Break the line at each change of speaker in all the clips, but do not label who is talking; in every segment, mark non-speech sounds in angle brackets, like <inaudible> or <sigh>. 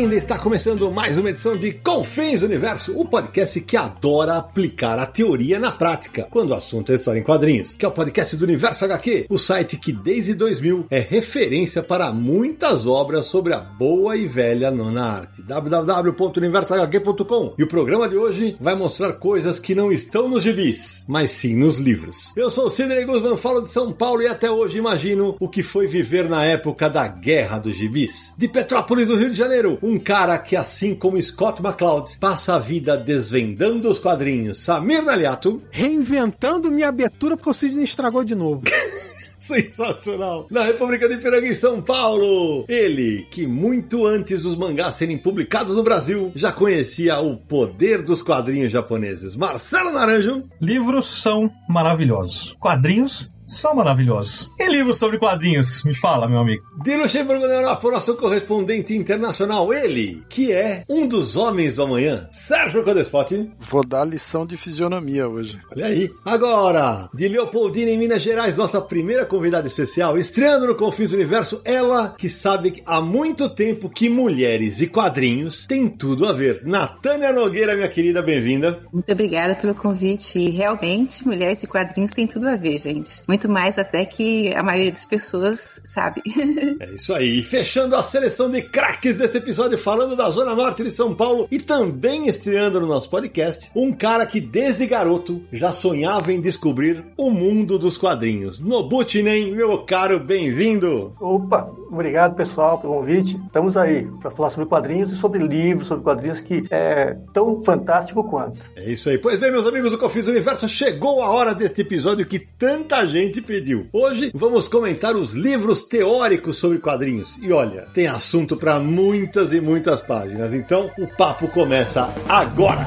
Bem-vinda! Está começando mais uma edição de Confins Universo, o podcast que adora aplicar a teoria na prática, quando o assunto é história em quadrinhos, que é o podcast do Universo HQ, o site que desde 2000 é referência para muitas obras sobre a boa e velha nona arte. www.universohq.com E o programa de hoje vai mostrar coisas que não estão nos gibis, mas sim nos livros. Eu sou o Sidney Guzman, falo de São Paulo e até hoje imagino o que foi viver na época da Guerra dos Gibis. De Petrópolis, no Rio de Janeiro, cara que, assim como Scott McCloud, passa a vida desvendando os quadrinhos. Samir Naliato.
Reinventando minha abertura porque o Sidney estragou de novo. <laughs>
Sensacional! Na República de Piranga, em São Paulo! Ele, que muito antes dos mangás serem publicados no Brasil, já conhecia o poder dos quadrinhos japoneses. Marcelo Naranjo.
Livros são maravilhosos. Quadrinhos são maravilhosos. E livros sobre quadrinhos? Me fala, meu amigo.
De Luxemburgo na Europa, o nosso correspondente internacional, ele, que é um dos homens do amanhã, Sérgio Codespot.
Vou dar lição de fisionomia hoje.
Olha aí. Agora, de Leopoldina, em Minas Gerais, nossa primeira convidada especial, estreando no Confins do Universo, ela que sabe há muito tempo que mulheres e quadrinhos têm tudo a ver. Natânia Nogueira, minha querida, bem-vinda.
Muito obrigada pelo convite. E realmente, mulheres e quadrinhos têm tudo a ver, gente. Muito mais até que a maioria das pessoas sabe. <laughs>
É isso aí. E fechando a seleção de craques desse episódio, falando da Zona Norte de São Paulo e também estreando no nosso podcast, um cara que desde garoto já sonhava em descobrir o mundo dos quadrinhos. Nobutinen, meu caro, bem-vindo!
Opa, obrigado pessoal pelo convite. Estamos aí para falar sobre quadrinhos e sobre livros, sobre quadrinhos que é tão fantástico quanto.
É isso aí. Pois bem, meus amigos do Confis Universo, chegou a hora deste episódio que tanta gente pediu. Hoje vamos comentar os livros teóricos sobre quadrinhos. E olha, tem assunto para muitas e muitas páginas. Então, o papo começa agora.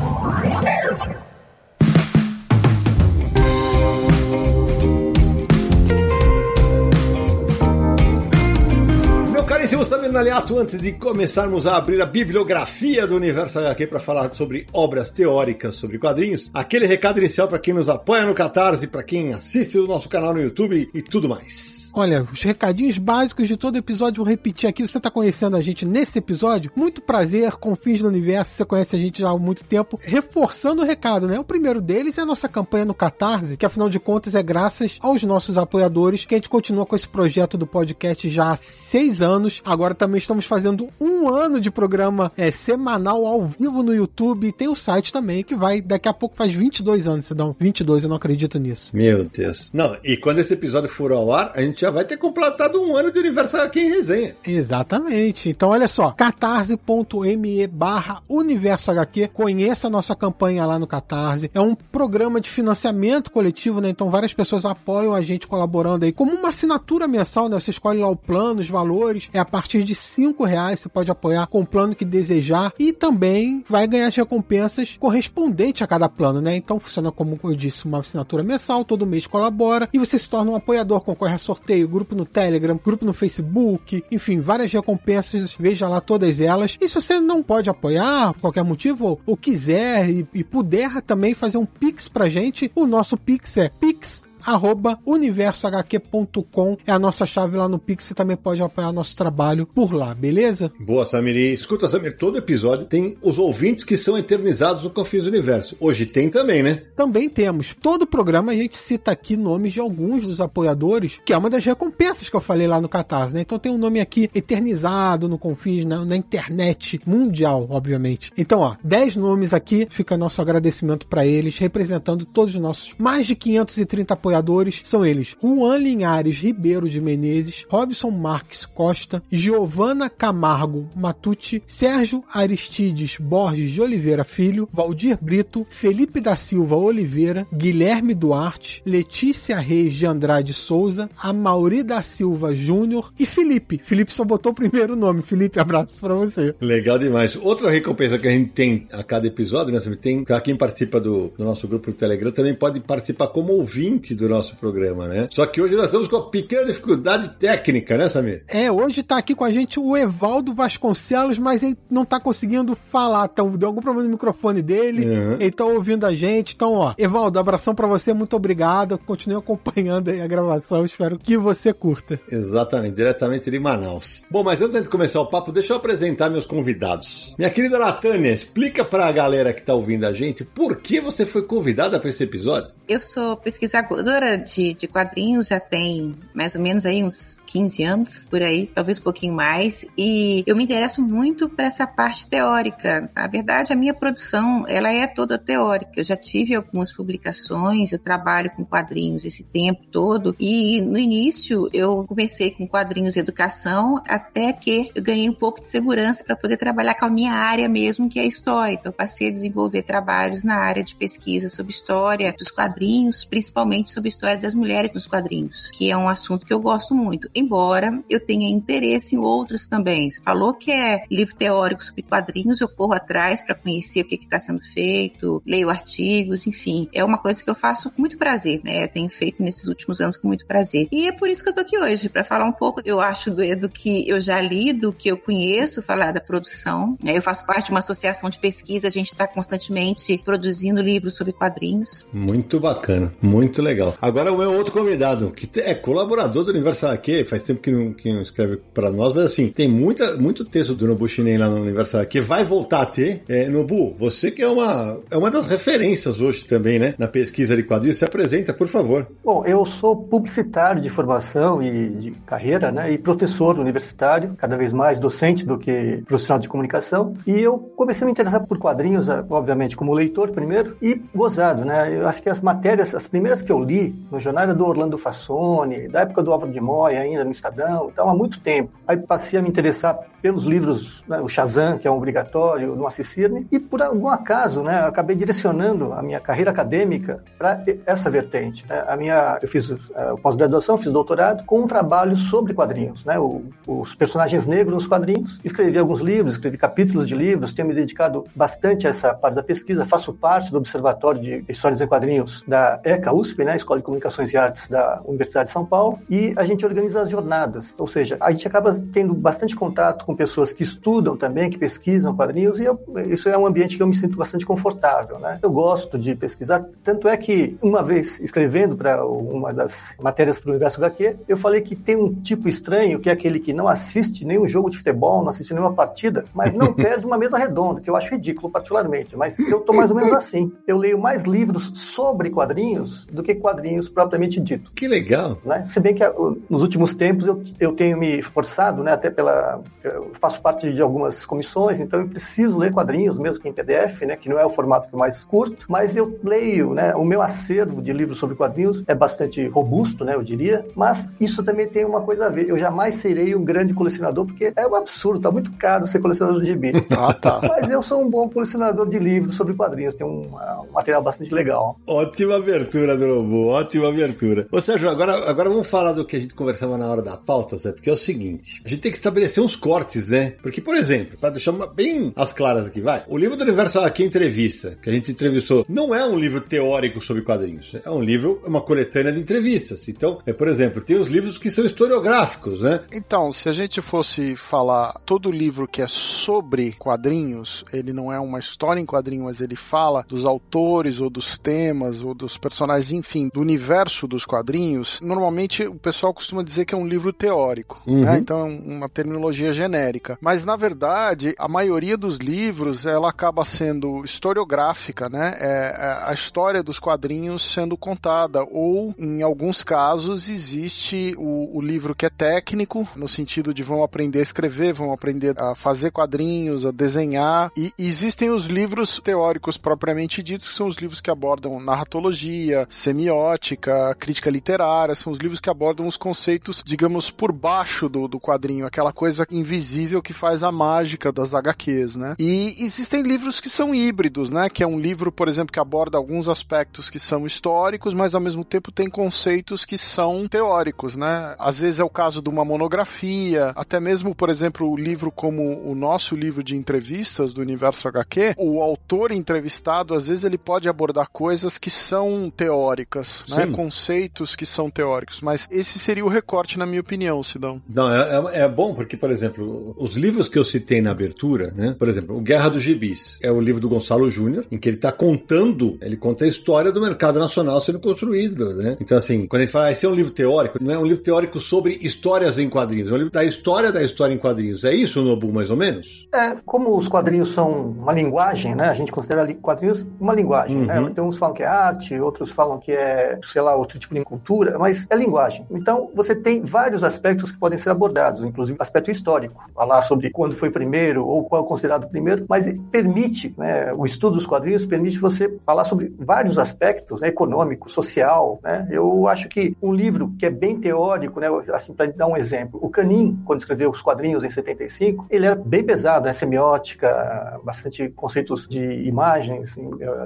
Caríssimo Samir Naliato, antes de começarmos a abrir a bibliografia do Universo HQ para falar sobre obras teóricas sobre quadrinhos, aquele recado inicial para quem nos apoia no Catarse, para quem assiste o nosso canal no YouTube e tudo mais.
Olha, os recadinhos básicos de todo episódio, vou repetir aqui. Você está conhecendo a gente nesse episódio? Muito prazer, Confins do Universo, você conhece a gente já há muito tempo. Reforçando o recado, né? O primeiro deles é a nossa campanha no Catarse, que afinal de contas é graças aos nossos apoiadores que a gente continua com esse projeto do podcast já há seis anos. Agora também estamos fazendo um ano de programa é, semanal ao vivo no YouTube. E tem o site também, que vai, daqui a pouco faz 22 anos, um 22, eu não acredito nisso.
Meu Deus. Não, e quando esse episódio for ao ar, a gente já vai ter completado um ano de Universo aqui em resenha.
Exatamente. Então, olha só, catarse.me barra Universo HQ. Conheça a nossa campanha lá no Catarse. É um programa de financiamento coletivo, né? Então, várias pessoas apoiam a gente colaborando aí. Como uma assinatura mensal, né? Você escolhe lá o plano, os valores. É a partir de cinco reais você pode apoiar com o plano que desejar. E também vai ganhar as recompensas correspondentes a cada plano, né? Então, funciona como eu disse, uma assinatura mensal. Todo mês colabora. E você se torna um apoiador, concorre a sorteio, grupo no Telegram, grupo no Facebook, enfim, várias recompensas, veja lá todas elas. E se você não pode apoiar por qualquer motivo, ou, ou quiser e, e puder também fazer um Pix pra gente, o nosso Pix é pix arroba universohq.com é a nossa chave lá no Pix. Você também pode apoiar nosso trabalho por lá, beleza?
Boa, Samir. E escuta, Samir, todo episódio tem os ouvintes que são eternizados no Confins Universo. Hoje tem também, né?
Também temos. Todo programa a gente cita aqui nomes de alguns dos apoiadores, que é uma das recompensas que eu falei lá no Catarse, né? Então tem um nome aqui eternizado no Confins, na, na internet mundial, obviamente. Então, ó, 10 nomes aqui, fica nosso agradecimento para eles, representando todos os nossos mais de 530 apoiadores apoiadores são eles: Juan Linhares Ribeiro de Menezes, Robson Marques Costa, Giovana Camargo Matucci, Sérgio Aristides Borges de Oliveira Filho, Valdir Brito, Felipe da Silva Oliveira, Guilherme Duarte, Letícia Reis de Andrade Souza, Amauri da Silva Júnior e Felipe. Felipe só botou o primeiro nome. Felipe, abraço pra você.
Legal demais. Outra recompensa que a gente tem a cada episódio, né? Tem quem participa do, do nosso grupo do Telegram também pode participar como ouvinte do nosso programa, né? Só que hoje nós estamos com uma pequena dificuldade técnica, né, Samir?
É, hoje tá aqui com a gente o Evaldo Vasconcelos, mas ele não tá conseguindo falar. Então, deu algum problema no microfone dele. Uhum. Ele tá ouvindo a gente. Então, ó, Evaldo, abração para você, muito obrigado. Continue acompanhando aí a gravação. Espero que você curta.
Exatamente, diretamente de Manaus. Bom, mas antes de começar o papo, deixa eu apresentar meus convidados. Minha querida Natânia, explica pra galera que tá ouvindo a gente por que você foi convidada para esse episódio.
Eu sou pesquisadora de, de quadrinhos, já tem mais ou menos aí uns 15 anos, por aí, talvez um pouquinho mais, e eu me interesso muito para essa parte teórica. Na verdade, a minha produção, ela é toda teórica. Eu já tive algumas publicações, eu trabalho com quadrinhos esse tempo todo, e no início eu comecei com quadrinhos educação, até que eu ganhei um pouco de segurança para poder trabalhar com a minha área mesmo, que é história. Então, eu passei a desenvolver trabalhos na área de pesquisa sobre história dos quadrinhos, principalmente sobre história das mulheres nos quadrinhos, que é um assunto que eu gosto muito embora eu tenha interesse em outros também. Você falou que é livro teórico sobre quadrinhos, eu corro atrás para conhecer o que está sendo feito, leio artigos, enfim. É uma coisa que eu faço com muito prazer, né? Tenho feito nesses últimos anos com muito prazer. E é por isso que eu tô aqui hoje, para falar um pouco, eu acho, do, do que eu já li, do que eu conheço, falar da produção. Eu faço parte de uma associação de pesquisa, a gente está constantemente produzindo livros sobre quadrinhos.
Muito bacana, muito legal. Agora o meu outro convidado, que é colaborador do Universal aqui, faz tempo que não, que não escreve para nós, mas assim, tem muita, muito texto do Nobu Shinen lá no Universal que vai voltar a ter. É, Nobu, você que é uma, é uma das referências hoje também, né, na pesquisa de quadrinhos, se apresenta, por favor.
Bom, eu sou publicitário de formação e de carreira, né, e professor universitário, cada vez mais docente do que profissional de comunicação, e eu comecei a me interessar por quadrinhos, é, obviamente, como leitor primeiro, e gozado, né, eu acho que as matérias, as primeiras que eu li no jornal era do Orlando Fassoni, da época do Álvaro de Moya ainda, no Estadão, então há muito tempo. Aí passei a me interessar pelos livros, né, o Shazam, que é um obrigatório, no Assis Cirne, e por algum acaso, né, acabei direcionando a minha carreira acadêmica para essa vertente. Né? A minha, eu fiz uh, pós-graduação, fiz doutorado com um trabalho sobre quadrinhos, né, o, os personagens negros nos quadrinhos. Escrevi alguns livros, escrevi capítulos de livros, tenho me dedicado bastante a essa parte da pesquisa, faço parte do Observatório de Histórias em Quadrinhos da ECA USP, né, Escola de Comunicações e Artes da Universidade de São Paulo, e a gente organiza as jornadas, ou seja, a gente acaba tendo bastante contato com pessoas que estudam também, que pesquisam quadrinhos, e eu, isso é um ambiente que eu me sinto bastante confortável, né? Eu gosto de pesquisar, tanto é que uma vez escrevendo para uma das matérias para o Universo HQ, eu falei que tem um tipo estranho, que é aquele que não assiste nenhum jogo de futebol, não assiste nenhuma partida, mas não <laughs> perde uma mesa redonda, que eu acho ridículo particularmente, mas eu tô mais ou menos assim. Eu leio mais livros sobre quadrinhos do que quadrinhos propriamente dito.
Que legal!
Né? Se bem que nos últimos tempos eu, eu tenho me forçado, né, até pela. Eu faço parte de algumas comissões, então eu preciso ler quadrinhos, mesmo que em PDF, né, que não é o formato que eu mais curto, mas eu leio, né, o meu acervo de livros sobre quadrinhos é bastante robusto, né, eu diria, mas isso também tem uma coisa a ver. Eu jamais serei um grande colecionador, porque é um absurdo, tá muito caro ser colecionador de gibi. <laughs>
Ah, tá.
mas eu sou um bom colecionador de livros sobre quadrinhos, tem um, um material bastante legal.
Ótima abertura, Drobo, ótima abertura. Ô Sérgio, agora, agora vamos falar do que a gente conversava na hora da pauta, Zé, porque é o seguinte: a gente tem que estabelecer uns cortes, né? Porque, por exemplo, para deixar bem as claras aqui, vai. O livro do Universo aqui entrevista, que a gente entrevistou, não é um livro teórico sobre quadrinhos. É um livro, uma coletânea de entrevistas. Então, é, por exemplo, tem os livros que são historiográficos, né?
Então, se a gente fosse falar todo livro que é sobre quadrinhos, ele não é uma história em quadrinhos, mas ele fala dos autores ou dos temas ou dos personagens, enfim, do universo dos quadrinhos. Normalmente o pessoal costuma dizer que é um livro teórico, né? uhum. né? Então é uma terminologia genérica. Mas na verdade, a maioria dos livros ela acaba sendo historiográfica, né? É, é a história dos quadrinhos sendo contada ou em alguns casos existe o, o livro que é técnico no sentido de vão aprender a escrever, vão aprender a fazer quadrinhos, a desenhar e, existem os livros teóricos propriamente ditos que são os livros que abordam narratologia, semiótica, crítica literária, são os livros que abordam os conceitos, digamos, por baixo do, do quadrinho, aquela coisa invisível que faz a mágica das HQs, né? E existem livros que são híbridos, né? Que é um livro, por exemplo, que aborda alguns aspectos que são históricos, mas ao mesmo tempo tem conceitos que são teóricos, né? Às vezes é o caso de uma monografia, até mesmo, por exemplo, o livro como o nosso livro de entrevistas do Universo HQ, o autor entrevistado, às vezes ele pode abordar coisas que são teóricas, né? Conceitos que são teóricos, mas esse seria o recorte, na minha opinião, Sidão.
Não, é, é, é bom porque, por exemplo, os livros que eu citei na abertura, né? Por exemplo, o Guerra dos Gibis é o livro do Gonçalo Júnior, em que ele está contando, ele conta a história do mercado nacional sendo construído, né? Então, assim, quando ele fala, ah, esse é um livro teórico, não é um livro teórico sobre histórias em quadrinhos, é um livro da história da história em quadrinhos. É isso, Nobu, mais ou menos?
É, como os quadrinhos são uma linguagem, né? A gente considera quadrinhos uma linguagem, né? uhum. né? Então, uns falam que é arte, outros falam que é, sei lá, outro tipo de cultura, mas é linguagem. Então, você tem vários aspectos que podem ser abordados, inclusive aspecto histórico, falar sobre quando foi primeiro ou qual é considerado primeiro, mas permite, né, o estudo dos quadrinhos permite você falar sobre vários aspectos, né, econômico, social, né? Eu acho que um livro que é bem teórico, né, assim, para dar um exemplo, o Canin, quando escreveu os quadrinhos em 75, ele era bem pesado, né, semiótica, bastante conceitos de imagens,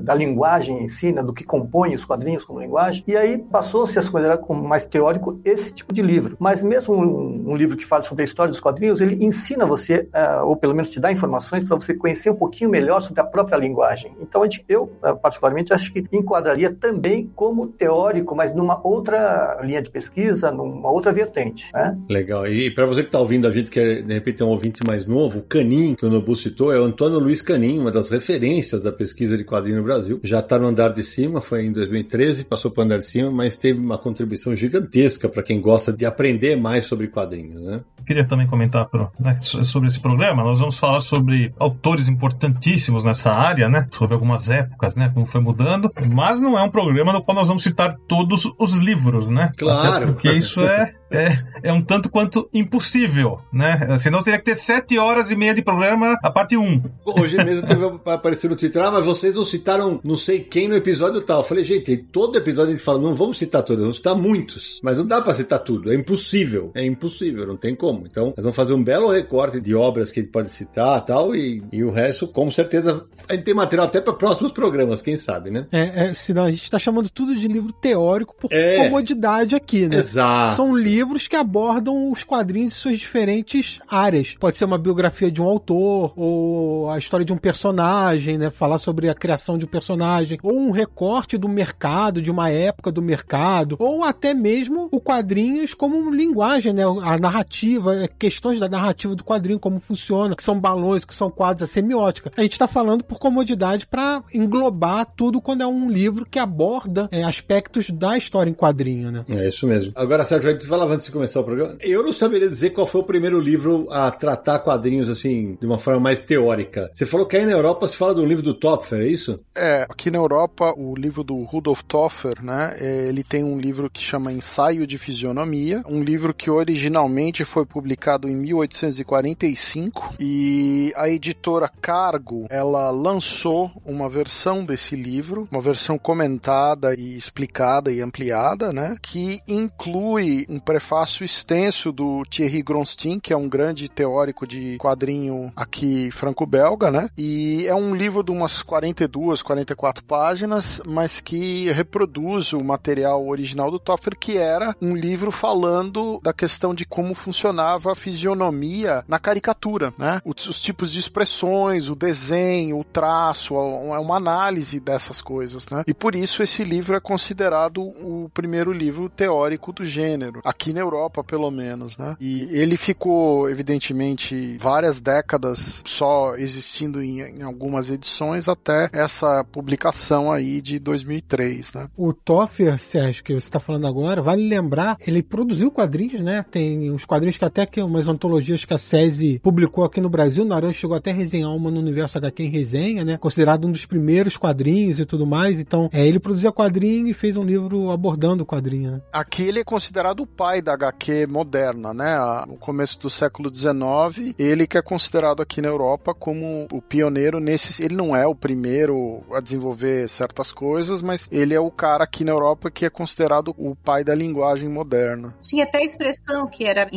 da linguagem em si, né, do que compõe os quadrinhos como linguagem, e aí passou-se a considerar como mais teórico esse tipo de livro. Mas mesmo um, um livro que fala sobre a história dos quadrinhos, ele ensina você, uh, ou pelo menos te dá informações para você conhecer um pouquinho melhor sobre a própria linguagem. Então, eu, uh, particularmente, acho que enquadraria também como teórico, mas numa outra linha de pesquisa, numa outra vertente. Né?
Legal. E para você que está ouvindo a gente, que é, de repente é um ouvinte mais novo, o Canin, que o Nobu citou, é o Antônio Luiz Canin, uma das referências da pesquisa de quadrinho no Brasil. Já está no andar de cima, foi em 2013, passou para o andar de cima, mas teve uma contribuição gigantesca para quem gosta de aprender mais sobre quadrinhos. Né?
Queria também comentar pro, né, sobre esse programa. Nós vamos falar sobre autores importantíssimos nessa área, né? Sobre algumas épocas, né? Como foi mudando. Mas não é um programa no qual nós vamos citar todos os livros, né?
Claro.
Até porque isso é é, é um tanto quanto impossível, né? Senão teria que ter sete horas e meia de programa a parte 1.
Hoje mesmo teve aparecer no Twitter, ah, mas vocês não citaram não sei quem no episódio tal. Eu falei, gente, todo episódio a gente fala, não vamos citar todos, vamos citar muitos. Mas não dá pra citar tudo, é impossível. É impossível, não tem como. Então, nós vamos fazer um belo recorte de obras que a gente pode citar tal, e, e o resto, com certeza, a gente tem material até para próximos programas, quem sabe, né?
É, é, senão a gente tá chamando tudo de livro teórico por é, comodidade aqui, né?
Exato.
São livros que abordam os quadrinhos em suas diferentes áreas. Pode ser uma biografia de um autor, ou a história de um personagem, né? Falar sobre a criação de um personagem, ou um recorte do mercado, de uma época do mercado, ou até mesmo o quadrinhos como linguagem, né? A narrativa, questões da narrativa do quadrinho, como funciona, que são balões, que são quadros, a semiótica. A gente está falando por comodidade para englobar tudo quando é um livro que aborda é, aspectos da história em quadrinho, né?
É isso mesmo. Agora, Sérgio, a gente fala antes de começar o programa. Eu não saberia dizer qual foi o primeiro livro a tratar quadrinhos assim, de uma forma mais teórica. Você falou que aí na Europa se fala do livro do Topfer, é isso?
É, aqui na Europa, o livro do Rudolf Topfer, né? É, ele tem um livro que chama Ensaio de Fisionomia, um livro que originalmente foi publicado em 1845 e a editora Cargo, ela lançou uma versão desse livro, uma versão comentada e explicada e ampliada, né? Que inclui um prefácio extenso do Thierry Gronstin, que é um grande teórico de quadrinho aqui franco-belga, né? E é um livro de umas 42, 44 páginas, mas que reproduz o material original do Toffer, que era um livro falando da questão de como funcionava a fisionomia na caricatura, né? Os, os tipos de expressões, o desenho, o traço, é uma análise dessas coisas, né? E por isso esse livro é considerado o primeiro livro teórico do gênero. Aqui aqui na Europa, pelo menos, né? E ele ficou, evidentemente, várias décadas só existindo em, em algumas edições até essa publicação aí de 2003, né?
O Toffer, Sérgio, que você está falando agora, vale lembrar, ele produziu quadrinhos, né? Tem uns quadrinhos que até que umas antologias que a SESI publicou aqui no Brasil, o Naran chegou até a resenhar uma no Universo HQ em resenha, né? Considerado um dos primeiros quadrinhos e tudo mais. Então, é, ele produzia quadrinho e fez um livro abordando o quadrinho, né?
Aqui ele é considerado o pai da HQ moderna, né? No começo do século XIX, ele que é considerado aqui na Europa como o pioneiro nesse. Ele não é o primeiro a desenvolver certas coisas, mas ele é o cara aqui na Europa que é considerado o pai da linguagem moderna.
Tinha até a expressão que era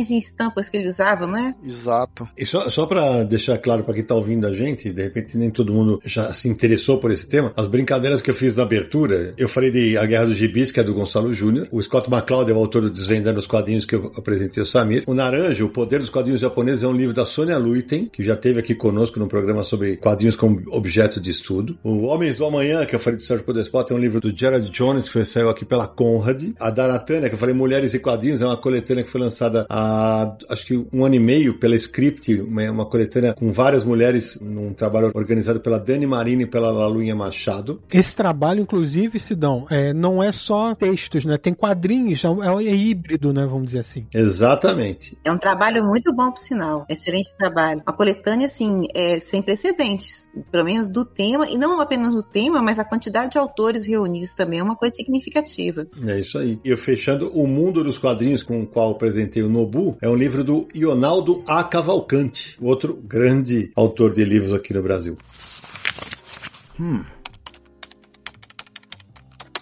imagens e estampas que ele usava, né?
Exato.
E só, só para deixar claro para quem tá ouvindo a gente, de repente nem todo mundo já se interessou por esse tema, as brincadeiras que eu fiz na abertura, eu falei de A Guerra dos Gibis, que é do Gonçalo Júnior, o Scott McCloud é o autor do Desvendando os Quadrinhos que eu apresentei o Samir, o Naranja, O Poder dos Quadrinhos Japoneses é um livro da Sônia Luiten, que já teve aqui conosco no programa sobre quadrinhos como objeto de estudo. O Homens do Amanhã, que eu falei do Sérgio Podespot, é um livro do Gerard Jones, que foi, saiu aqui pela Conrad. A da Natânia, que eu falei Mulheres e Quadrinhos, é uma coletânea que foi lançada há, acho que um ano e meio pela Script, uma, uma coletânea com várias mulheres num trabalho organizado pela Dani Marini e pela Lalunha Machado.
Esse trabalho, inclusive, Sidão, é, não é só textos, né? Tem quadrinhos, é, é híbrido, né? Vamos dizer assim.
Exatamente.
É um trabalho muito bom, por sinal. Excelente trabalho. Uma coletânea, assim, é, sem precedentes, pelo menos do tema, e não apenas do tema, mas a quantidade de autores reunidos também é uma coisa significativa.
É isso aí. E eu fechando O Mundo dos Quadrinhos, com o qual apresentei o Nobu, é um livro do Ionaldo A. Cavalcante, outro grande autor de livros aqui no Brasil. Hum.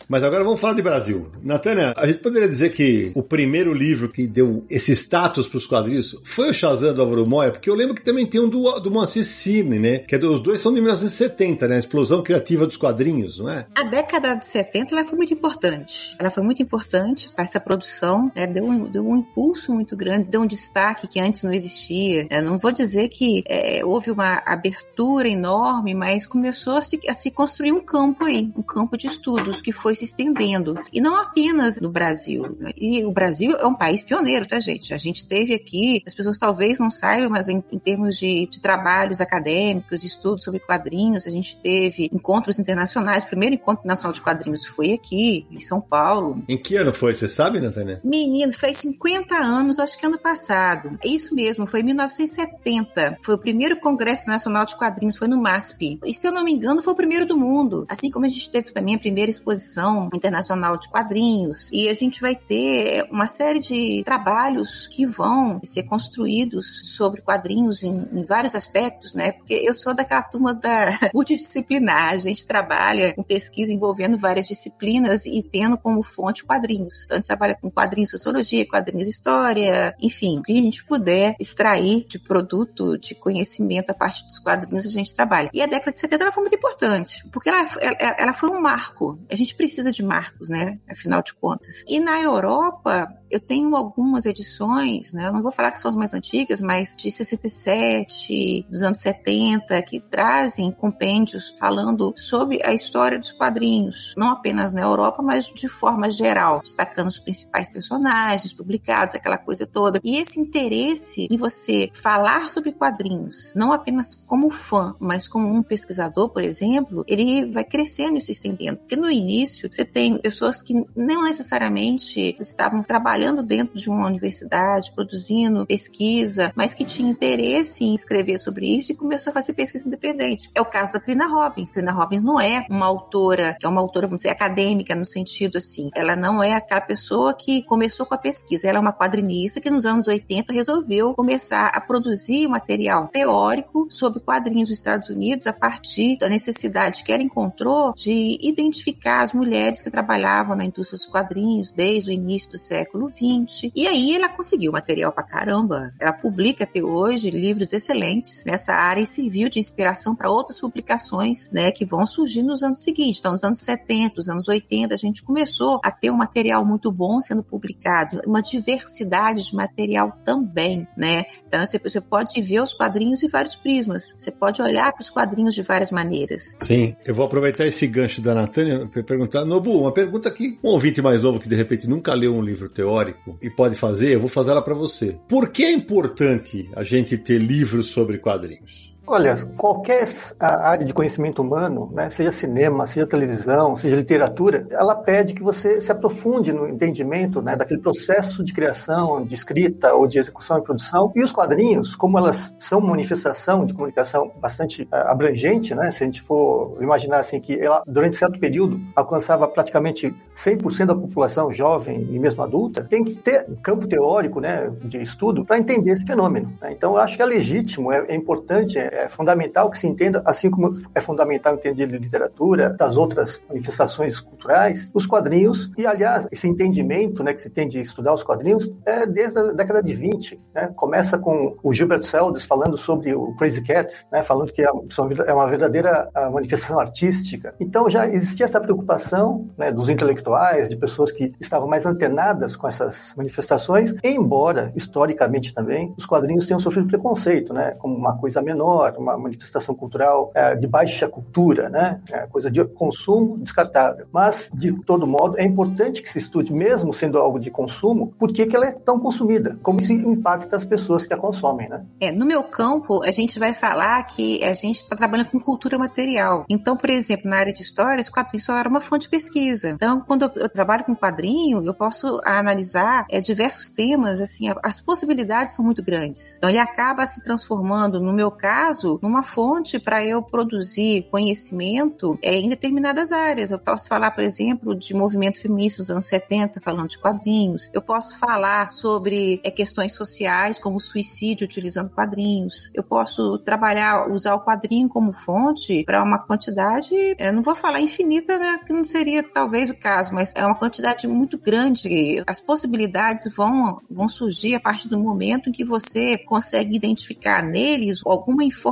Mas agora vamos falar de Brasil. Natânia, a gente poderia dizer que o primeiro livro que deu esse status para os quadrinhos foi o Shazam do Álvaro Moya, porque eu lembro que também tem um do, do Moacir Cine, né? Que é, os dois são de 1970, né? A explosão criativa dos quadrinhos, não é?
A década de 70 ela foi muito importante. Ela foi muito importante para essa produção, né? deu, um, deu um impulso muito grande, deu um destaque que antes não existia. Eu não vou dizer que é, houve uma abertura enorme, mas começou a se, a se construir um campo aí, um campo de estudos que foi se estendendo. E não apenas no Brasil. Né? E o Brasil é um país pioneiro, tá, gente? A gente teve aqui, as pessoas talvez não saibam, mas em, em termos de, de, trabalhos acadêmicos, de estudos sobre quadrinhos, a gente teve encontros internacionais. O primeiro encontro nacional de quadrinhos foi aqui, em São Paulo.
Em que ano foi? Você sabe, Natânia?
Menino, foi 50 anos, acho que ano passado. É isso mesmo, foi em 1970. Foi o primeiro Congresso Nacional de Quadrinhos, foi no MASP. E se eu não me engano, foi o primeiro do mundo. Assim como a gente teve também a primeira exposição Internacional de Quadrinhos. E a gente vai ter uma série de trabalhos que vão ser construídos sobre quadrinhos em, em vários aspectos, né? Porque eu sou daquela turma da <laughs> multidisciplinar. A gente trabalha com pesquisa envolvendo várias disciplinas e tendo como fonte quadrinhos. Então, a gente trabalha com quadrinhos sociologia, quadrinhos história, enfim, o que a gente puder extrair de produto, de conhecimento a partir dos quadrinhos, a gente trabalha. E a década de 70 ela foi muito importante, porque ela, ela, ela foi um marco. A gente precisa precisa de marcos, né? Afinal de contas. E na Europa, eu tenho algumas edições, né? Eu não vou falar que são as mais antigas, mas de 67, dos anos 70, que trazem compêndios falando sobre a história dos quadrinhos, não apenas na Europa, mas de forma geral, destacando os principais personagens publicados, aquela coisa toda. E esse interesse em você falar sobre quadrinhos, não apenas como fã, mas como um pesquisador, por exemplo, ele vai crescendo e se estendendo. Porque no início, você tem pessoas que não necessariamente estavam trabalhando dentro de uma universidade, produzindo pesquisa, mas que tinha interesse em escrever sobre isso e começou a fazer pesquisa independente. É o caso da Trina Robbins. Trina Robbins não é uma autora, é uma autora, vamos dizer, acadêmica no sentido assim. Ela não é aquela pessoa que começou com a pesquisa. Ela é uma quadrinista que nos anos 80 resolveu começar a produzir material teórico sobre quadrinhos dos Estados Unidos a partir da necessidade que ela encontrou de identificar as mulheres que trabalhavam na indústria dos quadrinhos desde o início do século XX. E aí ela conseguiu material pra caramba. Ela publica até hoje livros excelentes nessa área e serviu de inspiração para outras publicações, né, que vão surgir nos anos seguintes. Então, nos anos 70, nos anos 80, a gente começou a ter um material muito bom sendo publicado, uma diversidade de material também, né? Então, você, você pode ver os quadrinhos em vários prismas. Você pode olhar para os quadrinhos de várias maneiras.
Sim, eu vou aproveitar esse gancho da Natânia para perguntar Nobu, uma pergunta que um ouvinte mais novo que de repente nunca leu um livro teórico e pode fazer, eu vou fazer ela para você. Por que é importante a gente ter livros sobre quadrinhos?
Olha, qualquer área de conhecimento humano, né, seja cinema, seja televisão, seja literatura, ela pede que você se aprofunde no entendimento né, daquele processo de criação, de escrita ou de execução e produção. E os quadrinhos, como elas são manifestação de comunicação bastante uh, abrangente, né, se a gente for imaginar assim que ela, durante certo período, alcançava praticamente 100% da população jovem e mesmo adulta, tem que ter um campo teórico né, de estudo para entender esse fenômeno. Né? Então, eu acho que é legítimo, é, é importante, é, é, fundamental que se entenda, assim como é fundamental entender de literatura, das outras manifestações culturais, os quadrinhos, e aliás, esse entendimento né, que se tem de estudar os quadrinhos é desde a década de 20. Né? Começa com o Gilbert Seldes falando sobre o Crazy Cat, né, falando que é uma verdadeira manifestação artística. Então, já existia essa preocupação né, dos intelectuais, de pessoas que estavam mais antenadas com essas manifestações, embora, historicamente também, os quadrinhos tenham sofrido preconceito, né, como uma coisa menor, uma manifestação cultural é, de baixa cultura, né, é, coisa de consumo descartável. Mas, de todo modo, é importante que se estude, mesmo sendo algo de consumo, por que, que ela é tão consumida, como isso impacta as pessoas que a consomem. Né?
É, no meu campo, a gente vai falar que a gente está trabalhando com cultura material. Então, por exemplo, na área de história, os quadrinhos era uma fonte de pesquisa. Então, quando eu, eu trabalho com quadrinho, eu posso analisar é, diversos temas, assim, as possibilidades são muito grandes. Então, ele acaba se transformando, no meu caso, numa fonte para eu produzir conhecimento é, em determinadas áreas. Eu posso falar, por exemplo, de movimento feminista dos anos 70, falando de quadrinhos. Eu posso falar sobre é, questões sociais, como suicídio utilizando quadrinhos. Eu posso trabalhar, usar o quadrinho como fonte para uma quantidade, eu não vou falar infinita, né, que não seria talvez o caso, mas é uma quantidade muito grande. As possibilidades vão, vão surgir a partir do momento em que você consegue identificar neles alguma informação,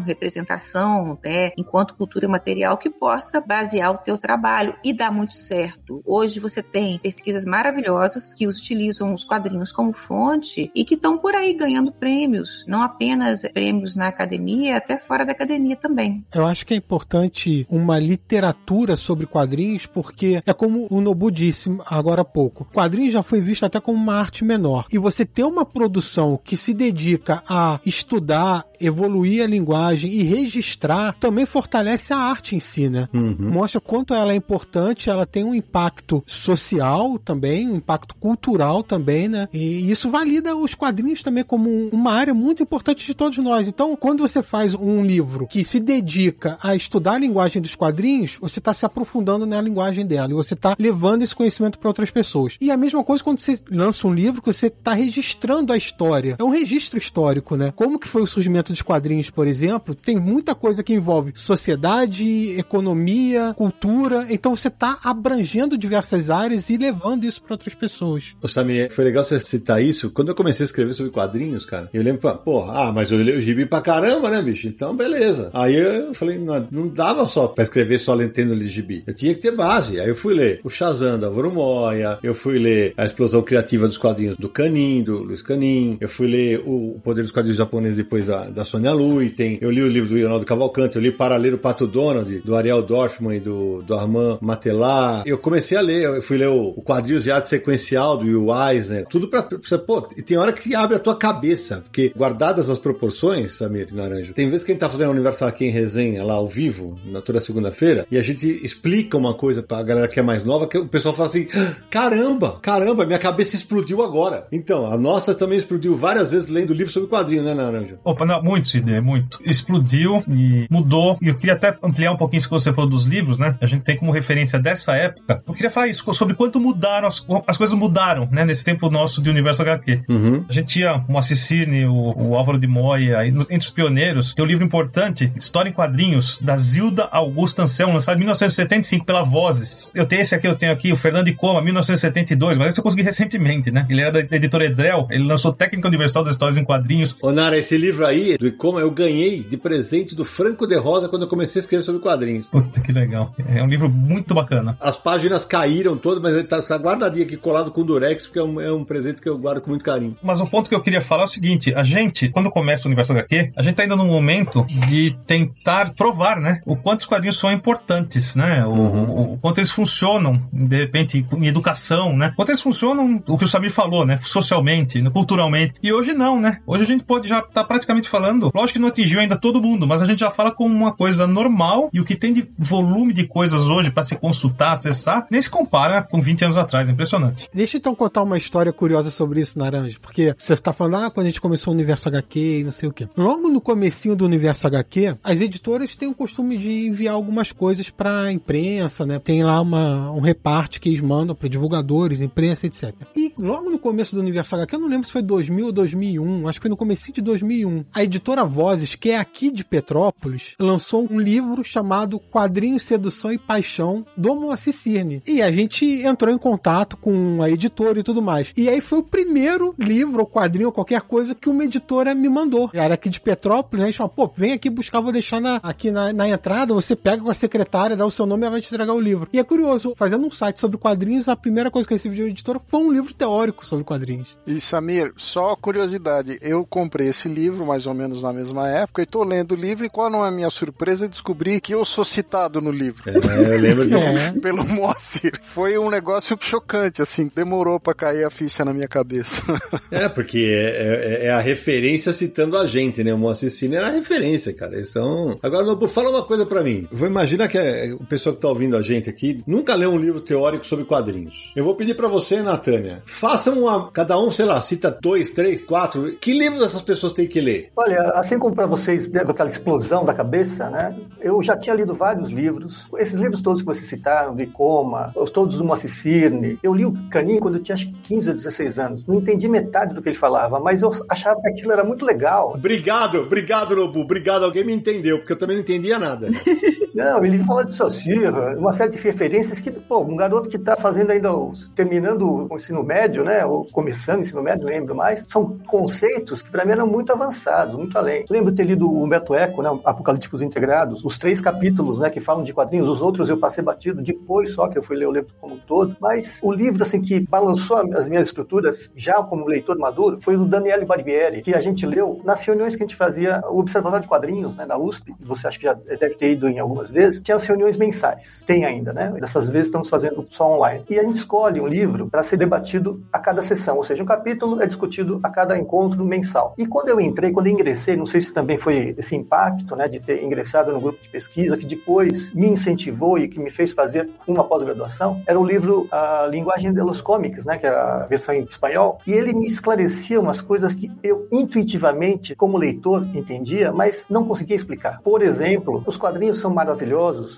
representação, né, enquanto cultura material que possa basear o teu trabalho e dar muito certo. Hoje você tem pesquisas maravilhosas que utilizam os quadrinhos como fonte e que estão por aí ganhando prêmios, não apenas prêmios na academia, até fora da academia também.
Eu acho que é importante uma literatura sobre quadrinhos porque é como o Nobu disse agora há pouco. Quadrinhos já foi visto até como uma arte menor. E você ter uma produção que se dedica a estudar, evoluir a linguagem e registrar também fortalece a arte em si, né? Uhum. Mostra quanto ela é importante, ela tem um impacto social também, um impacto cultural também, né? E isso valida os quadrinhos também como uma área muito importante de todos nós. Então, quando você faz um livro que se dedica a estudar a linguagem dos quadrinhos, você está se aprofundando na linguagem dela e você está levando esse conhecimento para outras pessoas. E a mesma coisa quando você lança um livro que você está registrando a história. É um registro histórico, né? Como que foi o surgimento dos quadrinhos, por exemplo? Tem muita coisa que envolve sociedade, economia, cultura. Então você está abrangendo diversas áreas e levando isso para outras pessoas.
Ô, Samir, foi legal você citar isso. Quando eu comecei a escrever sobre quadrinhos, cara, eu lembro, porra, ah, mas eu leio gibi pra caramba, né, bicho? Então, beleza. Aí eu falei, não, não dava só pra escrever só lentendo o gibi. Eu tinha que ter base. Aí eu fui ler o Shazam da Moya, eu fui ler A Explosão Criativa dos Quadrinhos do Canin, do Luiz Canin, eu fui ler O Poder dos Quadrinhos Japoneses depois da, da Sônia Luiten, eu li o livro do Leonardo Cavalcante, eu li Paralelo Pato Donald, do Ariel Dorfman e do, do Armand Matelar. Eu comecei a ler, eu fui ler o, o Quadrinhos de Arte Sequencial do Will Eisner, tudo pra, pra pô, tem hora que abre a tua cabeça, porque guardadas as proporções, Samir Naranjo, tem vezes que a gente tá fazendo Universal aqui em resenha, lá ao vivo, na toda segunda-feira, e a gente explica uma coisa pra galera que é mais nova, que o pessoal fala assim, ah, caramba, caramba, minha cabeça explodiu agora. Então, a nossa também explodiu várias vezes lendo livro sobre quadrinho, né, Naranjo?
Opa, não, muito, Sidney, muito. Explodiu e mudou, e eu queria até ampliar um pouquinho isso que você falou dos livros, né? A gente tem como referência dessa época. Eu queria falar isso, sobre quanto mudaram, as, as coisas mudaram, né, nesse tempo nosso de universo HQ. Uhum. A gente tinha o Assissine, o, o Álvaro de Moya, entre os pioneiros, tem um livro importante, História em Quadrinhos, da Zilda Augusta Anselmo, lançado em 1975 pela Vozes. Eu tenho esse aqui, eu tenho aqui, o Fernando de Coma, 1972, mas esse eu consegui recentemente, né? Ele era da editora Edrel, ele lançou Técnica Universal das Histórias em Quadrinhos.
Ô Nara, esse livro aí, do Icoma, eu ganhei de presente do Franco de Rosa quando eu comecei a escrever sobre quadrinhos.
Puta, que legal. É um livro muito bacana.
As páginas caíram todas, mas ele tá, tá guardadinho aqui, colado com durex, porque é um, é um presente que eu guardo com muito carinho.
Mas o ponto que eu queria falar é o seguinte, a gente, quando começa o Universo HQ, a gente tá ainda num momento de tentar provar, né, o quanto os quadrinhos são importantes, né, o, uhum. o, o quanto eles funcionam, de repente, em educação, né, o quanto eles funcionam, o que o Samir falou, né, socialmente, culturalmente, e hoje não, né, hoje a gente pode já estar tá praticamente falando, lógico que não atingiu ainda todo mundo, mas a gente já fala como uma coisa normal e o que tem de volume de coisas hoje para se consultar, acessar, nem se compara com 20 anos atrás. É impressionante.
Deixa então contar uma história curiosa sobre isso, Naranja, porque você está falando, ah, quando a gente começou o Universo HQ e não sei o quê. Logo no comecinho do Universo HQ, as editoras têm o costume de enviar algumas coisas para imprensa, né? Tem lá uma, um reparte que eles mandam para divulgadores, imprensa, etc. E logo no começo do Universo HQ, eu não lembro se foi 2000 ou 2001, acho que foi no começo de 2001, a editora Vozes, que é aqui de Petrópolis, lançou um livro chamado Quadrinhos, Sedução e Paixão do Moacir Cirne. E a gente entrou em contato com a editora e tudo mais. E aí foi o primeiro livro ou quadrinho ou qualquer coisa que uma editora me mandou. Era aqui de Petrópolis, né? A gente falou, pô, vem aqui buscar, vou deixar na, aqui na, na entrada, você pega com a secretária, dá o seu nome e ela vai te entregar o livro. E é curioso, fazendo um site sobre quadrinhos, a primeira coisa que eu recebi de uma editora foi um livro teórico sobre quadrinhos.
E Samir, só curiosidade, eu comprei esse livro mais ou menos na mesma época e tô lendo o livro e qual não é a minha surpresa descobrir que eu sou citado no livro.
É, eu lembro disso. <laughs>
É. <laughs> Pelo Moacir. Foi um negócio chocante, assim, demorou para cair a ficha na minha cabeça. <laughs>
É, porque é, é, é, a referência citando a gente, né? O Moacir Cine era a referência, cara. Eles são... Agora, Nobu, fala uma coisa para mim. Vou imaginar que é, o pessoal que tá ouvindo a gente aqui nunca leu um livro teórico sobre quadrinhos. Eu vou pedir para você, Natânia, façam uma... Cada um, sei lá, cita dois, três, quatro. Que livros essas pessoas têm que ler?
Olha, assim como para vocês deu aquela explosão da cabeça, né? Eu já tinha lido vários livros. Esses livros todos que vocês citaram, do Icoma, os todos do Moacir Cirne. Eu li o Caninho quando eu tinha acho que 15 ou 16 anos. Não entendi metade do que ele falava, mas eu achava que aquilo era muito legal.
Obrigado, obrigado, Nobu. Obrigado, alguém me entendeu, porque eu também não entendia nada. <laughs>
Não, ele fala de Saussure, uma série de referências que, pô, um garoto que está fazendo ainda, terminando o ensino médio, né, ou começando o ensino médio, lembro mais, são conceitos que para mim eram muito avançados, muito além. Lembro ter lido o Humberto Eco, né, Apocalípticos Integrados, os três capítulos, né, que falam de quadrinhos, os outros eu passei batido depois só que eu fui ler o livro como um todo, mas o livro, assim, que balançou as minhas estruturas, já como leitor maduro, foi o Daniele Barbieri, que a gente leu nas reuniões que a gente fazia, o Observatório de Quadrinhos, né, na USP, você acha que já deve ter ido em algumas vezes, tinha as reuniões mensais. Tem ainda, né? Dessas vezes estamos fazendo só online. E a gente escolhe um livro para ser debatido a cada sessão, ou seja, um capítulo é discutido a cada encontro mensal. E quando eu entrei, quando eu ingressei, não sei se também foi esse impacto, né, de ter ingressado no grupo de pesquisa, que depois me incentivou e que me fez fazer uma pós-graduação, era o livro A Linguagem de los Cómics, né, que era a versão em espanhol, e ele me esclarecia umas coisas que eu intuitivamente, como leitor, entendia, mas não conseguia explicar. Por exemplo, os quadrinhos são maravilhosos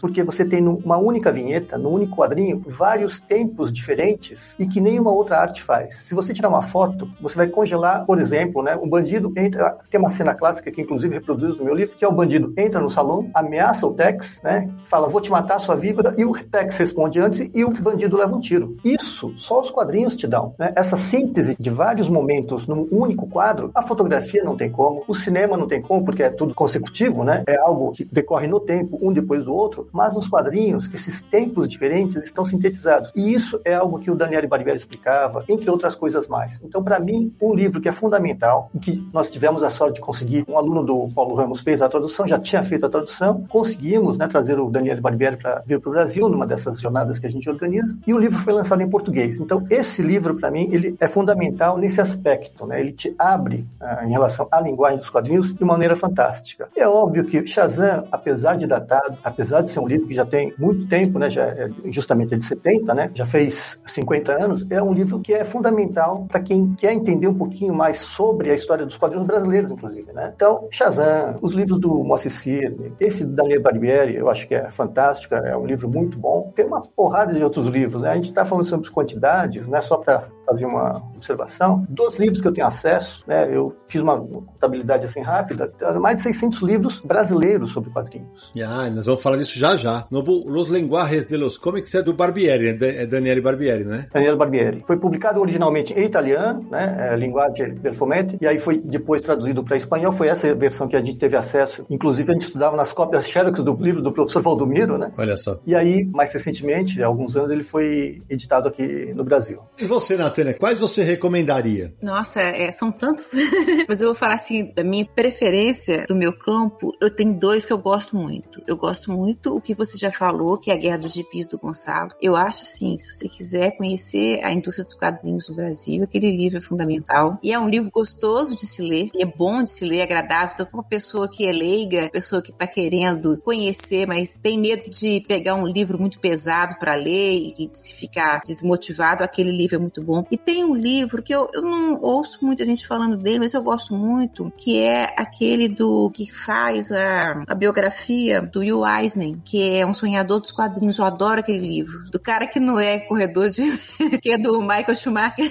porque você tem numa única vinheta, num único quadrinho, vários tempos diferentes e que nenhuma outra arte faz. Se você tirar uma foto, você vai congelar, por exemplo, né, um bandido entra, tem uma cena clássica que inclusive reproduz no meu livro, que é o bandido entra no salão, ameaça o Tex, né, fala, vou te matar, sua víbora, e o Tex responde antes e o bandido leva um tiro. Isso só os quadrinhos te dão. Né? Essa síntese de vários momentos num único quadro, a fotografia não tem como, o cinema não tem como, porque é tudo consecutivo, né? É algo que decorre no tempo, um depois do outro, mas nos quadrinhos, esses tempos diferentes estão sintetizados. E isso é algo que o Daniel Barbieri explicava, entre outras coisas mais. Então, para mim, um livro que é fundamental, que nós tivemos a sorte de conseguir, um aluno do Paulo Ramos fez a tradução, já tinha feito a tradução, conseguimos né, trazer o Daniel Barbieri para vir para o Brasil, numa dessas jornadas que a gente organiza, e o livro foi lançado em português. Então, esse livro, para mim, ele é fundamental nesse aspecto, né? Ele te abre ah, em relação à linguagem dos quadrinhos de maneira fantástica. É óbvio que Shazam, apesar de datado, apesar de ser um livro que já tem muito tempo, né? Já é justamente é de 70, né? Já fez 50 anos, é um livro que é fundamental para quem quer entender um pouquinho mais sobre a história dos quadrinhos brasileiros, inclusive, né? Então, Shazam, os livros do Moacir Cirne, esse do Daniel Barbieri, eu acho que é fantástico, é um livro muito bom. Tem uma porrada de outros livros, né? A gente está falando sobre quantidades, né? Só para fazer uma observação. Dos livros que eu tenho acesso, né? Eu fiz uma contabilidade assim rápida, mais de 600 livros brasileiros sobre quadrinhos.
Ah, nós vamos falar disso já já. No, Los Lenguajes de los Comics é do Barbieri, é Daniele Barbieri, né?
Daniele Barbieri. Foi publicado originalmente em italiano, né? É, Linguagem del Fumetti, e aí foi depois traduzido para espanhol. Foi essa versão que a gente teve acesso. Inclusive, a gente estudava nas cópias xerox do livro do professor Valdomiro, né?
Olha só.
E aí, mais recentemente, há alguns anos, ele foi editado aqui no Brasil.
E você? Natânia, quais você recomendaria?
Nossa, é, são tantos. <laughs> Mas eu vou falar assim, da minha preferência do meu campo, eu tenho dois que eu gosto muito. Eu gosto muito o que você já falou, que é a Guerra dos Gipis do Gonçalo. Eu acho assim, se você quiser conhecer a indústria dos quadrinhos no Brasil, aquele livro é fundamental. E é um livro gostoso de se ler, é bom de se ler, é agradável. Então, uma pessoa que é leiga, pessoa que está querendo conhecer, mas tem medo de pegar um livro muito pesado para ler e se ficar desmotivado, aquele livro é muito bom. E tem um livro que eu, eu não ouço muita gente falando dele, mas eu gosto muito, que é aquele do que faz a, a biografia do Will Eisner, que é um sonhador dos quadrinhos. Eu adoro aquele livro. Do cara que não é corredor de. <laughs> que é do Michael Schumacher.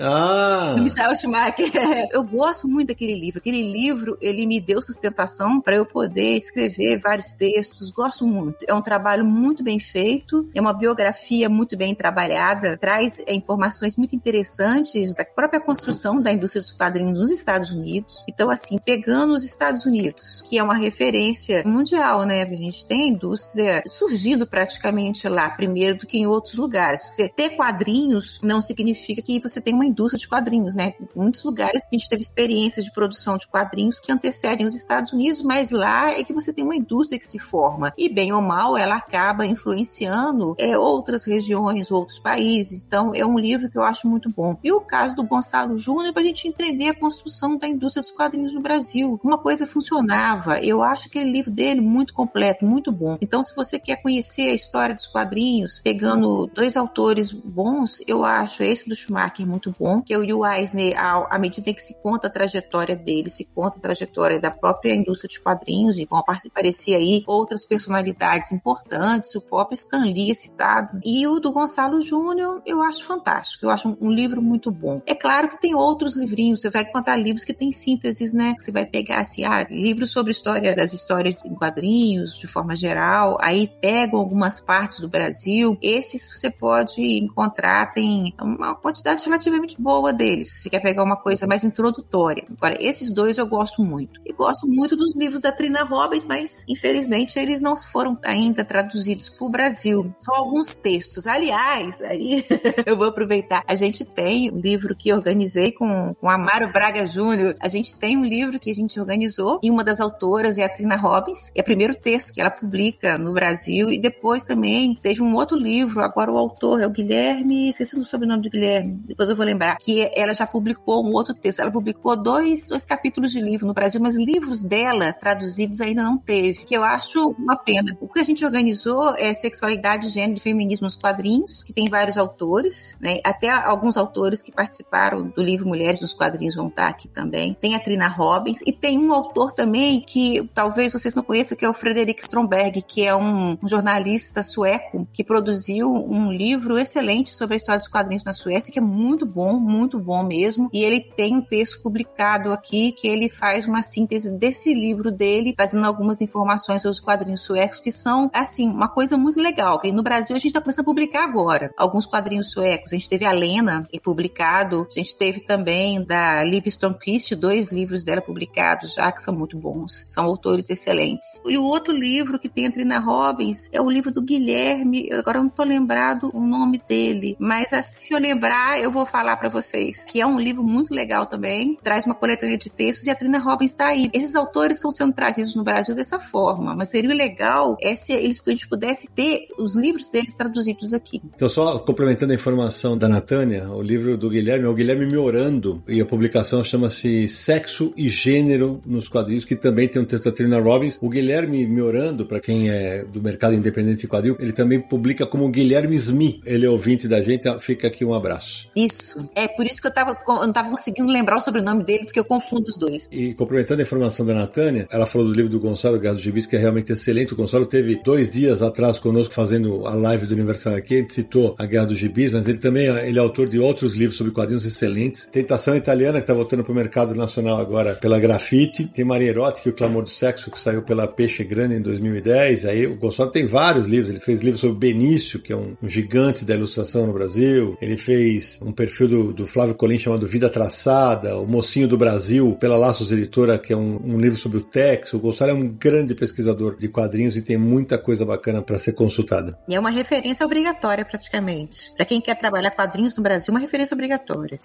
Ah! <laughs>
do Michael Schumacher. <laughs> Eu gosto muito daquele livro. Aquele livro, ele me deu sustentação para eu poder escrever vários textos. Gosto muito. É um trabalho muito bem feito, é uma biografia muito bem trabalhada, traz é, informações muito interessantes da própria construção da indústria dos quadrinhos nos Estados Unidos. Então, assim, pegando os Estados Unidos, que é uma referência mundial, né? A gente tem indústria surgindo praticamente lá, primeiro do que em outros lugares. Você ter quadrinhos não significa que você tem uma indústria de quadrinhos, né? Em muitos lugares a gente teve experiências de produção de quadrinhos que antecedem os Estados Unidos, mas lá é que você tem uma indústria que se forma. E bem ou mal, ela acaba influenciando é, outras regiões, outros países. Então, é um livro que eu acho muito bom. E o caso do Gonçalo Júnior, para a gente entender a construção da indústria dos quadrinhos no Brasil. Uma coisa funcionava. Eu acho aquele livro dele muito completo, muito bom. Então, se você quer conhecer a história dos quadrinhos, pegando dois autores bons, eu acho esse do Schumacher muito bom, que é o Will Eisner, à medida que se conta a trajetória dele, se conta a trajetória da própria indústria de quadrinhos, e vão aparecer aí outras personalidades importantes, o próprio Stan Lee é citado. E o do Gonçalo Júnior, eu acho fantástico, eu acho um, um livro muito bom. É claro que tem outros livrinhos, você vai encontrar livros que tem sínteses, né? Você vai pegar assim, ah, livros sobre história das histórias em quadrinhos, de forma geral, aí pegam algumas partes do Brasil. Esses você pode encontrar, tem uma quantidade relativamente boa deles, se você quer pegar uma coisa mais introdutória. Agora, esses dois eu gosto muito. E gosto muito dos livros da Trina Robbins, mas infelizmente eles não foram ainda traduzidos para o Brasil. São alguns textos. Aliás, aí <laughs> eu vou aproveitar. A gente tem um livro que organizei com, com Amaro Braga Júnior. A gente tem um livro que a gente organizou e uma das autoras é a Trina Robbins. É o primeiro texto que ela publica no Brasil e depois também teve um outro livro. Agora o autor é o Guilherme, esqueci o sobrenome do Guilherme, depois eu vou lembrar, que ela já publicou um outro texto. Ela publicou dois, dois capítulos de livro no Brasil, mas livros dela traduzidos ainda não teve, que eu acho uma pena. O que a gente organizou é Sexualidade, Gênero e Feminismo nos Quadrinhos, que tem vários autores, né? Até alguns autores que participaram do livro Mulheres nos Quadrinhos vão estar aqui também. Tem a Trina Robbins e tem um autor também que talvez vocês não conheçam, que é o Frederick Stromberg, que é um, um jornalista sueco que produziu um livro excelente sobre a história dos quadrinhos na Suécia, que é muito bom, muito bom mesmo. E ele tem um texto publicado aqui que ele faz uma síntese desse livro dele, trazendo algumas informações sobre os quadrinhos suecos, que são, assim, uma coisa muito legal. Que no Brasil a gente está começando a publicar agora alguns quadrinhos suecos. A gente teve a Lena é publicado, a gente teve também da Liv Stromquist, dois livros dela publicados já, que são muito bons. São autores excelentes. E o outro livro que tem a Trina Robbins é o livro do Guilherme, agora eu não tô lembrado o nome dele, mas assim, se eu lembrar, eu vou falar para vocês, que é um livro muito legal também, traz uma coletânea de textos e a Trina Robbins está aí. Esses autores estão sendo trazidos no Brasil dessa forma, mas seria legal é se eles, a gente pudesse ter os livros deles traduzidos aqui.
Então, só complementando a informação da Natânia, o livro do Guilherme é o Guilherme Me Orando, e a publicação chama-se Sexo e Gênero nos Quadrinhos, que também tem um texto da Trina Robbins. O Guilherme Me Orando, para quem é do mercado independente de quadrinho, ele também publica como Guilherme Smith. Ele é ouvinte da gente, fica aqui um abraço.
Isso. É por isso que eu, tava, eu não estava conseguindo lembrar o sobrenome dele, porque eu confundo os dois.
E complementando a informação da Natânia, ela falou do livro do Gonçalo Gás Gibis, que é realmente excelente. O Gonçalo teve dois dias atrás conosco fazendo a live do Universal aqui, a gente citou a Guerra dos Gibis, mas ele também ele é autor de outros livros sobre quadrinhos excelentes. Tentação Italiana, que está voltando para o mercado nacional agora pela Grafite. Tem Maria Erótica e o Clamor do Sexo, que saiu pela Peixe Grande em 2010. Aí o Gonçalo tem vários livros. Ele fez livros sobre Benício, que é um, um gigante da ilustração no Brasil. Ele fez um perfil do, do Flávio Colim chamado Vida Traçada, O Mocinho do Brasil, pela Laços Editora, que é um, um livro sobre o Tex. O Gonçalo é um grande pesquisador de quadrinhos e tem muita coisa bacana para ser consultada.
E é uma referência obrigatória, praticamente. Para quem quer trabalhar quadrinhos quadrinhos no Brasil uma referência obrigatória.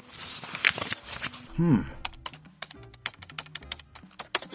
Hum.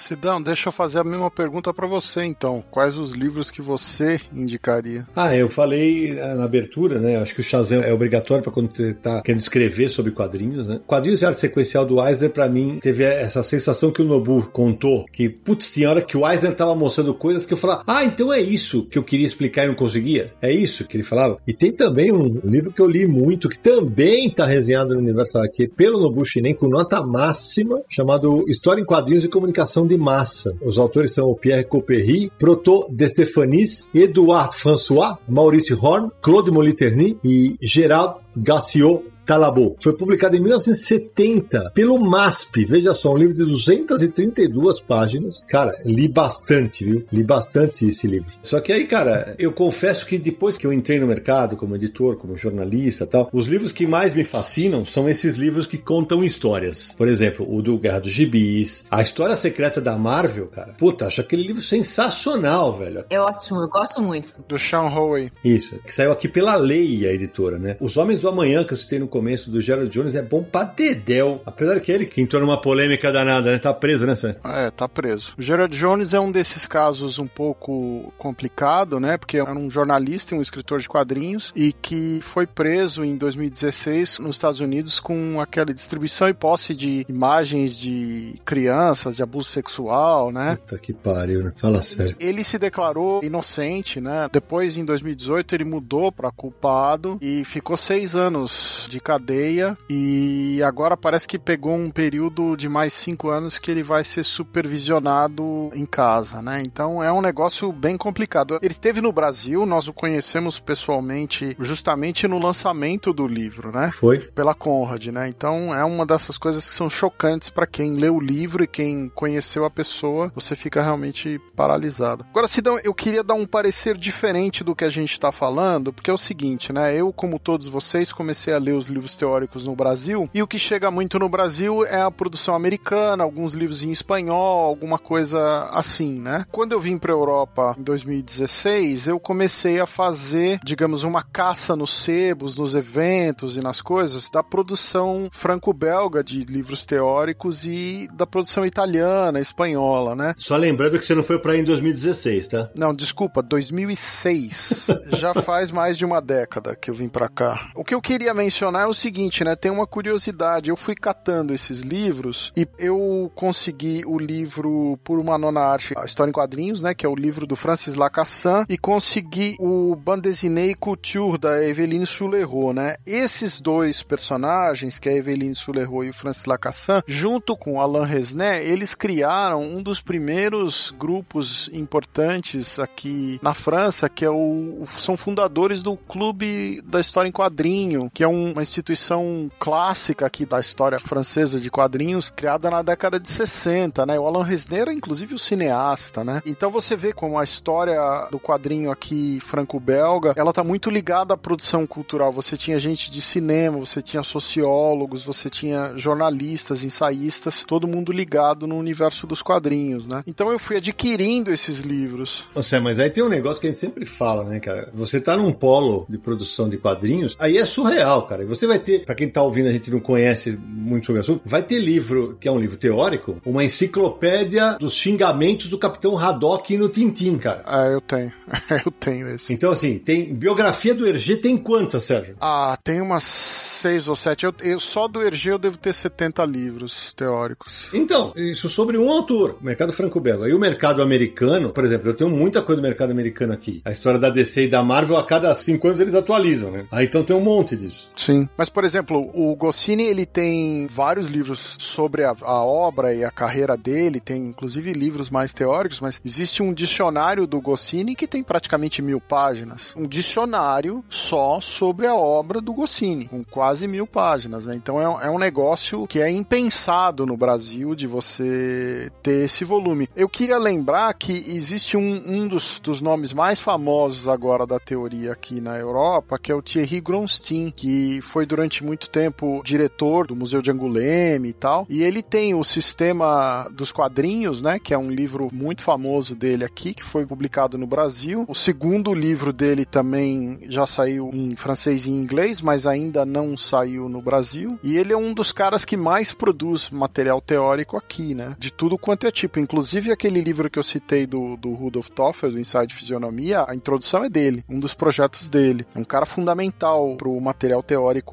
Sidão, deixa eu fazer a mesma pergunta para você então. Quais os livros que você indicaria?
Ah, eu falei eh, na abertura, né? Acho que o Shazam é obrigatório para quando você tá querendo escrever sobre quadrinhos, né? Quadrinhos e arte sequencial do Eisner, para mim, teve essa sensação que o Nobu contou, que, putz, tinha hora que o Eisner tava mostrando coisas que eu falava, ah, então é isso que eu queria explicar e não conseguia? É isso que ele falava? E tem também um livro que eu li muito, que também tá resenhado no Universal aqui, pelo Nobu Shinen, com nota máxima, chamado História em Quadrinhos e Comunicação de de massa. Os autores são Pierre Coupery, Proto de Stefanis, Edouard François, Maurice Horn, Claude Moliterny e Gerald Gassiot Talabot. Foi publicado em 1970 pelo MASP. Veja só, um livro de 232 páginas. Cara, li bastante, viu? Li bastante esse livro. Só que aí, cara, eu confesso que depois que eu entrei no mercado como editor, como jornalista tal, os livros que mais me fascinam são esses livros que contam histórias. Por exemplo, o do Guerra dos Gibis, a história secreta da Marvel, cara. Puta, acho aquele livro sensacional, velho.
É ótimo, eu gosto muito.
Do Sean Howe.
Isso, que saiu aqui pela Lei, a editora, né? Os Homens do Amanhã, que eu citei no começo do Gerald Jones é bom pra dedéu. Apesar que ele que entrou numa polêmica danada, né? Tá preso, né, Sam?
É, tá preso. O Gerald Jones é um desses casos um pouco complicado, né? Porque era um jornalista e um escritor de quadrinhos e que foi preso em 2016 nos Estados Unidos com aquela distribuição e posse de imagens de crianças, de abuso sexual, né?
Puta que pariu, né? Fala sério.
Ele se declarou inocente, né? Depois, em 2018, ele mudou para culpado e ficou seis anos de cadeia e agora parece que pegou um período de mais cinco anos que ele vai ser supervisionado em casa, né? Então é um negócio bem complicado. Ele esteve no Brasil, nós o conhecemos pessoalmente justamente no lançamento do livro, né?
Foi.
Pela Conrad, né? Então é uma dessas coisas que são chocantes para quem lê o livro e quem conheceu a pessoa, você fica realmente paralisado. Agora, Sidão, eu queria dar um parecer diferente do que a gente está falando, porque é o seguinte, né? Eu, como todos vocês, comecei a ler os livros teóricos no Brasil, e o que chega muito no Brasil é a produção americana, alguns livros em espanhol, alguma coisa assim, né? Quando eu vim para Europa em 2016, eu comecei a fazer, digamos, uma caça nos sebos, nos eventos e nas coisas da produção franco-belga de livros teóricos e da produção italiana, espanhola, né?
Só lembrando que você não foi para aí em 2016, tá?
Não, desculpa, 2006. <laughs> Já faz mais de uma década que eu vim para cá. O que eu queria mencionar é o seguinte, né? Tem uma curiosidade. Eu fui catando esses livros e eu consegui o livro por uma nona arte, a História em Quadrinhos, né? Que é o livro do Francis Lacassan e consegui o Bande dessinée Couture da Eveline Soulerot, né? Esses dois personagens, que é a Eveline Soulerot e o Francis Lacassan, junto com Alain Resnais, eles criaram um dos primeiros grupos importantes aqui na França, que é o são fundadores do Clube da História em Quadrinho, que é uma instituição clássica aqui da história francesa de quadrinhos, criada na década de 60, né? O Alain Resnais era inclusive o cineasta, né? Então você vê como a história do quadrinho aqui franco-belga, ela tá muito ligada à produção cultural. Você tinha gente de cinema, você tinha sociólogos, você tinha jornalistas, ensaístas, todo mundo ligado no universo dos quadrinhos, né? Então eu fui adquirindo esses livros.
Você, mas aí tem um negócio que a gente sempre fala, né, cara? Você tá num polo de produção de quadrinhos, aí é surreal, cara. E você vai ter, para quem tá ouvindo, a gente não conhece muito sobre o assunto, vai ter livro, que é um livro teórico, uma enciclopédia dos xingamentos do Capitão Haddock no Tintim, cara.
Ah, eu tenho. <laughs> eu tenho esse.
Então, assim, tem biografia do Hergé tem quantas, Sérgio?
Ah, tem umas seis ou sete. Eu, eu só do Hergé eu devo ter 70 livros teóricos.
Então, isso sobre um autor, mercado franco-belga. E o mercado americano, por exemplo, eu tenho muita coisa do mercado americano aqui. A história da DC e da Marvel, a cada cinco anos eles atualizam, né? Aí então tem um monte disso.
Sim. Mas, por exemplo, o Goscinny, ele tem vários livros sobre a, a obra e a carreira dele, tem inclusive livros mais teóricos, mas existe um dicionário do Goscinny que tem praticamente mil páginas. Um dicionário só sobre a obra do Goscinny, com quase mil páginas, né? Então é, é um negócio que é impensado no Brasil de você ter esse volume. Eu queria lembrar que existe um, um dos, dos nomes mais famosos agora da teoria aqui na Europa, que é o Thierry Gronstein, que foi durante muito tempo diretor do Museu de Anguleme e tal. E ele tem o sistema dos quadrinhos, né? Que é um livro muito famoso dele aqui, que foi publicado no Brasil. O segundo livro dele também já saiu em francês e em inglês, mas ainda não saiu no Brasil. E ele é um dos caras que mais produz material teórico aqui, né? De tudo quanto é tipo. Inclusive aquele livro que eu citei do, do Rudolf Toffel, do Ensaio de Fisionomia, a introdução é dele, um dos projetos dele. É um cara fundamental pro material teórico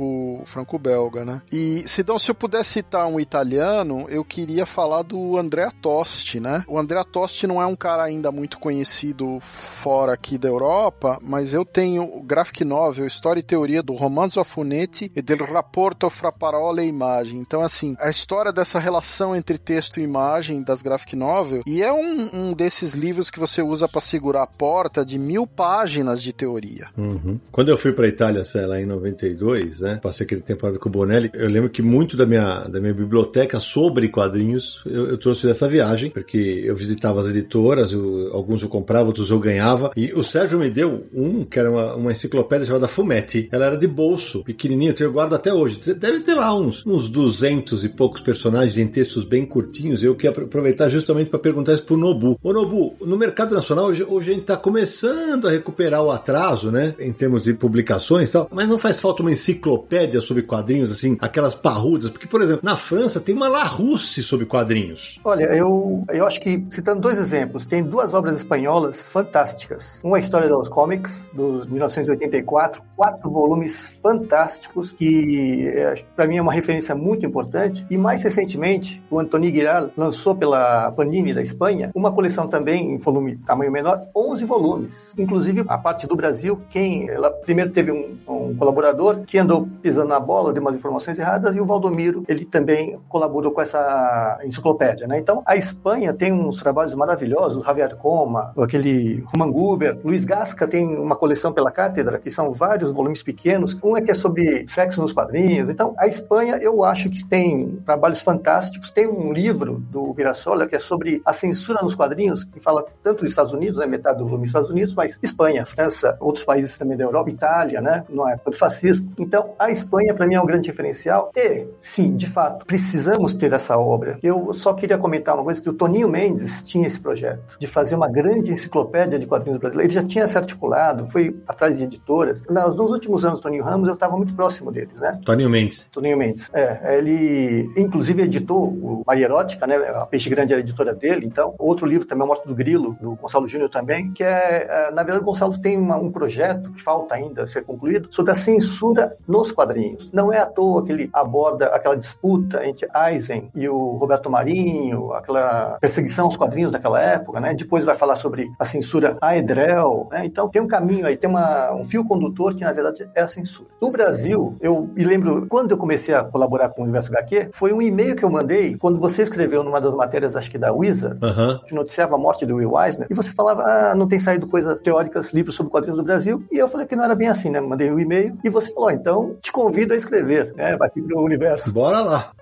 franco-belga, né? E, se eu pudesse citar um italiano, eu queria falar do Andrea Tosti, né? O Andrea Tosti não é um cara ainda muito conhecido fora aqui da Europa, mas eu tenho o graphic novel, História e Teoria do Romanzo a Funetti e del Rapporto fra Parola e Imagem. Então, assim, a história dessa relação entre texto e imagem das graphic novel, e é um, um desses livros que você usa para segurar a porta de mil páginas de teoria.
Uhum. Quando eu fui para Itália, sei lá, em 92, né, passei aquele temporada com o Bonelli, eu lembro que muito da minha, da minha biblioteca sobre quadrinhos eu, eu trouxe dessa viagem, porque eu visitava as editoras, eu, alguns eu comprava, outros eu ganhava, e o Sérgio me deu um, que era uma, uma enciclopédia chamada Fumetti. Ela era de bolso, pequenininha, eu guardo até hoje. Deve ter lá uns, uns 200 e poucos personagens em textos bem curtinhos. Eu queria aproveitar justamente para perguntar isso pro Nobu. Ô Nobu, no mercado nacional hoje, hoje a gente está começando a recuperar o atraso, né, em termos de publicações e tal, mas não faz falta uma enciclopédia sobre quadrinhos, assim, aquelas parrudas, porque, por exemplo, na França tem uma Larousse sobre quadrinhos.
Olha, eu, eu acho que, citando dois exemplos, tem duas obras espanholas fantásticas. Uma é a História dos Comics, do 1984, quatro volumes fantásticos, que é, para mim é uma referência muito importante. E mais recentemente, o Antoni Giral lançou pela Panini da Espanha uma coleção também em volume tamanho menor, 11 volumes. Inclusive, a parte do Brasil, quem ela primeiro teve um, um colaborador que andou pisando na bola, deu umas informações erradas, e o Valdomiro, ele também colaborou com essa enciclopédia, né? Então, a Espanha tem uns trabalhos maravilhosos, Javier Coma, aquele Roman Guber, Luiz Gasca tem uma coleção pela cátedra, que são vários volumes pequenos, um é que é sobre sexo nos quadrinhos. Então, a Espanha, eu acho que tem trabalhos fantásticos. Tem um livro do Girassola que é sobre a censura nos quadrinhos, que fala tanto dos Estados Unidos, né, metade do volume dos Estados Unidos, mas Espanha, França, outros países também da Europa, Itália, né, na época do fascismo. Então, a Espanha, para mim, é um grande diferencial. E, sim, de fato, precisamos ter essa obra. Eu só queria comentar uma coisa, que o Toninho Mendes tinha esse projeto, de fazer uma grande enciclopédia de quadrinhos brasileiros. Ele já tinha se articulado, foi atrás de editoras. Nos, nos últimos anos, Toninho Ramos, eu estava muito próximo deles, né?
Toninho Mendes.
Toninho Mendes. É, ele, inclusive, editou o Maria Erótica, né? A Peixe Grande era a editora dele, então. Outro livro também, A Morte do Grilo, do Gonçalo Júnior também, que é, é, na verdade, o Gonçalo tem uma, um projeto que falta ainda ser concluído sobre a censura nos quadrinhos. Não é à toa que ele aborda aquela disputa entre Eisen e o Roberto Marinho, aquela perseguição aos quadrinhos daquela época, né? Depois vai falar sobre a censura a Edrel, né? Então tem um caminho aí, tem uma, um fio condutor que na verdade é a censura. No Brasil, eu me lembro quando eu comecei a colaborar com o Universo HQ, foi um e-mail que eu mandei quando você escreveu numa das matérias, acho que da Wizard,
Aham.
que noticiava a morte do Will Eisner, e você falava, ah, não tem saído coisas teóricas, livros sobre quadrinhos do Brasil, e eu falei que não era bem assim, né? Mandei um e-mail, e você falou, então te convido a escrever, né? Vai aqui pro Universo.
Bora lá. <laughs>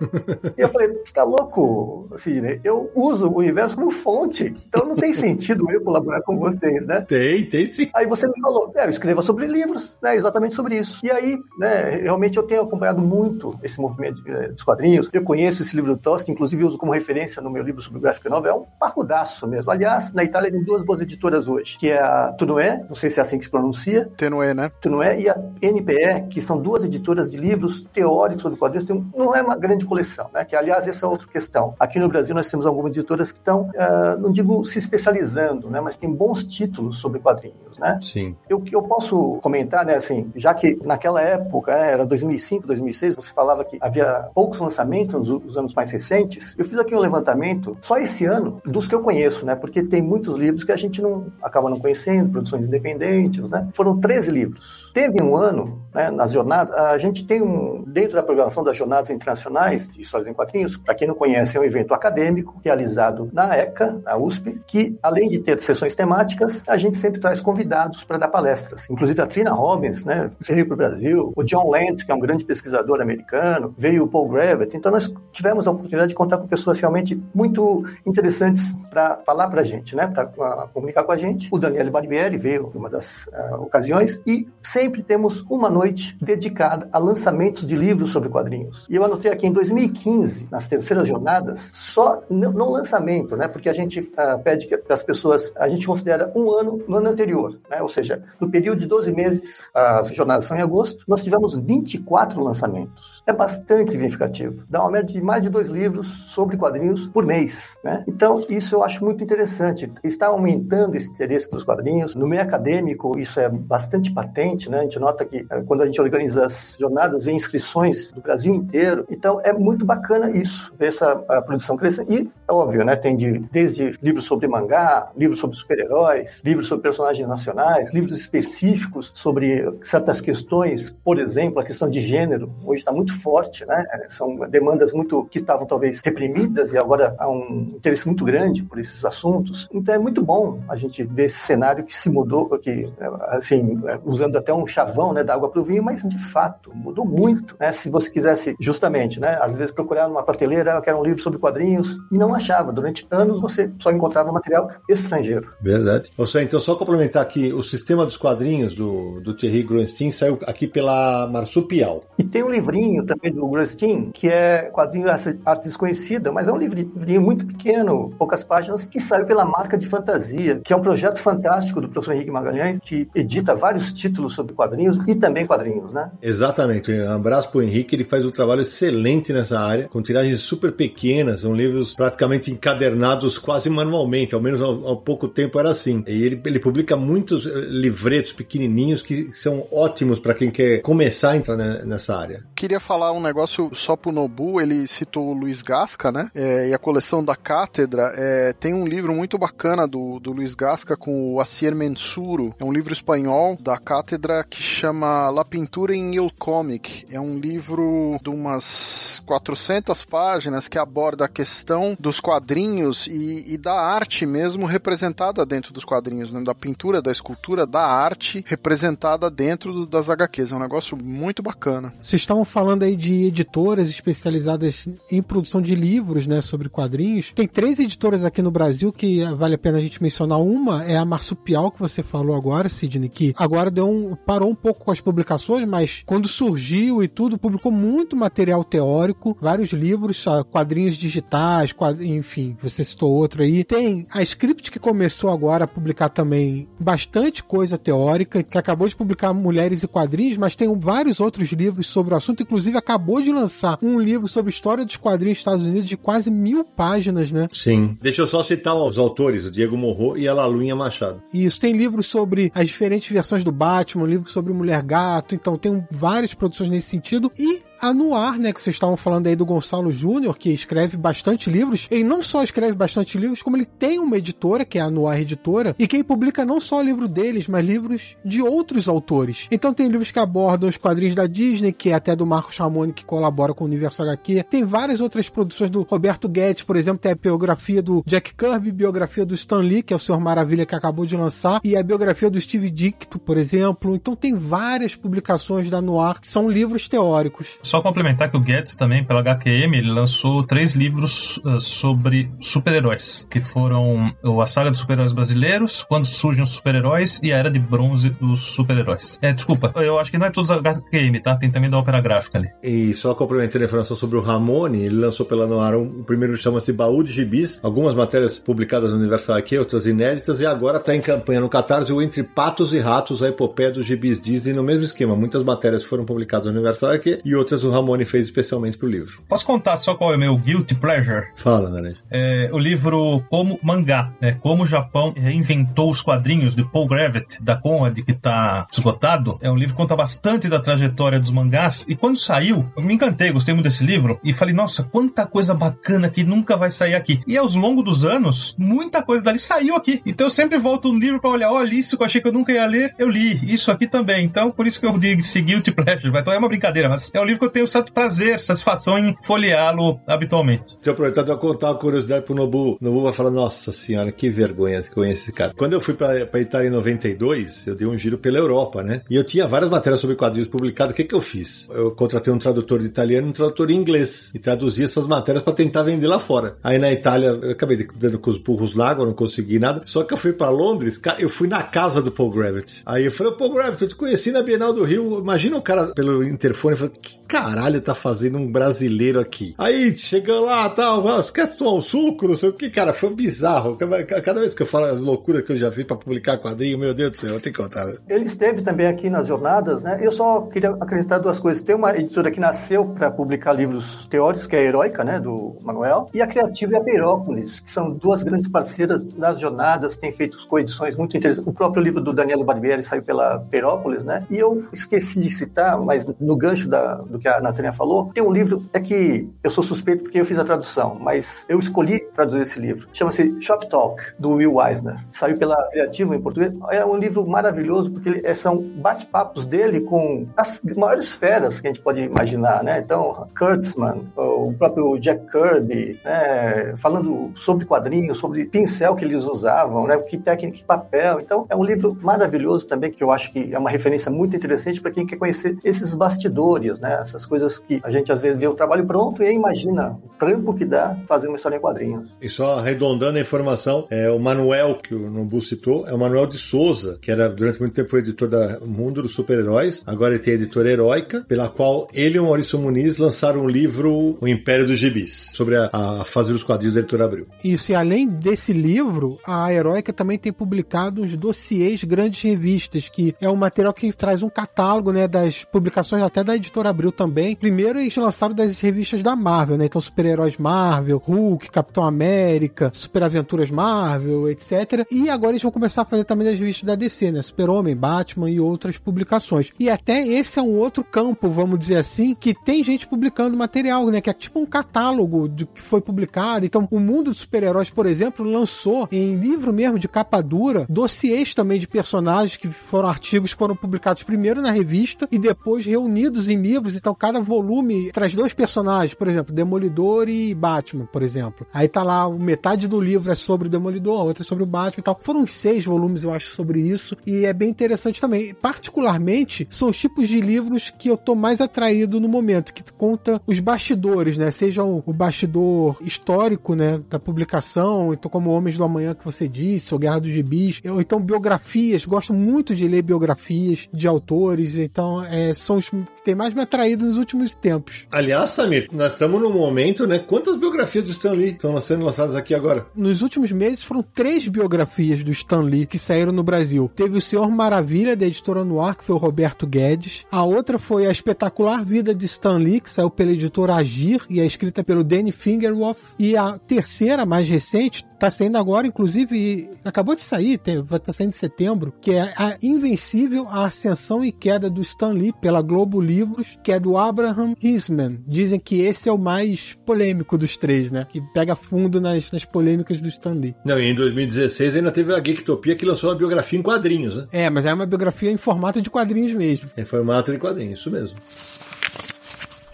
E eu falei, você tá louco, Sidney? Eu uso o Universo como fonte, então não tem sentido eu colaborar com vocês, né?
Tem, tem sim.
Aí você me falou, é, eu escreva sobre livros, né, exatamente sobre isso. E aí, né, realmente eu tenho acompanhado muito esse movimento eh, dos quadrinhos. Eu conheço esse livro do Toski, inclusive uso como referência no meu livro sobre o graphic novel. É um parrudaço mesmo. Aliás, na Itália tem duas boas editoras hoje, que é a Tunué, não sei se é assim que se pronuncia,
Tenue, né?
Tunué e a NPE, que são duas editoras de livros teóricos sobre quadrinhos. Tem não é uma grande coleção, né? Que, aliás, essa é outra questão. Aqui no Brasil nós temos algumas editoras que estão, ah, não digo se especializando, né? Mas tem bons títulos sobre quadrinhos, né?
Sim.
Eu, eu posso comentar, né, assim, já que naquela época, né, era 2005, 2006, você falava que havia poucos lançamentos nos nos anos mais recentes, eu fiz aqui um levantamento, só esse ano, dos que eu conheço, né, porque tem muitos livros que a gente não acaba não conhecendo, produções independentes, né, foram 13 livros. Teve um ano, né, nas jornadas, a gente tem um, dentro da programação das jornadas internacionais de histórias em quadrinhos, para quem não conhece, é um evento acadêmico realizado na ECA, na USP, que além de ter sessões temáticas, a gente sempre traz convidados para dar palestras. Inclusive a Trina Robbins, né, veio para o Brasil, o John Lentz, que é um grande pesquisador americano, veio o Paul Gravett. Então nós tivemos a oportunidade de contar com pessoas realmente muito interessantes para falar para a gente, né, para comunicar com a gente. O Daniele Barbieri veio em uma das ah, ocasiões e sempre temos uma noite dedicada a lançamentos de livros sobre quadrinhos. E eu anotei aqui em 2015, nas terceiras jornadas, só no lançamento, né? Porque a gente uh, pede que as pessoas, a gente considera um ano no ano anterior, né? Ou seja, no período de 12 meses, as jornadas são em agosto, nós tivemos 24 lançamentos. É bastante significativo. Dá uma média de mais de dois livros sobre quadrinhos por mês, né? Então, isso eu acho muito interessante. Está aumentando esse interesse pelos quadrinhos. No meio acadêmico, isso é bastante patente, né? A gente nota que eh, quando a gente organiza as jornadas, vem inscrições do Brasil inteiro. Então, é muito bacana isso, ver essa produção crescendo. E, é óbvio, né? Tem de, desde livros sobre mangá, livros sobre super-heróis, livros sobre personagens nacionais, livros específicos sobre certas questões, por exemplo, a questão de gênero, hoje está muito forte, né? São demandas muito que estavam talvez reprimidas e agora há um interesse muito grande por esses assuntos. Então é muito bom a gente ver esse cenário que se mudou, que assim, usando até um chavão, né, da água para o vinho, mas de fato mudou muito, né? Se você quisesse justamente, né, às vezes procurar numa prateleira, eu quero um livro sobre quadrinhos e não achava. Durante anos você só encontrava material estrangeiro.
Verdade. Ou seja, então só complementar aqui, o sistema dos quadrinhos do, do Thierry Grunstein saiu aqui pela Marsupial.
E tem um livrinho também do Grunstein, que é quadrinho arte desconhecida, mas é um livrinho muito pequeno, poucas páginas, que saiu pela marca de fantasia, que é um projeto fantástico do professor Henrique Magalhães, que edita vários títulos sobre quadrinhos e também quadrinhos, né?
Exatamente. Um abraço pro Henrique, ele faz um trabalho excelente nessa área, com tiragens super pequenas, são livros praticamente encadernados quase manualmente, ao menos há, há pouco tempo era assim. E ele, ele publica muitos eh, livretos pequenininhos que são ótimos para quem quer começar a entrar nessa área.
Queria falar um negócio só pro Nobu, ele citou o Luiz Gasca, né? É, e a coleção da Cátedra é, tem um livro muito bacana do, do Luiz Gasca com o Acier Mensuro. É um livro espanhol da Cátedra que chama La Pintura em Il Comic. É um livro de umas 400 páginas que aborda a questão dos quadrinhos e, e da arte mesmo representada dentro dos quadrinhos, né? da pintura, da escultura, da arte representada dentro das HQs. É um negócio muito bacana.
Vocês estavam falando aí de editoras especializadas em produção de livros, né, sobre quadrinhos. Tem três editoras aqui no Brasil que vale a pena a gente mencionar. Uma é a Marsupial, que você falou agora, Sidney, que agora deu um, parou um pouco com as publicações, mas quando surgiu e tudo, publicou muito material teórico, vários livros, quadrinhos digitais, quadr... enfim, você citou outro aí. Tem a Script que começou agora a publicar também bastante coisa teórica, que acabou de publicar Mulheres e Quadrinhos, mas tem vários outros livros sobre o assunto, inclusive acabou de lançar um livro sobre história dos quadrinhos dos Estados Unidos de quase mil páginas, né?
Sim. Deixa eu só citar os autores, o Diego Morro e a Lalunha Machado.
Isso, tem livros sobre as diferentes versões do Batman, livro sobre Mulher Gato, então tem várias produções nesse sentido e a Noir, né, que vocês estavam falando aí do Gonçalo Júnior, que escreve bastante livros. Ele não só escreve bastante livros, como ele tem uma editora, que é a Noir Editora, e quem publica não só o livro deles, mas livros de outros autores. Então tem livros que abordam os quadrinhos da Disney, que é até do Marcos Ramone, que colabora com o Universo HQ. Tem várias outras produções do Roberto Guedes, por exemplo, tem a biografia do Jack Kirby, biografia do Stan Lee, que é o Senhor Maravilha que acabou de lançar, e a biografia do Steve Dicto, por exemplo. Então tem várias publicações da Noir que são livros teóricos.
Só complementar que o Guedes também, pela HQM, ele lançou três livros uh, sobre super-heróis, que foram a saga dos super-heróis brasileiros, quando surgem os super-heróis e a era de bronze dos super-heróis. É, desculpa, eu acho que não é todos HQM, tá? Tem também da Ópera Gráfica ali.
E só complementando a informação sobre o Ramone, ele lançou pela Noir, um, o primeiro chama-se Baú de Gibis, algumas matérias publicadas no Universal aqui, outras inéditas, e agora está em campanha no Catarse o Entre Patos e Ratos, a epopeia dos Gibis Disney, no mesmo esquema. Muitas matérias foram publicadas no Universal aqui e outras o Ramone fez especialmente pro livro.
Posso contar só qual é o meu guilty pleasure?
Fala, Naranjo.
É, o livro Como Mangá, né? Como o Japão reinventou os quadrinhos de Paul Gravett, da Conrad, que tá esgotado. É um livro que conta bastante da trajetória dos mangás. E quando saiu, eu me encantei, gostei muito desse livro. E falei, nossa, quanta coisa bacana que nunca vai sair aqui. E aos longos dos anos, muita coisa dali saiu aqui. Então eu sempre volto no livro para olhar, olha, isso que eu achei que eu nunca ia ler, eu li. Isso aqui também. Então, por isso que eu digo esse guilty pleasure. Então é uma brincadeira, mas é um livro que eu tenho prazer, satisfação em folheá-lo habitualmente.
Deixa eu aproveitar para contar uma curiosidade pro Nobu. Nobu vai falar, nossa senhora, que vergonha que conhecer esse cara. Quando eu fui pra Itália em 92, eu dei um giro pela Europa, né? E eu tinha várias matérias sobre quadrinhos publicadas. O que que eu fiz? Eu contratei um tradutor de italiano e um tradutor em inglês. E traduzi essas matérias para tentar vender lá fora. Aí na Itália, eu acabei dando com os burros lá, eu não consegui nada. Só que eu fui para Londres, eu fui na casa do Paul Gravett. Aí eu falei, Paul Gravett, eu te conheci na Bienal do Rio. Imagina o cara pelo interfone, falou, que caralho tá fazendo um brasileiro aqui? Aí chegou lá, tal, tá, tomar um suco? Não sei o que, cara, foi bizarro. Cada vez que eu falo as loucuras que eu já fiz para publicar quadrinho, meu Deus do céu, eu tenho que contar.
Ele esteve também aqui nas jornadas, né? Eu só queria acrescentar duas coisas. Tem uma editora que nasceu para publicar livros teóricos, que é a Heroica, né, do Manuel, e a Criativa e a Peirópolis, que são duas grandes parceiras nas jornadas, têm feito coedições muito interessantes. O próprio livro do Danielo Barbieri saiu pela Peirópolis, né? E eu esqueci de citar, mas no gancho da, do que a Natânia falou, tem um livro, é que eu sou suspeito porque eu fiz a tradução, mas eu escolhi traduzir esse livro. Chama-se Shop Talk, do Will Eisner. Saiu pela Criativa em português. É um livro maravilhoso porque é, são bate-papos dele com as maiores feras que a gente pode imaginar, né? Então, Kurtzman, o próprio Jack Kirby, né? falando sobre quadrinhos, sobre pincel que eles usavam, né? Que técnica, que papel. Então, é um livro maravilhoso também que eu acho que é uma referência muito interessante para quem quer conhecer esses bastidores, né? Essas coisas que a gente às vezes vê o trabalho pronto e imagina o trampo que dá fazer uma história em quadrinhos.
E só arredondando a informação, é o Manuel que o Nobu citou, é o Manuel de Souza, que era durante muito tempo editor da Mundo dos Super-Heróis, agora ele tem a editora Heróica, pela qual ele e o Maurício Muniz lançaram o livro O Império dos Gibis, sobre a, a fase dos quadrinhos da editora Abril.
Isso, e além desse livro, a Heróica também tem publicado uns dossiês grandes revistas, que é um material que traz um catálogo, né, das publicações até da editora Abril também. Primeiro eles lançaram das revistas da Marvel, né, então Super-Heróis Marvel, Hulk, Capitão América, Super Aventuras Marvel, etc. E agora eles vão começar a fazer também das revistas da DC, né, Super-Homem, Batman e outras publicações. E até esse é um outro campo, vamos dizer assim, que tem gente publicando material, né, que é tipo um catálogo de que foi publicado. Então, o mundo dos super-heróis, por exemplo, lançou em livro mesmo de capa dura dossiês também de personagens que foram artigos que foram publicados primeiro na revista e depois reunidos em livros. Então, cada volume traz dois personagens, por exemplo, Demolidor e Batman, por exemplo. Aí tá lá, metade do livro é sobre o Demolidor, a outra é sobre o Batman e tal. Foram seis volumes, eu acho, sobre isso. E é bem interessante também. Particularmente, são os tipos de livros que eu tô mais atraído no momento, que conta os bastidores, né? Sejam o bastidor histórico, né? Da publicação, então como Homens do Amanhã que você disse, ou Guerra dos Gibis, ou então biografias. Gosto muito de ler biografias de autores, então é, são os que tem mais me atraído nos últimos tempos.
Aliás, Samir, nós estamos num momento, né? Quantas biografias do Stan Lee estão sendo lançadas aqui agora?
Nos últimos meses foram três biografias do Stan Lee que saíram no Brasil. Teve o Senhor Maravilha, da editora Noir, que foi o Roberto Guedes. A outra foi A Espetacular Vida de Stan Lee, que saiu pela editora Agir e é escrita pelo Danny Fingerhoff. E a terceira, mais recente, tá saindo agora, inclusive, acabou de sair, tem, vai estar tá saindo em setembro, que é a Invencível, a Ascensão e Queda do Stan Lee, pela Globo Livros, que é do Abraham Hisman. Dizem que esse é o mais polêmico dos três, né? Que pega fundo nas, nas polêmicas do Stan Lee.
Não, e em 2016 ainda teve a Geektopia que lançou uma biografia em quadrinhos, né?
É, mas é uma biografia em formato de quadrinhos mesmo.
Em formato de quadrinhos, isso mesmo.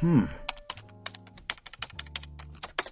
Hum.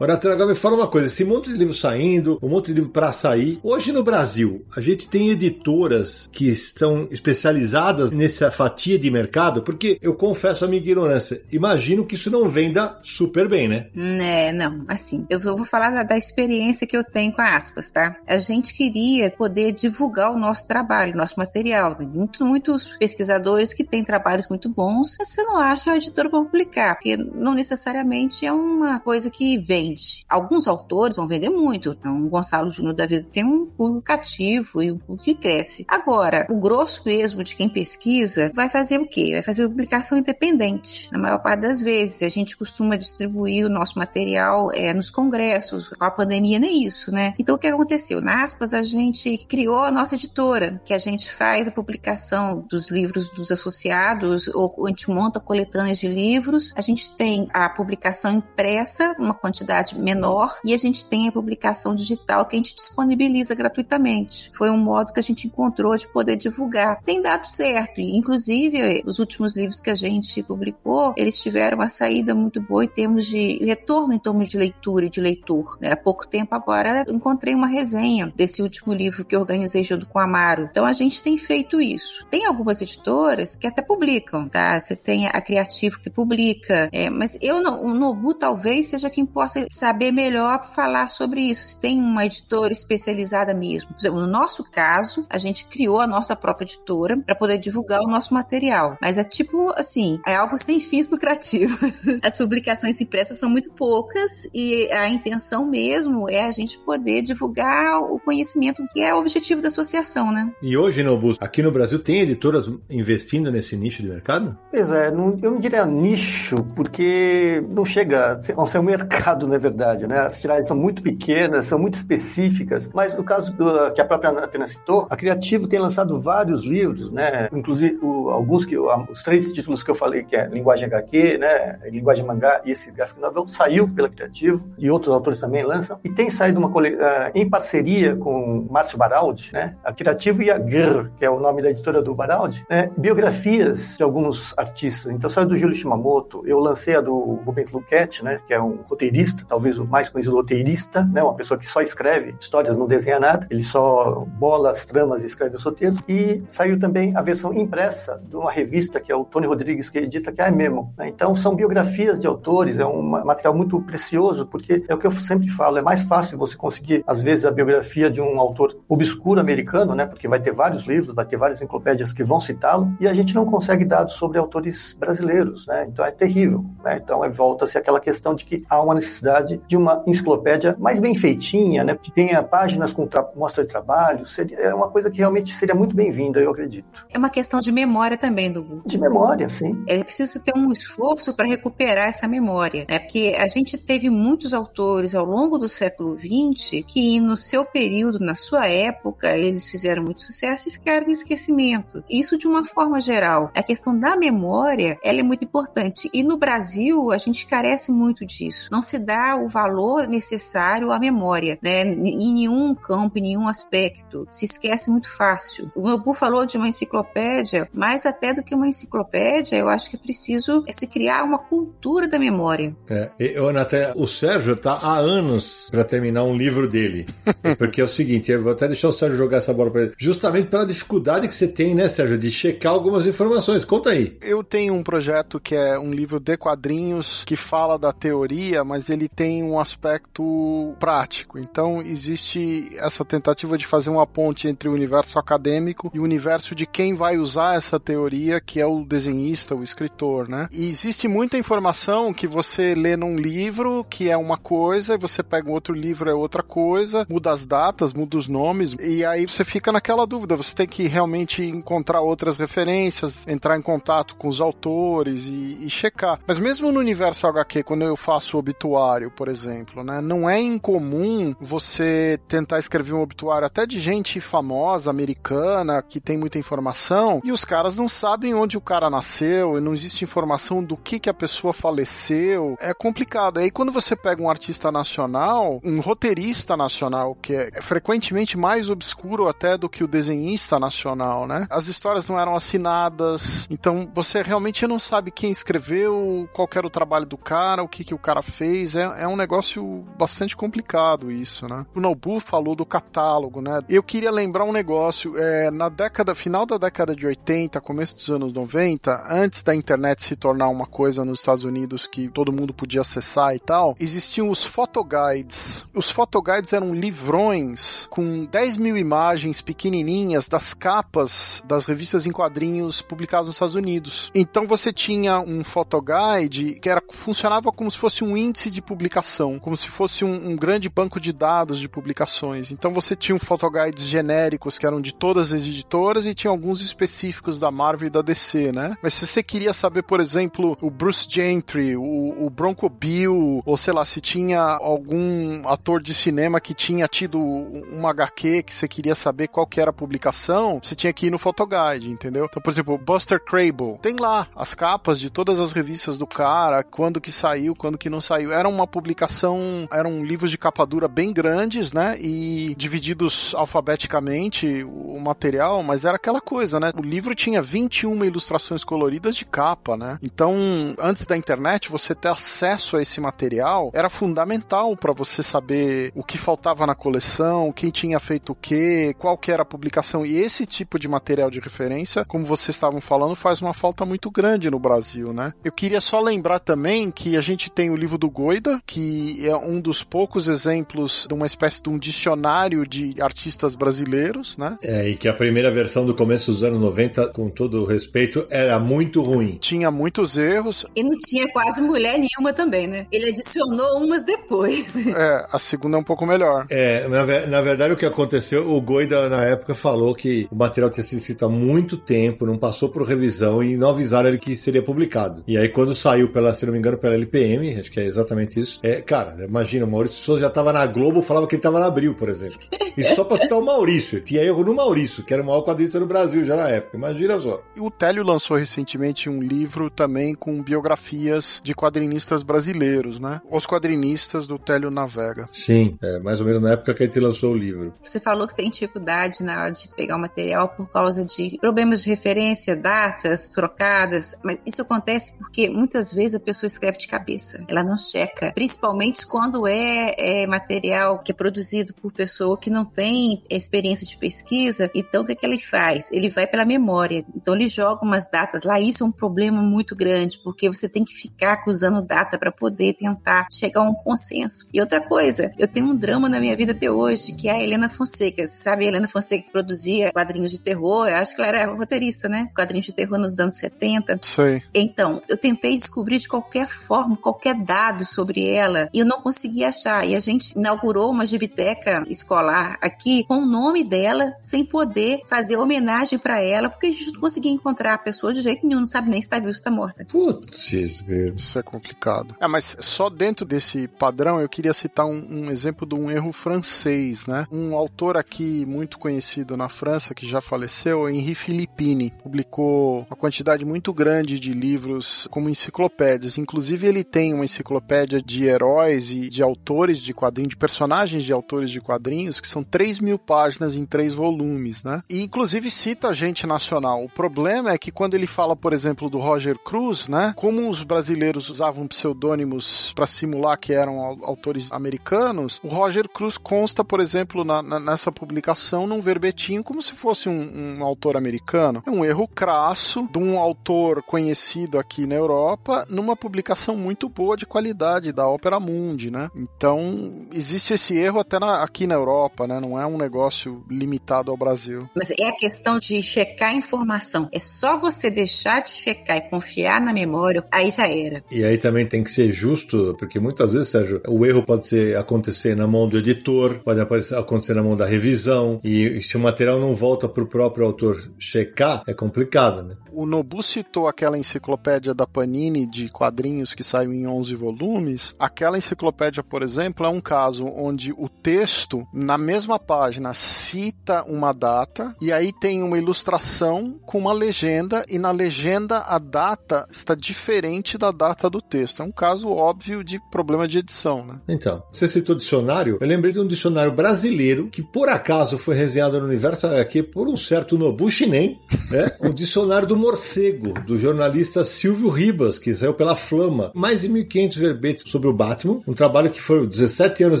Agora, agora me fala uma coisa: esse monte de livro saindo, um monte de livro para sair. Hoje no Brasil, a gente tem editoras que estão especializadas nessa fatia de mercado, porque eu confesso a minha ignorância. Imagino que isso não venda super bem, né?
É, não. Assim, eu vou falar da, da experiência que eu tenho com aspas, tá? A gente queria poder divulgar o nosso trabalho, nosso material. Muito, muitos pesquisadores que têm trabalhos muito bons, você não acha a editora para publicar, porque não necessariamente é uma coisa que vem Alguns autores vão vender muito. Então, Gonçalo Júnior da Vida tem um público cativo e um público que cresce. Agora, o grosso mesmo de quem pesquisa vai fazer o quê? Vai fazer publicação independente. Na maior parte das vezes, a gente costuma distribuir o nosso material é, nos congressos. Com a pandemia, nem isso, né? Então, o que aconteceu? Na aspas, a gente criou a nossa editora, que a gente faz a publicação dos livros dos associados, ou a gente monta coletâneas de livros. A gente tem a publicação impressa, uma quantidade quantidade menor e a gente tem a publicação digital que a gente disponibiliza gratuitamente. Foi um modo que a gente encontrou de poder divulgar. Tem dado certo, inclusive os últimos livros que a gente publicou, eles tiveram uma saída muito boa em termos de retorno em termos de leitura e de leitor. Né? Há pouco tempo agora encontrei uma resenha desse último livro que organizei junto com a Amaro. Então a gente tem feito isso. Tem algumas editoras que até publicam, tá? Você tem a Criativo que publica, é, mas eu o Nobu talvez seja quem possa saber melhor falar sobre isso. Se tem uma editora especializada mesmo. Por exemplo, no nosso caso, a gente criou a nossa própria editora para poder divulgar o nosso material. Mas é tipo assim, é algo sem fins lucrativos. <laughs> As publicações impressas são muito poucas e a intenção mesmo é a gente poder divulgar o conhecimento que é o objetivo da associação, né?
E hoje, Nobu, aqui no Brasil tem editoras investindo nesse nicho de mercado?
Pois é, não, eu não diria nicho, porque não chega a ser um mercado, na verdade, né? As tiragens são muito pequenas, são muito específicas, mas no caso do, que a própria Atena citou, a Criativo tem lançado vários livros, né? Inclusive o, alguns que os três títulos que eu falei, que é Linguagem HQ, né? Linguagem Mangá e esse gráfico novel, saiu pela Criativo e outros autores também lançam. E tem saído uma uh, em parceria com Márcio Baraldi, né? A Criativo e a GR, que é o nome da editora do Baraldi, né? biografias de alguns artistas. Então saiu do Júlio Shimamoto, eu lancei a do Rubens Luquete, né? Que é um roteirista, talvez o mais conhecido roteirista, né? Uma pessoa que só escreve histórias, não desenha nada. Ele só bola as tramas e escreve os roteiros. E saiu também a versão impressa de uma revista que é o Tony Rodrigues que edita, que é a Memo. Né? Então são biografias de autores, é um material muito precioso, porque é o que eu sempre falo, é mais fácil você conseguir, às vezes, a biografia de um autor obscuro americano, né? Porque vai ter vários livros, vai ter várias enciclopédias que vão citá-lo, e a gente não consegue dados sobre autores brasileiros, né? Então é terrível, né? Então é, volta-se aquela questão de que há uma necessidade de uma enciclopédia mais bem feitinha, né? Que tenha páginas com mostra de trabalho, seria é uma coisa que realmente seria muito bem-vinda, eu acredito.
É uma questão de memória também, do
De memória, sim.
É preciso ter um esforço para recuperar essa memória, né? Porque a gente teve muitos autores ao longo do século XX que, no seu período, na sua época, eles fizeram muito sucesso e ficaram em esquecimento. Isso de uma forma geral. A questão da memória, ela é muito importante. E no Brasil, a gente carece muito disso. Não se dá o valor necessário à memória, né? Em nenhum campo, em nenhum aspecto. Se esquece muito fácil. O Nobu falou de uma enciclopédia, mais até do que uma enciclopédia, eu acho que é preciso se criar uma cultura da memória.
É, eu, até, o Sérgio tá há anos para terminar um livro dele. <laughs> Porque é o seguinte, eu vou até deixar o Sérgio jogar essa bola para ele. Justamente pela dificuldade que você tem, né, Sérgio, de checar algumas informações. Conta aí.
Eu tenho um projeto que é um livro de quadrinhos que fala da teoria, mas ele tem um aspecto prático. Então existe essa tentativa de fazer uma ponte entre o universo acadêmico e o universo de quem vai usar essa teoria, que é o desenhista, o escritor, né? E existe muita informação que você lê num livro que é uma coisa, e você pega um outro livro é outra coisa, muda as datas, muda os nomes, e aí você fica naquela dúvida. Você tem que realmente encontrar outras referências, entrar em contato com os autores e, e checar. Mas mesmo no universo HQ, quando eu faço obituário, por exemplo, né, não é incomum você tentar escrever um obituário até de gente famosa, americana, que tem muita informação, e os caras não sabem onde o cara nasceu, e não existe informação do que, que a pessoa faleceu. É complicado. Aí quando você pega um artista nacional, um roteirista nacional, que é frequentemente mais obscuro até do que o desenhista nacional, né? As histórias não eram assinadas, então você realmente não sabe quem escreveu, qual era o trabalho do cara, o que, que o cara fez. É, é um negócio bastante complicado isso, né? O Nobu falou do catálogo, né? Eu queria lembrar um negócio, é, na década, final da década de 80, começo dos anos 90, antes da internet se tornar uma coisa nos Estados Unidos que todo mundo podia acessar e tal, existiam os photoguides. Os photoguides eram livrões com 10 mil imagens pequenininhas das capas das revistas em quadrinhos publicadas nos Estados Unidos. Então você tinha um photoguide que era, funcionava como se fosse um índice de publicação, como se fosse um, um grande banco de dados de publicações. Então você tinha um photoguides genéricos que eram de todas as editoras e tinha alguns específicos da Marvel e da DC, né? Mas se você queria saber, por exemplo, o Bruce Gentry, o, o Bronco Bill, ou sei lá, se tinha algum ator de cinema que tinha tido uma HQ que você queria saber qual que era a publicação, você tinha que ir no Photoguide, entendeu? Então, por exemplo, Buster Crable, tem lá as capas de todas as revistas do cara, quando que saiu, quando que não saiu. Era uma publicação, eram livros de capa dura bem grandes, né? E divididos alfabeticamente o material, mas era aquela coisa, né? O livro tinha 21 ilustrações coloridas de capa, né? Então, antes da internet, você ter acesso a esse material era fundamental para você saber o que faltava na coleção, quem tinha feito o quê, qual que era a publicação. E esse tipo de material de referência, como vocês estavam falando, faz uma falta muito grande no Brasil, né? Eu queria só lembrar também que a gente tem o livro do Goida, que é um dos poucos exemplos de uma espécie de um dicionário de artistas brasileiros, né?
É, e que a primeira versão do começo dos anos 90, com todo o respeito, era muito ruim.
Tinha muitos erros.
E não tinha quase mulher nenhuma também, né? Ele adicionou umas depois. <laughs>
É, a segunda é um pouco melhor.
É, na, na verdade o que aconteceu, o Goida na época falou que o material tinha sido escrito há muito tempo, não passou por revisão e não avisaram ele que seria publicado. E aí quando saiu pela, se não me engano, pela LPM, acho que é exatamente isso. É, cara, imagina, o Maurício Souza já estava na Globo, falava que ele estava na Abril, por exemplo. E só pra citar o Maurício, tinha erro no Maurício, que era o maior quadrinista do Brasil já na época. Imagina só.
E o Télio lançou recentemente um livro também com biografias de quadrinistas brasileiros, né? Os quadrinistas do Télio Navega.
Sim, é mais ou menos na época que a gente lançou o livro.
Você falou que tem dificuldade na hora de pegar o material por causa de problemas de referência, datas trocadas, mas isso acontece porque muitas vezes a pessoa escreve de cabeça, ela não checa, principalmente quando é, é material que é produzido por pessoa que não tem experiência de pesquisa, então o que, é que ele faz? Ele vai pela memória, então ele joga umas datas lá, isso é um problema muito grande, porque você tem que ficar acusando data para poder tentar chegar a um consenso. E outra coisa, eu tenho um drama na minha vida até hoje, que é a Helena Fonseca. Você sabe a Helena Fonseca que produzia quadrinhos de terror? Eu acho que ela era roteirista, né? Quadrinhos de terror nos anos 70.
Sei.
Então, eu tentei descobrir de qualquer forma, qualquer dado sobre ela, e eu não consegui achar. E a gente inaugurou uma gibiteca escolar aqui com o nome dela, sem poder fazer homenagem para ela, porque a gente não conseguia encontrar a pessoa de jeito nenhum, não sabe nem se está viva ou se está morta.
Putz,
isso é complicado. É, mas só dentro desse padrão eu queria citar um, um exemplo de um erro francês, né? Um autor aqui muito conhecido na França que já faleceu, Henri Filippini, publicou uma quantidade muito grande de livros como enciclopédias. Inclusive ele tem uma enciclopédia de heróis e de autores de quadrinhos, de personagens de autores de quadrinhos, que são 3 mil páginas em três volumes, né? E inclusive cita gente nacional. O problema é que quando ele fala, por exemplo, do Roger Cruz, né? Como os brasileiros usavam pseudônimos para simular que eram autores americanos, o Roger Cruz consta, por exemplo, na, na, nessa publicação num verbetinho como se fosse um, um, autor americano. É um erro crasso de um autor conhecido aqui na Europa numa publicação muito boa de qualidade da Opera Mundi, né? Então existe esse erro até na, aqui na Europa, né? Não é um negócio limitado ao Brasil.
Mas é a questão de checar a informação. É só você deixar de checar e confiar na memória, aí já era.
E aí também tem que ser justo, porque muitas vezes, Sérgio, o erro pode ser, acontecer na mão do editor, pode acontecer na mão da revisão, e se o material não volta para o próprio autor checar, é complicado, né?
O Nobu citou aquela enciclopédia da Panini de quadrinhos que saiu em 11 volumes. Aquela enciclopédia, por exemplo, é um caso onde o texto, na mesma página, cita uma data e aí tem uma ilustração com uma legenda e na legenda a data está diferente da data do texto. É um caso óbvio de problema de edição, né?
Então, você citou dicionário, eu lembrei de um dicionário brasileiro que por acaso foi resenhado no Universo aqui por um certo Nobu Shinen, né? o dicionário do morcego, do jornalista Silvio Ribas, que saiu pela Flama. Mais de 1.500 verbetes sobre o Batman, um trabalho que foi 17 anos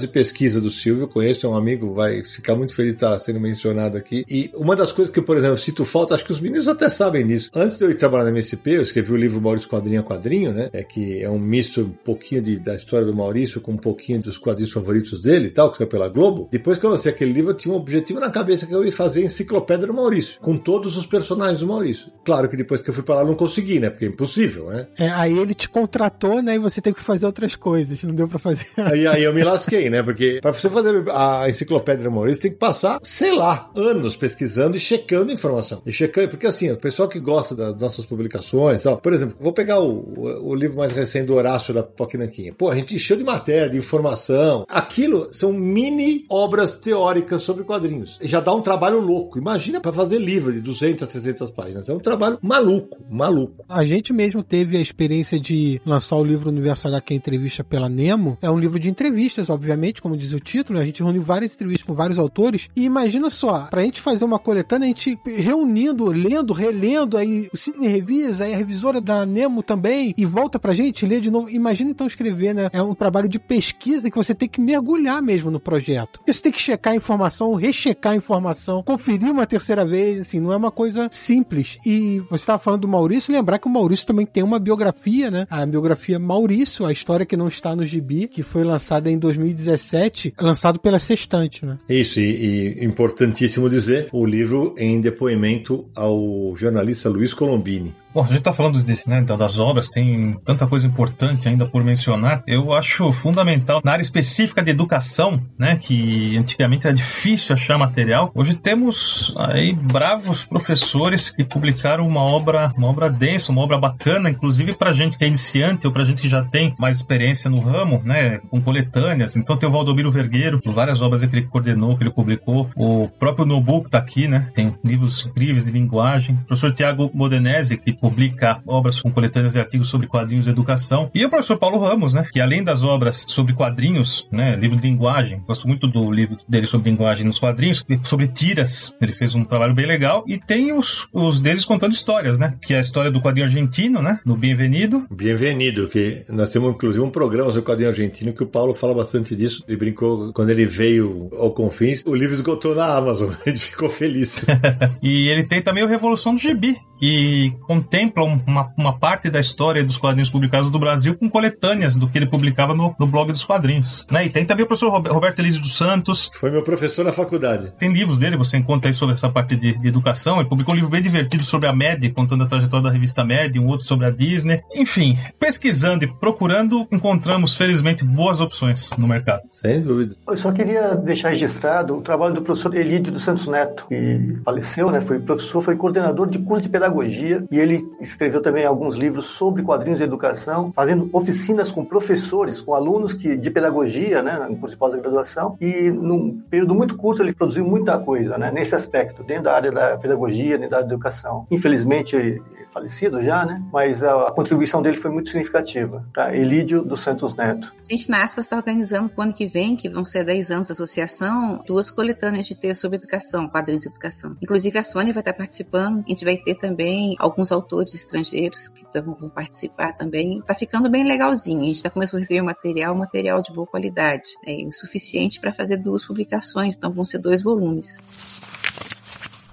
de pesquisa do Silvio, conheço, é um amigo, vai ficar muito feliz de estar sendo mencionado aqui. E uma das coisas que, por exemplo, cito falta, acho que os meninos até sabem disso. Antes de eu ir trabalhar na MSP, eu escrevi o livro Maurício Quadrinho a Quadrinho, né? É que é um misto um pouquinho de, da história do Maurício com um pouquinho dos quadrinhos favoritos dele e tal, que saiu pela Globo. Depois que eu lancei aquele livro, eu tinha um objetivo na cabeça que eu ia fazer enciclopédia do Maurício, com todos os personagens do Maurício. Claro que depois que eu fui para lá não consegui, né? Porque é impossível, né?
É, aí ele te contratou, né? E você tem que fazer outras coisas, não deu para fazer.
Aí, aí eu me lasquei, né? Porque para você fazer a enciclopédia Maurício, tem que passar, sei lá, anos pesquisando e checando informação. E checando, porque assim, o pessoal que gosta das nossas publicações, ó, por exemplo, vou pegar o, o, o livro mais recente do Horácio da Poquinanquinha. Pô, a gente encheu de matéria, de informação. Aquilo são mini obras teóricas sobre quadrinhos. Já dá um trabalho louco. Imagina para fazer livro de 200 a 300 páginas. É um trabalho maluco, maluco.
A gente mesmo teve a experiência de lançar o livro Universo HQ Entrevista revista pela Nemo, é um livro de entrevistas, obviamente, como diz o título, a gente reuniu várias entrevistas com vários autores, e imagina só, pra gente fazer uma coletânea, a gente reunindo, lendo, relendo, aí o Sidney revisa, aí a revisora da Nemo também, e volta pra gente, lê de novo. Imagina então escrever, né? É um trabalho de pesquisa que você tem que mergulhar mesmo no projeto. Você tem que checar a informação, rechecar a informação, conferir uma terceira vez, assim, não é uma coisa simples. E você estava falando do Maurício, lembrar que o Maurício também tem uma biografia, né? A biografia Maurício, a história que não está no gibi, que foi lançada em 2017, lançado pela Sextante, né?
Isso, e, e importantíssimo dizer, o livro em depoimento ao jornalista Luiz Colombini.
Bom, a gente está falando desse, né, das obras, tem tanta coisa importante ainda por mencionar. Eu acho fundamental, na área específica de educação, né, que antigamente era difícil achar material, hoje temos aí bravos professores que publicaram uma obra, uma obra densa, uma obra bacana, inclusive para gente que é iniciante ou para gente que já tem mais experiência no ramo, né, com coletâneas. Então tem o Valdomiro Vergueiro, várias obras que ele coordenou, que ele publicou. O próprio Nobuco está aqui, né, tem livros incríveis de linguagem. O professor Tiago Modenese, que publica obras com coletâneas de artigos sobre quadrinhos e educação. E o professor Paulo Ramos, né, que além das obras sobre quadrinhos, né, livro de linguagem, gosto muito do livro dele sobre linguagem nos quadrinhos, sobre tiras, ele fez um trabalho bem legal. E tem os, os deles contando histórias, né, que é a história do quadrinho argentino, né, no Bienvenido.
Bienvenido, que nós temos inclusive um programa sobre quadrinho argentino que o Paulo fala bastante disso. Ele brincou quando ele veio ao Confins, o livro esgotou na Amazon, <laughs> ele ficou feliz. <laughs>
e ele tem também o Revolução do Gibi, que contempla uma, uma parte da história dos quadrinhos publicados do Brasil com coletâneas do que ele publicava no, no blog dos quadrinhos. Né? E tem também o professor Roberto Elísio dos Santos.
Foi meu professor na faculdade.
Tem livros dele, você encontra aí sobre essa parte de, de educação. Ele publicou um livro bem divertido sobre a MED, contando a trajetória da revista MED, um outro sobre a Disney. Enfim, pesquisando e procurando, encontramos, felizmente, boas opções no mercado.
Sem dúvida.
Eu só queria deixar registrado o trabalho do professor Elídio dos Santos Neto, que faleceu, né? Foi professor, foi coordenador de curso de pedagogia e ele escreveu também alguns livros sobre quadrinhos e educação, fazendo oficinas com professores, com alunos que, de pedagogia, né, no curso de pós-graduação, e num período muito curto ele produziu muita coisa, né, nesse aspecto, dentro da área da pedagogia, dentro da área da educação. Infelizmente, falecido já, né, mas a, a contribuição dele foi muito significativa, tá? Elídio dos Santos Neto.
A gente na Aspas está organizando para o ano que vem, que vão ser 10 anos da associação, duas coletâneas de texto sobre educação, quadrinhos de educação. Inclusive a Sônia vai estar participando, a gente vai ter também alguns autores estrangeiros que vão participar também. Tá ficando bem legalzinho. A gente tá começando a receber material, material de boa qualidade. É o suficiente para fazer duas publicações, então vão ser dois volumes.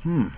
Hum.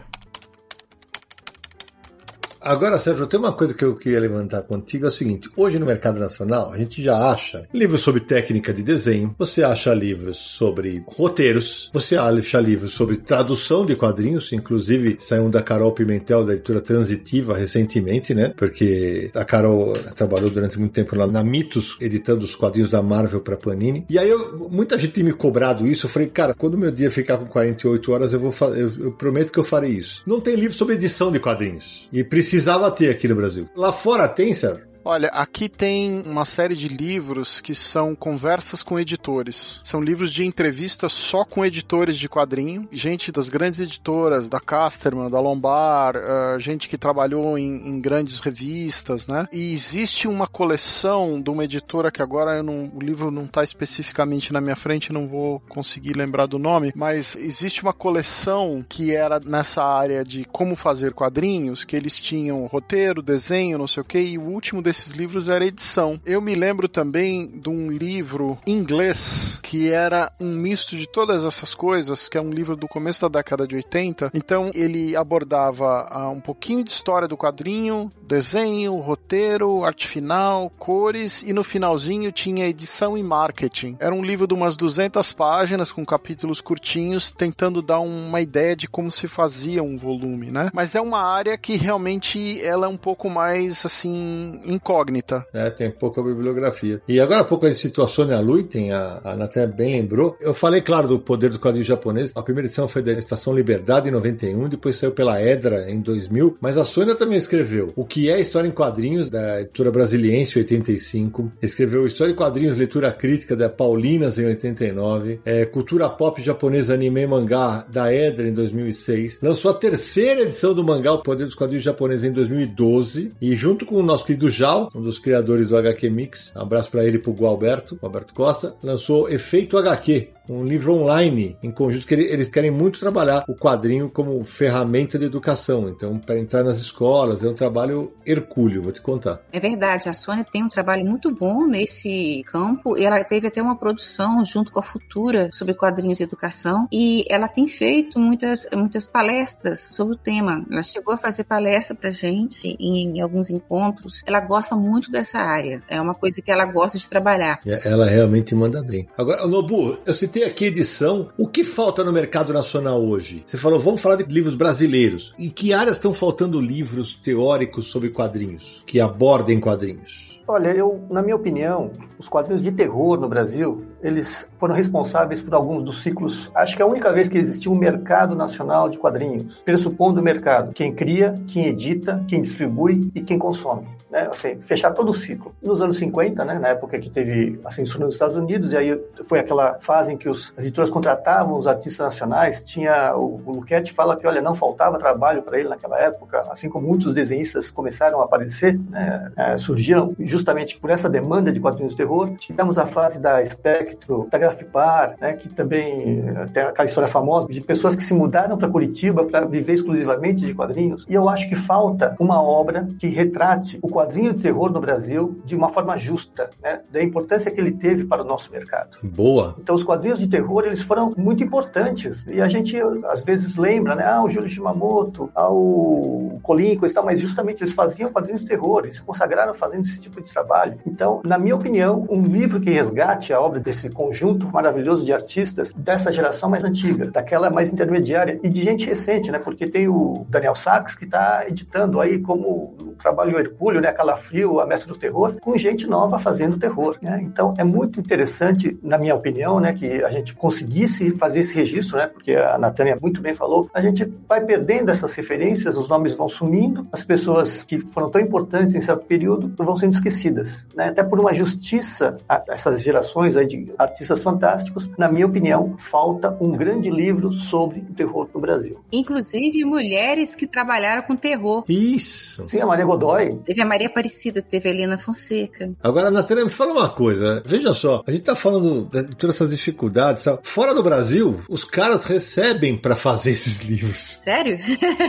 Agora, Sérgio, tem uma coisa que eu queria levantar contigo, é o seguinte, hoje no mercado nacional, a gente já acha livros sobre técnica de desenho, você acha livros sobre roteiros, você acha livros sobre tradução de quadrinhos, inclusive saiu um da Carol Pimentel, da editora Transitiva, recentemente, né? Porque a Carol trabalhou durante muito tempo lá na Mitos, editando os quadrinhos da Marvel para Panini. E aí, eu, muita gente tem me cobrado isso, eu falei, cara, quando meu dia ficar com 48 horas, eu vou eu, eu prometo que eu farei isso. Não tem livro sobre edição de quadrinhos. E precisa precisava ter aqui no Brasil. Lá fora tem, Sérgio?
Olha, aqui tem uma série de livros que são conversas com editores. São livros de entrevistas só com editores de quadrinho, gente das grandes editoras, da Casterman, da Lombard, uh, gente que trabalhou em, em, grandes revistas, né? E existe uma coleção de uma editora que agora não, o livro não está especificamente na minha frente, não vou conseguir lembrar do nome, mas existe uma coleção que era nessa área de como fazer quadrinhos, que eles tinham roteiro, desenho, não sei o que, e o último desses livros era edição. Eu me lembro também de um livro inglês que era um misto de todas essas coisas, que é um livro do começo da década de 80. Então ele abordava uh, um pouquinho de história do quadrinho, desenho, roteiro, arte final, cores e no finalzinho tinha edição e marketing. Era um livro de umas 200 páginas com capítulos curtinhos tentando dar uma ideia de como se fazia um volume, né? Mas é uma área que realmente ela é um pouco mais assim incógnita.
É, tem pouca bibliografia. E agora há pouco a citou a Luiten, a, a Natália bem lembrou. Eu falei, claro, do poder do quadrinho japonês. A primeira edição foi da Estação Liberdade em 91, depois saiu pela Edra em 2000. Mas a Sônia também escreveu O que é História em Quadrinhos, da editora Brasiliense, 85. Escreveu História em Quadrinhos, Leitura Crítica, da Paulinas, em 89. É, Cultura Pop Japonesa, Anime e Mangá, da Edra, em 2006. Lançou a terceira edição do mangá, O Poder dos Quadrinhos Japoneses, em 2012. E junto com o nosso querido Já Um dos criadores do HQ Mix, um abraço para ele e pro Gualberto, Alberto Costa, lançou Efeito HQ, um livro online em conjunto que eles querem muito trabalhar o quadrinho como ferramenta de educação. Então, para entrar nas escolas, é um trabalho hercúleo, vou te contar.
É verdade, a Sônia tem um trabalho muito bom nesse campo e ela teve até uma produção junto com a Futura sobre quadrinhos e educação e ela tem feito muitas, muitas palestras sobre o tema. Ela chegou a fazer palestra pra gente em, em alguns encontros. Ela gosta muito dessa área. É uma coisa que ela gosta de trabalhar.
Ela realmente manda bem. Agora, Nobu, eu citei aqui edição. O que falta no mercado nacional hoje? Você falou, vamos falar de livros brasileiros. Em que áreas estão faltando livros teóricos sobre quadrinhos, que abordem quadrinhos?
Olha, eu, na minha opinião, os quadrinhos de terror no Brasil, eles foram responsáveis por alguns dos ciclos. Acho que é a única vez que existiu um mercado nacional de quadrinhos, pressupondo o mercado, quem cria, quem edita, quem distribui e quem consome né, assim, fechar todo o ciclo. Nos anos 50, né, na época que teve a censura nos Estados Unidos, e aí foi aquela fase em que os, as editoras contratavam os artistas nacionais, tinha o, o Luquete fala que, olha, não faltava trabalho para ele naquela época, assim como muitos desenhistas começaram a aparecer, né, é, surgiram justamente por essa demanda de quadrinhos de terror. Tivemos a fase da Spectro, da Grafipar, né, que também tem aquela história famosa de pessoas que se mudaram para Curitiba para viver exclusivamente de quadrinhos. E eu acho que falta uma obra que retrate o quadrinho de terror no Brasil de uma forma justa, né? da importância que ele teve para o nosso mercado.
Boa.
Então os quadrinhos de terror eles foram muito importantes e a gente às vezes lembra, né? Ah, o Júlio Shimamoto, ah, o Colin, coisa e tal, mas justamente eles faziam quadrinhos de terror, eles se consagraram fazendo esse tipo de trabalho. Então, na minha opinião, um livro que resgate a obra desse conjunto maravilhoso de artistas dessa geração mais antiga, daquela mais intermediária e de gente recente, né? Porque tem o Daniel Sachs que está editando aí como um trabalho hercúleo, né? A Calafrio, a Mestre do Terror, com gente nova fazendo terror. Né? Então é muito interessante, na minha opinião, né, que a gente conseguisse fazer esse registro, né, porque a Natânia muito bem falou, a gente vai perdendo essas referências, os nomes vão sumindo, as pessoas que foram tão importantes em certo período vão sendo esquecidas. Né? Até por uma justiça a essas gerações aí de artistas fantásticos, na minha opinião, falta um grande livro sobre o terror no Brasil.
Inclusive mulheres que trabalharam com terror.
Isso.
Sim, a Maria Godoy.
Teve a Maria Aparecida, teve a Helena Fonseca.
Agora, Natália, me fala uma coisa. Veja só, a gente tá falando de todas essas dificuldades. Sabe? Fora do Brasil, os caras recebem para fazer esses <laughs> livros.
Sério?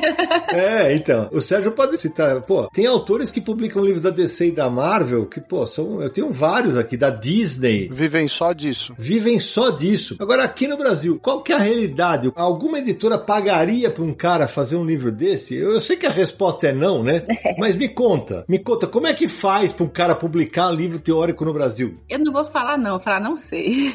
<laughs>
é, então. O Sérgio pode citar. Pô, tem autores que publicam livros da DC e da Marvel que, pô, são. Eu tenho vários aqui, da Disney.
Vivem só disso.
Vivem só disso. Agora, aqui no Brasil, qual que é a realidade? Alguma editora pagaria pra um cara fazer um livro desse? Eu, eu sei que a resposta é não, né? <laughs> Mas me conta. Me conta, como é que faz para um cara publicar um livro teórico no Brasil?
Eu não vou falar não, vou falar não sei.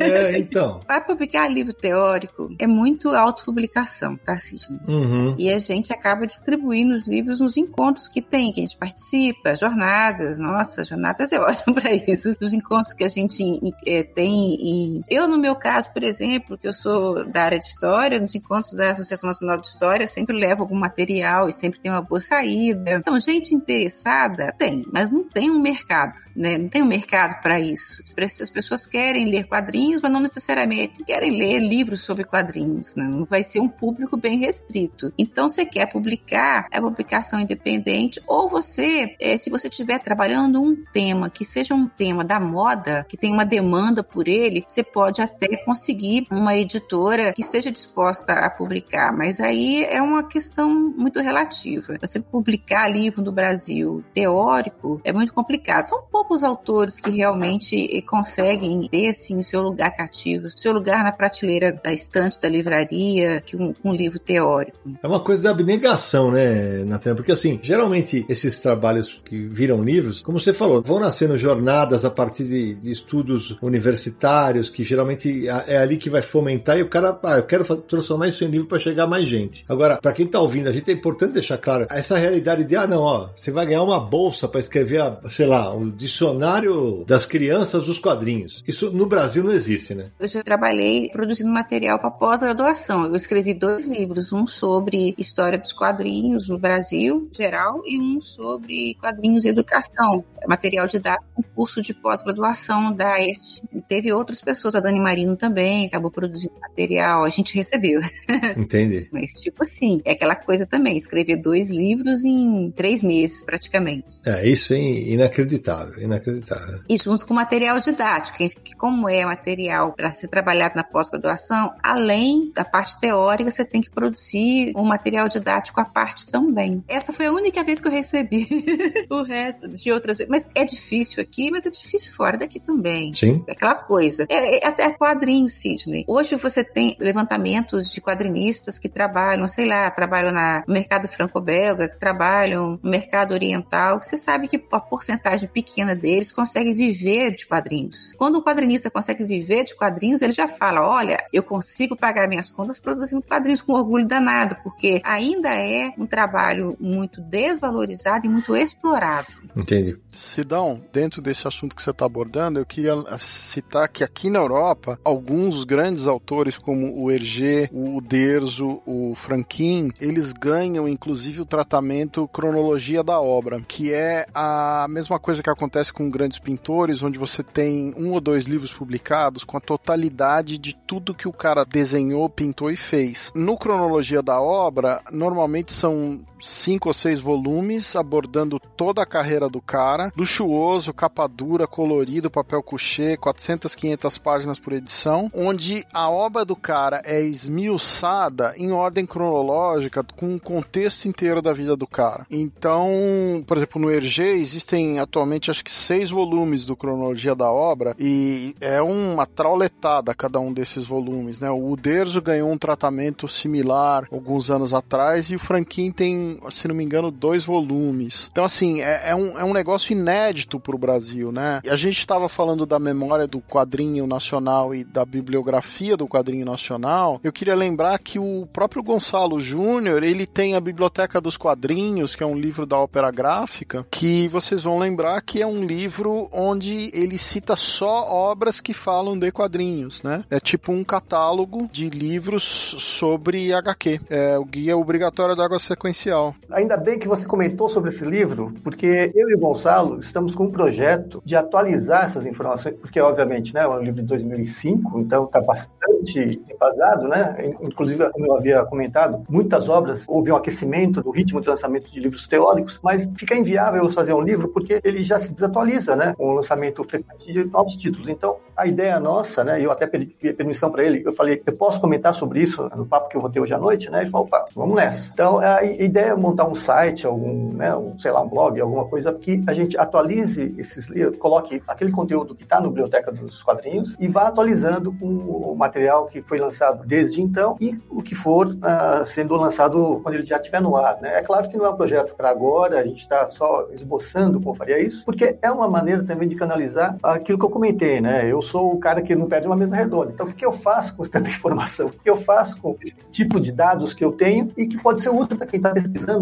É, então. <laughs>
para publicar livro teórico é muito autopublicação, tá, Sidney?
Uhum.
E a gente acaba distribuindo os livros nos encontros que tem, que a gente participa, jornadas, nossa, jornadas é <laughs> ótimo para isso. Os encontros que a gente é, tem. E eu, no meu caso, por exemplo, que eu sou da área de história, nos encontros da Associação Nacional de História, sempre levo algum material e sempre tem uma boa saída. Então, gente interessada interessada? Tem, mas não tem um mercado, né? Não tem um mercado para isso. As pessoas querem ler quadrinhos, mas não necessariamente querem ler livros sobre quadrinhos, né? Não vai ser um público bem restrito. Então, você quer publicar, é publicação independente, ou você, é, se você estiver trabalhando um tema que seja um tema da moda, que tem uma demanda por ele, você pode até conseguir uma editora que esteja disposta a publicar, mas aí é uma questão muito relativa. Você publicar livro no Brasil teórico é muito complicado. São poucos autores que realmente conseguem ter assim o seu lugar cativo, o seu lugar na prateleira da estante da livraria, que um, um livro teórico.
É uma coisa da abnegação, né, Natan? Porque assim, geralmente esses trabalhos que viram livros, como você falou, vão nascendo jornadas a partir de, de estudos universitários, que geralmente é ali que vai fomentar e o cara, ah, eu quero transformar isso em livro para chegar mais gente. Agora, para quem tá ouvindo, a gente é importante deixar claro essa realidade de, ah, não, ó, você vai ganhar uma bolsa para escrever, sei lá, o dicionário das crianças dos quadrinhos. Isso no Brasil não existe, né?
Eu já trabalhei produzindo material para pós-graduação. Eu escrevi dois livros, um sobre história dos quadrinhos no Brasil geral e um sobre quadrinhos e educação, material didático, um curso de pós-graduação da este. Teve outras pessoas, a Dani Marino também acabou produzindo material, a gente recebeu. <laughs>
Entendi.
Mas tipo assim, é aquela coisa também, escrever dois livros em três meses praticamente praticamente.
É, isso é inacreditável, inacreditável.
E junto com material didático, que como é material para ser trabalhado na pós-graduação, além da parte teórica, você tem que produzir um material didático à parte também. Essa foi a única vez que eu recebi <laughs> o resto de outras vezes. Mas é difícil aqui, mas é difícil fora daqui também.
Sim.
É aquela coisa. É, é até quadrinho, Sidney. Hoje você tem levantamentos de quadrinistas que trabalham, sei lá, trabalham no mercado franco-belga, que trabalham no mercado oriental. Você sabe que a porcentagem pequena deles consegue viver de quadrinhos. Quando o quadrinista consegue viver de quadrinhos, ele já fala: olha, eu consigo pagar minhas contas produzindo quadrinhos com orgulho danado, porque ainda é um trabalho muito desvalorizado e muito explorado.
Entendi.
Sidão, dentro desse assunto que você está abordando, eu queria citar que aqui na Europa, alguns grandes autores como o Hergé, o Derzo, o Franquin, eles ganham inclusive o tratamento cronologia da obra, que é a mesma coisa que acontece com grandes pintores, onde você tem um ou dois livros publicados com a totalidade de tudo que o cara desenhou, pintou e fez. No cronologia da obra, normalmente são cinco ou seis volumes abordando toda a carreira do cara, luxuoso, capa dura, colorido, papel couché, 400, 500 páginas por edição, onde a obra do cara é esmiuçada em ordem cronológica com o contexto inteiro da vida do cara. Então, por exemplo, no Hergé existem atualmente acho que seis volumes do cronologia da obra e é uma trauletada cada um desses volumes, né? O Uderzo ganhou um tratamento similar alguns anos atrás e o Franquin tem, se não me engano, dois volumes. Então, assim, é, é um, é um negócio inédito para o Brasil, né? A gente estava falando da memória do quadrinho nacional e da bibliografia do quadrinho nacional. Eu queria lembrar que o próprio Gonçalo Júnior, ele tem a Biblioteca dos Quadrinhos, que é um livro da ópera gráfica, que vocês vão lembrar que é um livro onde ele cita só obras que falam de quadrinhos, né? É tipo um catálogo de livros sobre HQ. É o guia obrigatório da água sequencial.
Ainda bem que você comentou sobre esse livro, porque eu e o Gonçalo estamos com um projeto de atualizar essas informações, porque obviamente, né, é um livro de 2005, então está bastante enfasado, né? Inclusive, como eu havia comentado, muitas obras houve um aquecimento do ritmo de lançamento de livros teóricos, mas fica inviável fazer um livro porque ele já se desatualiza, né? Com o lançamento frequente de novos títulos. Então, a ideia nossa, né? Eu até pedi permissão para ele, eu falei, eu posso comentar sobre isso no papo que eu vou ter hoje à noite, né? Ele falou, opa, vamos nessa. Então, a ideia montar um site, algum, né? Um, sei lá, um blog, alguma coisa que a gente atualize esses livros, coloque aquele conteúdo que está na biblioteca dos quadrinhos e vá atualizando com o material que foi lançado desde então e o que for uh, sendo lançado quando ele já estiver no ar, né? É claro que não é um projeto para agora, a gente está só esboçando como faria isso, porque é uma maneira também de canalizar aquilo que eu comentei, né? Eu sou o cara que não perde uma mesa redonda. Então, o que eu faço com tanta <laughs> informação? O que eu faço com esse tipo de dados que eu tenho e que pode ser útil para quem está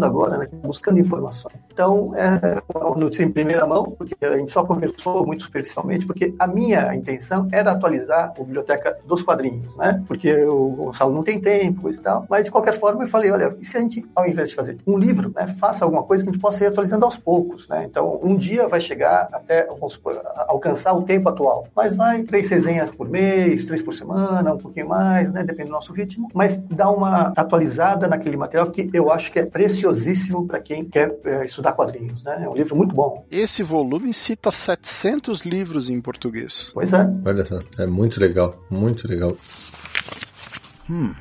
agora, né? buscando informações. Então, é notícia em primeira mão, porque a gente só conversou muito superficialmente, porque a minha intenção era atualizar a biblioteca dos quadrinhos, né? Porque o Gonçalo não tem tempo e tal. Mas, de qualquer forma, eu falei, olha, e se a gente, ao invés de fazer um livro, né, faça alguma coisa que a gente possa ir atualizando aos poucos, né? Então, um dia vai chegar até, vamos supor, alcançar o tempo atual. Mas vai três resenhas por mês, três por semana, um pouquinho mais, né? Depende do nosso ritmo. Mas dá uma atualizada naquele material que eu acho que é preciosíssimo para quem quer é, estudar quadrinhos, né? É um livro muito bom.
Esse volume cita 700 livros em português.
Pois é.
Olha só, é muito legal, muito legal. Hum.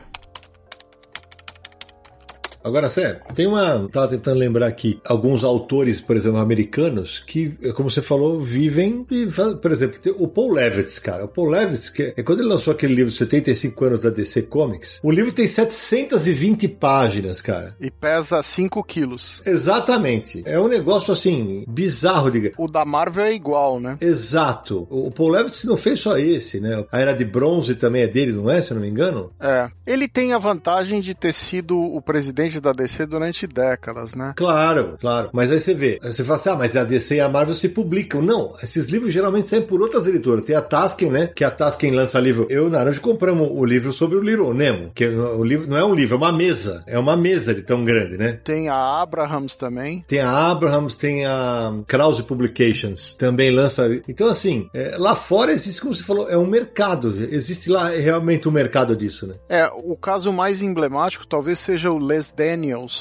Agora, sério, tem uma. Tava tentando lembrar aqui alguns autores, por exemplo, americanos, que, como você falou, vivem. E, por exemplo, o Paul Levitz, cara. O Paul Levitz, que é quando ele lançou aquele livro 75 anos da DC Comics, o livro tem 720 páginas, cara.
E pesa 5 quilos.
Exatamente. É um negócio assim, bizarro, diga.
O da Marvel é igual, né?
Exato. O Paul Levitz não fez só esse, né? A Era de Bronze também é dele, não é? Se eu não me engano.
É. Ele tem a vantagem de ter sido o presidente da DC durante décadas, né?
Claro, claro. Mas aí você vê, você fala assim, ah, mas a DC e a Marvel se publicam. Não, esses livros geralmente saem por outras editoras. Tem a Tasken, né? Que a Tasken lança livro. Eu e o Naranjo compramos o livro sobre o Little Nemo, que o livro não é um livro, é uma mesa. É uma mesa de tão grande, né?
Tem a Abrahams também.
Tem a Abrahams, tem a Krause Publications, também lança. Então, assim, é, lá fora existe, como você falou, é um mercado. Existe lá realmente um mercado disso, né?
É, o caso mais emblemático talvez seja o Les Daniels,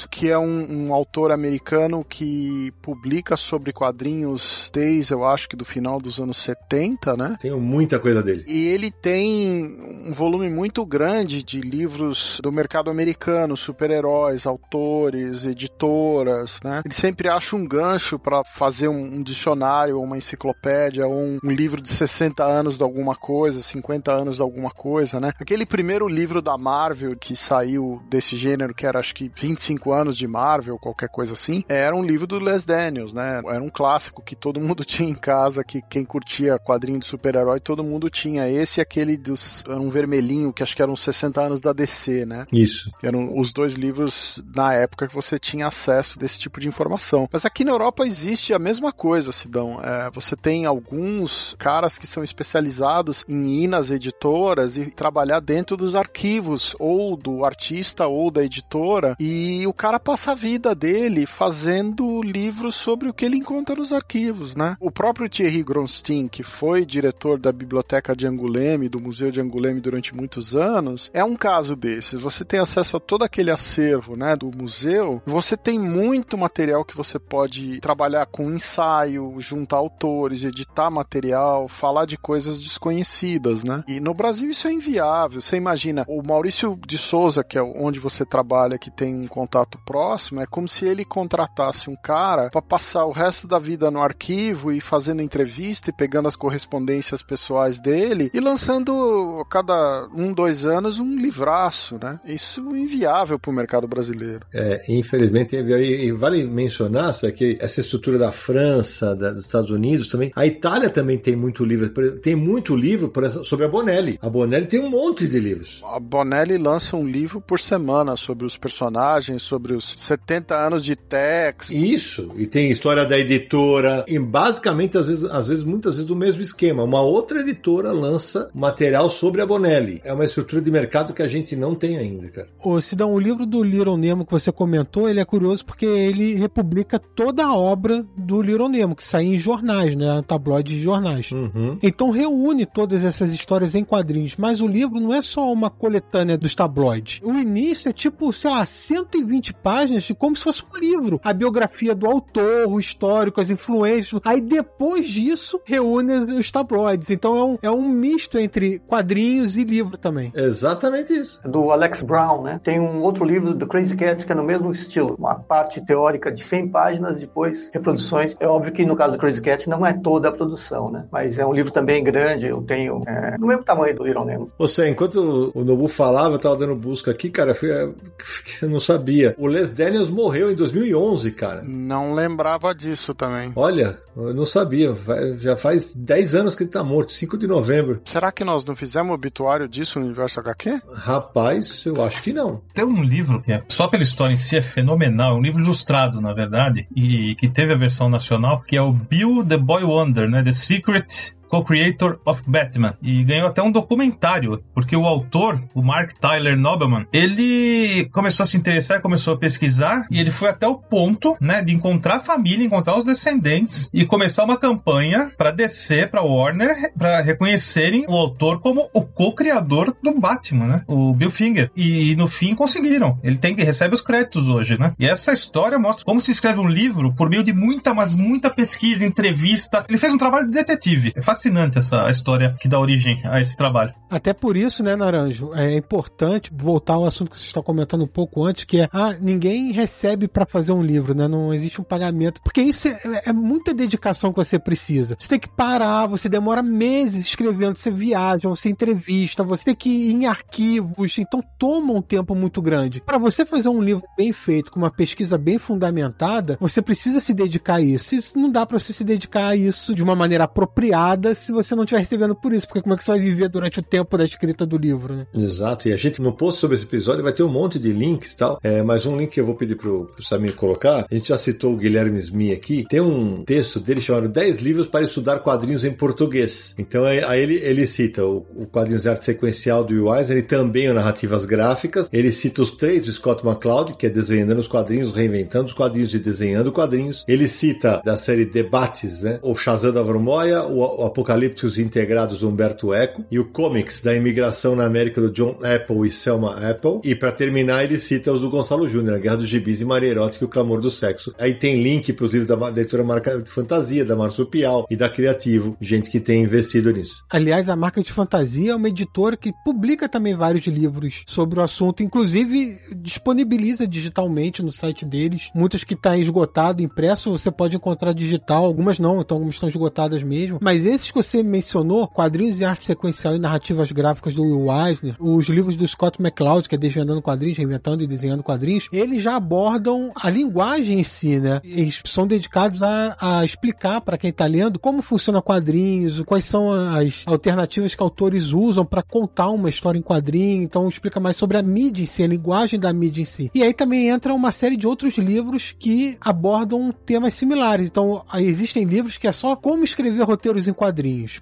que é um, um autor americano que publica sobre quadrinhos desde, eu acho que do final dos anos 70, né?
Tenho muita coisa dele.
E ele tem um volume muito grande de livros do mercado americano, super-heróis, autores, editoras, né? Ele sempre acha um gancho para fazer um, um, dicionário, uma enciclopédia, ou um, um, livro de 60 anos de alguma coisa, 50 anos de alguma coisa, né? Aquele primeiro livro da Marvel que saiu desse gênero, que era acho que 25 anos de Marvel, qualquer coisa assim, era um livro do Les Daniels, né? Era um clássico que todo mundo <laughs> tinha em casa, que quem curtia quadrinho de super-herói, todo mundo tinha. Esse e aquele dos um vermelhinho, que acho que eram 60 anos da DC, né?
Isso.
Eram os dois livros na época que você tinha acesso desse tipo de informação. Mas aqui na Europa existe a mesma coisa, Sidão. É, você tem alguns caras que são especializados em ir nas editoras e trabalhar dentro dos arquivos, ou do artista ou da editora, e o cara passa a vida dele fazendo livros sobre o que ele encontra nos arquivos, né? O próprio Thierry Gronstein, que foi diretor da biblioteca de Angoulême, do Museu de Angoulême durante muitos anos, é um caso desses. Você tem acesso a todo aquele acervo, né, do museu, você tem muito material que você pode trabalhar com ensaio, juntar autores, editar material, falar de coisas desconhecidas, né? E no Brasil isso é inviável. Você imagina, o Maurício de Souza, que é onde você trabalha, que tem um contato próximo, é como se ele contratasse um cara para passar o resto da vida no arquivo e fazendo entrevista e pegando as correspondências pessoais dele e lançando a cada um, dois anos um livraço, né? Isso é inviável para o mercado brasileiro.
É, infelizmente, e vale mencionar que essa estrutura da França, da, dos Estados Unidos também, a Itália também tem muito livro, tem muito livro sobre a Bonelli. A Bonelli tem um monte de livros.
A Bonelli lança um livro por semana sobre os personagens, sobre os 70 anos de Tex.
Isso, e tem história da editora, e basicamente, às vezes, às vezes, muitas vezes, o mesmo esquema. Uma outra editora lança material sobre a Bonelli. É uma estrutura de mercado que a gente não tem ainda, cara.
Ô, Sidão, o livro do Little Nemo que você comentou, ele é curioso porque ele republica toda a obra do Little Nemo, que sai em jornais, né? Tabloides de jornais.
Uhum.
Então reúne todas essas histórias em quadrinhos. Mas o livro não é só uma coletânea dos tabloides. O início é tipo, sei lá, 120 páginas de como se fosse um livro. A biografia do autor, o histórico, as influências. Aí depois disso, reúne os tabloides. Então é um, é um misto entre quadrinhos e livro também.
Exatamente isso.
Do Alex Brown, né? Tem um outro livro do Crazy Cats que é no mesmo estilo. Uma parte teórica de 100 páginas, depois reproduções. É óbvio que no caso do Crazy Cat não é toda a produção, né? Mas é um livro também grande. Eu tenho é, no mesmo tamanho do Little Nemo.
Você, enquanto o Nobu falava, eu tava dando busca aqui, cara, eu <laughs> não sabia. O Les Daniels morreu em 2011, cara.
Não lembrava disso também.
Olha, eu não sabia. Já faz 10 anos que ele tá morto, 5 de novembro.
Será que nós não fizemos obituário disso no universo HQ?
Rapaz, eu acho que não.
Tem um livro que é, só pela história em si é fenomenal, é um livro ilustrado, na verdade, e que teve a versão nacional, que é o Bill the Boy Wonder, né? The Secret co-creator of Batman. E ganhou até um documentário, porque o autor, o Mark Tyler Nobelman, ele começou a se interessar, começou a pesquisar e ele foi até o ponto, né, de encontrar a família, encontrar os descendentes e começar uma campanha para descer para Warner para reconhecerem o autor como o co-criador do Batman, né? O Bill Finger. E no fim conseguiram. Ele tem que recebe os créditos hoje, né? E essa história mostra como se escreve um livro por meio de muita, mas muita pesquisa, entrevista. Ele fez um trabalho de detetive. É fácil fascinante essa história que dá origem a esse trabalho.
Até por isso, né, Naranjo, é importante voltar ao assunto que você está comentando um pouco antes, que é, ah, ninguém recebe para fazer um livro, né? Não existe um pagamento. Porque isso é, é, muita dedicação que você precisa. Você tem que parar, você demora meses escrevendo, você viaja, você entrevista, você tem que ir em arquivos, então toma um tempo muito grande. Para você fazer um livro bem feito, com uma pesquisa bem fundamentada, você precisa se dedicar a isso. Isso não dá para você se dedicar a isso de uma maneira apropriada se você não estiver recebendo por isso, porque como é que você vai viver durante o tempo da escrita do livro, né?
Exato, e a gente no post sobre esse episódio vai ter um monte de links e tal, é, mas um link que eu vou pedir pro, pro Samir colocar, a gente já citou o Guilherme Smith aqui, tem um texto dele chamado 10 livros para estudar quadrinhos em português. Então aí ele, ele cita o, o quadrinhos de arte sequencial do Will Eisner e também o Narrativas Gráficas, ele cita os três do Scott McCloud, que é Desenhando os Quadrinhos, Reinventando os Quadrinhos e Desenhando Quadrinhos, ele cita da série Debates, né? O Shazam da Vermoia, o, o Apocalípticos Integrados do Humberto Eco e o Comics da Imigração na América do John Apple e Selma Apple. E para terminar, ele cita os do Gonçalo Júnior, A Guerra dos Gibis e Maria Erótica e o Clamor do Sexo. Aí tem link para os livros da editora Marca de Fantasia, da Marsupial e da Criativo, gente que tem investido nisso.
Aliás, a Marca de Fantasia é uma editora que publica também vários livros sobre o assunto, inclusive disponibiliza digitalmente no site deles. Muitas que está esgotado, impresso, você pode encontrar digital, algumas não, então algumas estão esgotadas mesmo. Mas esses que você mencionou, quadrinhos e arte sequencial e narrativas gráficas do Will Eisner, os livros do Scott McCloud, que é Desvendando Quadrinhos, Reinventando e Desenhando Quadrinhos, eles já abordam a linguagem em si, né? Eles são dedicados a, a explicar para quem está lendo como funciona quadrinhos, quais são as alternativas que autores usam para contar uma história em quadrinho, então explica mais sobre a mídia em si, a linguagem da mídia em si. E aí também entra uma série de outros livros que abordam temas similares. Então, existem livros que é só como escrever roteiros em quadrinhos,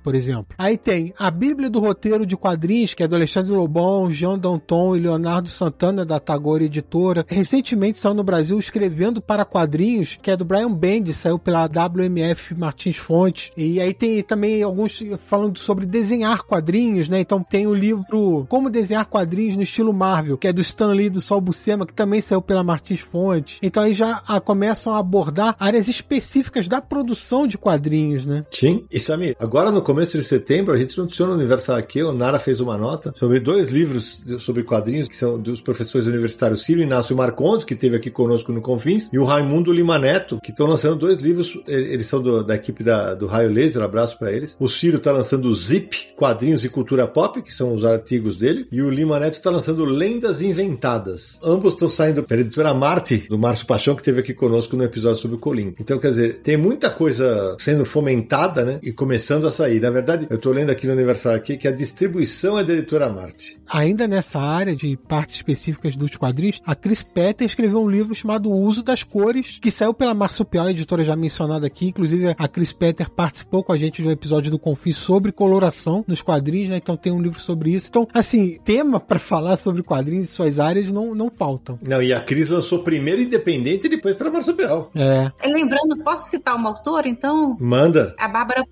por exemplo. Aí tem a Bíblia do Roteiro de Quadrinhos, que é do Alexandre Lobão, Jean Danton e Leonardo Santana, da Tagore Editora. Recentemente saiu no Brasil Escrevendo para Quadrinhos, que é do Brian Bendis, saiu pela WMF Martins Fontes. E aí tem também alguns falando sobre desenhar quadrinhos, né? Então tem o livro Como Desenhar Quadrinhos no Estilo Marvel, que é do Stan Lee do Sol Buscema, que também saiu pela Martins Fontes. Então aí já a, começam a abordar áreas específicas da produção de quadrinhos, né?
Sim. E Samir, agora no começo de setembro, a gente noticiou no Universal aqui, o Nara fez uma nota sobre dois livros sobre quadrinhos que são dos professores universitários Ciro Inácio Marcondes, que esteve aqui conosco no Confins, e o Raimundo Lima Neto, que estão lançando dois livros, eles são do, da equipe da, do Raio Laser, abraço para eles. O Ciro está lançando o Zip, Quadrinhos e Cultura Pop, que são os artigos dele, e o Lima Neto está lançando Lendas Inventadas. Ambos estão saindo pela editora Marte, do Márcio Paixão, que esteve aqui conosco no episódio sobre o Colim. Então, quer dizer, tem muita coisa sendo fomentada, né? E começando a sair. Na verdade, eu estou lendo aqui no Universal aqui que a distribuição é da editora Marte.
Ainda nessa área de partes específicas dos quadrinhos, a Chris Petter escreveu um livro chamado O Uso das Cores, que saiu pela Marsupial, editora já mencionada aqui. Inclusive, a Chris Petter participou com a gente de um episódio do Confis sobre coloração nos quadrinhos, né? Então tem um livro sobre isso. Então, assim, tema para falar sobre quadrinhos e suas áreas não, não faltam.
Não, e a Cris lançou primeiro independente e depois pela Marsupial.
É.
Lembrando, posso citar uma autora, então?
Manda.
A Bárbara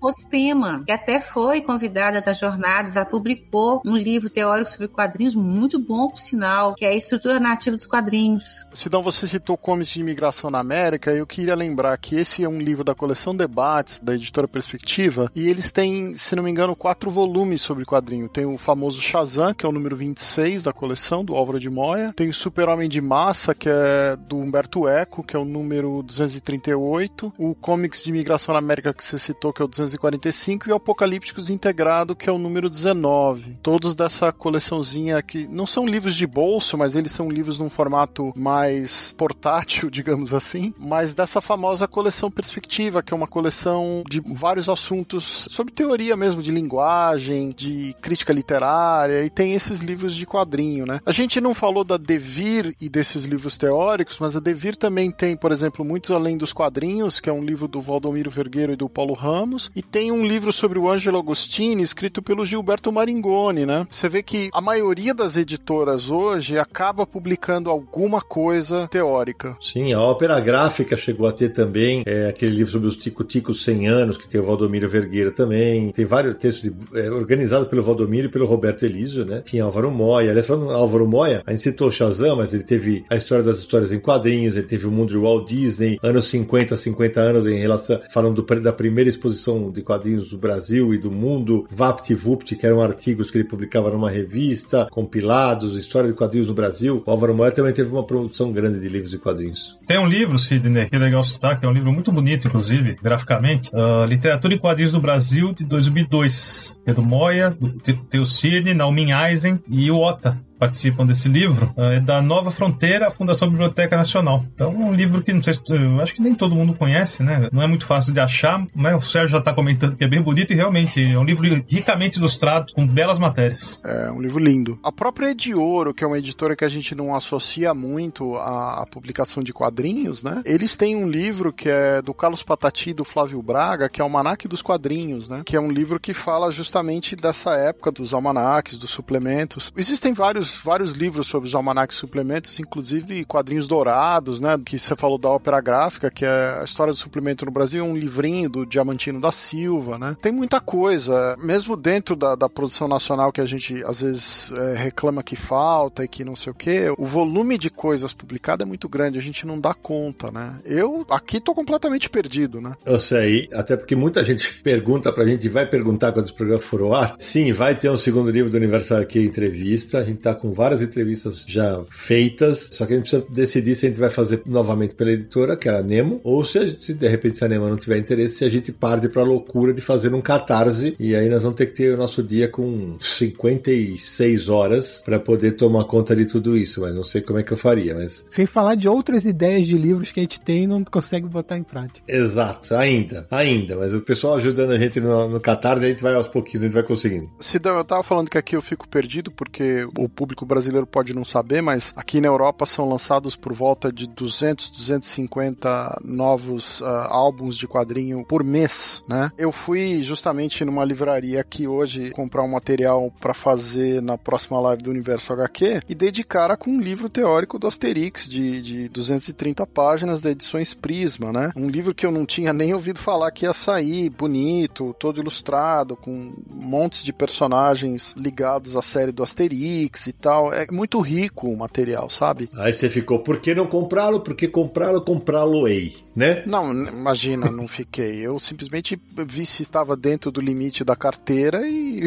Que até foi convidada das jornadas, ela publicou um livro teórico sobre quadrinhos muito bom, por sinal, que é a estrutura nativa dos quadrinhos.
Sidão, você citou Comics de Imigração na América, eu queria lembrar que esse é um livro da coleção Debates, da editora Perspectiva, e eles têm, se não me engano, quatro volumes sobre quadrinho. Tem o famoso Shazam, que é o número 26 da coleção, do Álvaro de Moya. Tem o Super-Homem de Massa, que é do Humberto Eco, que é o número 238. O Comics de Imigração na América, que você citou, que é o 245. E o Apocalípticos Integrado, que é o número 19. Todos dessa coleçãozinha que não são livros de bolso, mas eles são livros num formato mais portátil, <laughs> digamos assim. Mas dessa famosa coleção Perspectiva, que é uma coleção de vários assuntos sobre teoria mesmo, de linguagem, de crítica literária, e tem esses livros de quadrinho, né? A gente não falou da Devir e desses livros teóricos, mas a Devir também tem, por exemplo, Muitos Além dos Quadrinhos, que é um livro do Valdomiro Vergueiro e do Paulo Ramos, e tem um livro sobre o Ângelo Agostini, escrito pelo Gilberto Maringoni, né? Você vê que a maioria das editoras hoje acaba publicando alguma coisa teórica.
Sim, a ópera gráfica chegou a ter também é, aquele livro sobre os Tico-Ticos 100 anos, que tem o Valdomiro Vergueira também. Tem vários textos é, organizados pelo Valdomiro e pelo Roberto Elísio, né? Tinha Álvaro Moya. Aliás, falando Álvaro Moya, a gente citou o Shazam, mas ele teve a história das histórias em quadrinhos, ele teve o mundo de Walt Disney, anos 50, 50 anos em relação, falando do, da primeira exposição de quadrinhos do Brasil e do mundo, Vapt Vupt, que eram artigos que ele publicava numa revista, compilados, história de quadrinhos no Brasil. O Álvaro Moya também teve uma produção grande de livros de quadrinhos.
Tem um livro, Sidney, que é legal citar, que é um livro muito bonito, inclusive, graficamente, uh, Literatura e Quadrinhos do Brasil, de 2002, que é do Moya, do Teu Sidney, Naumin Eisen e o Ota participam desse livro é da Nova Fronteira, a Fundação Biblioteca Nacional. Então, um livro que não sei se, acho que nem todo mundo conhece, né? Não é muito fácil de achar, mas o Sérgio já está comentando que é bem bonito e realmente é um livro ricamente ilustrado, com belas matérias.
É um livro lindo. A própria Edioro, que é uma editora que a gente não associa muito à, à publicação de quadrinhos, né? Eles têm um livro que é do Carlos Patati e do Flávio Braga, que é o Almanac dos Quadrinhos, né? Que é um livro que fala justamente dessa época dos almanacs, dos suplementos. Existem vários vários, livros sobre os almanacs suplementos, inclusive quadrinhos dourados, né? Que você falou da ópera gráfica, que é a história do suplemento no Brasil, um livrinho do Diamantino da Silva, né? Tem muita coisa, mesmo dentro da, da produção nacional que a gente às vezes é, reclama que falta e que não sei o que, o volume de coisas publicadas é muito grande, a gente não dá conta, né? Eu aqui tô completamente perdido, né?
Eu sei, até porque muita gente <laughs> pergunta pra gente, vai perguntar quando os programas foram ao ar. Sim, vai ter um segundo livro do Universal aqui, entrevista. A gente tá com várias entrevistas já feitas, só que a gente precisa decidir se a gente vai fazer novamente pela editora, que era a Nemo, ou se, a gente, se de repente se a Nemo não tiver interesse, se a gente parte pra loucura de fazer um catarse, e aí nós vamos ter que ter o nosso dia com 56 horas para poder tomar conta de tudo isso, mas não sei como é que eu faria, mas...
Sem falar de outras ideias de livros que a gente tem e não consegue botar em prática.
Exato, ainda, ainda, mas o pessoal ajudando a gente no, no catarse, a gente vai aos pouquinhos, a gente vai conseguindo.
Sidão, eu tava falando que aqui eu fico perdido porque o público brasileiro pode não saber, mas aqui na Europa são lançados por volta de 200, 250 novos uh, álbuns de quadrinho por mês, né? Eu fui justamente numa livraria aqui hoje comprar um material para fazer na próxima live do Universo HQ e dei de cara com um livro teórico do Asterix de, de 230 páginas da Edições Prisma, né? Um livro que eu não tinha nem ouvido falar que ia sair, bonito, todo ilustrado, com montes de personagens ligados à série do Asterix e tal. É muito rico o material, sabe?
Aí você ficou, por que não comprá-lo? Porque comprá-lo, comprá-lo-ei, né?
Não, imagina, não fiquei. Eu simplesmente vi se estava dentro do limite da carteira e,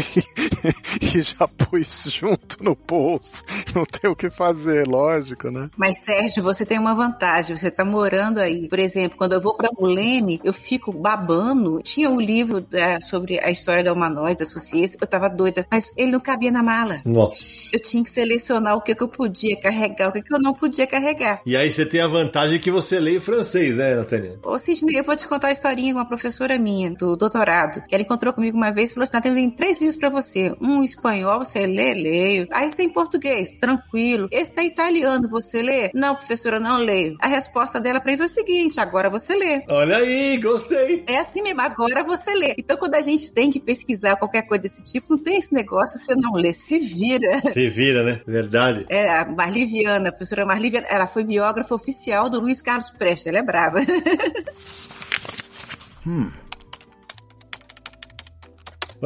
<laughs> e já pus junto no bolso. Não tem o que fazer, lógico, né?
Mas, Sérgio, você tem uma vantagem. Você tá morando aí. Por exemplo, quando eu vou pra Muleme, eu fico babando. Tinha um livro é, sobre a história da Humanoides, Associates. Eu tava doida, mas ele não cabia na mala.
Nossa.
Eu tinha que selecionar o que, que eu podia carregar, o que, que eu não podia carregar.
E aí você tem a vantagem que você lê em francês, né, Natânia?
Ô, Sidney, eu vou te contar a historinha com uma professora minha, do doutorado, que ela encontrou comigo uma vez e falou assim: Natânia, tem três livros pra você. Um em espanhol, você lê, leio. Aí você em português, tranquilo. Esse tá italiano, você lê? Não, professora, não leio. A resposta dela pra mim foi o seguinte: agora você lê.
Olha aí, gostei.
É assim mesmo, agora você lê. Então, quando a gente tem que pesquisar qualquer coisa desse tipo, não tem esse negócio, você não lê, se vira.
Se vira, né? Verdade.
É, a Marliviana, a professora Marliviana, ela foi biógrafa oficial do Luiz Carlos Prestes, ela é brava.
Hum.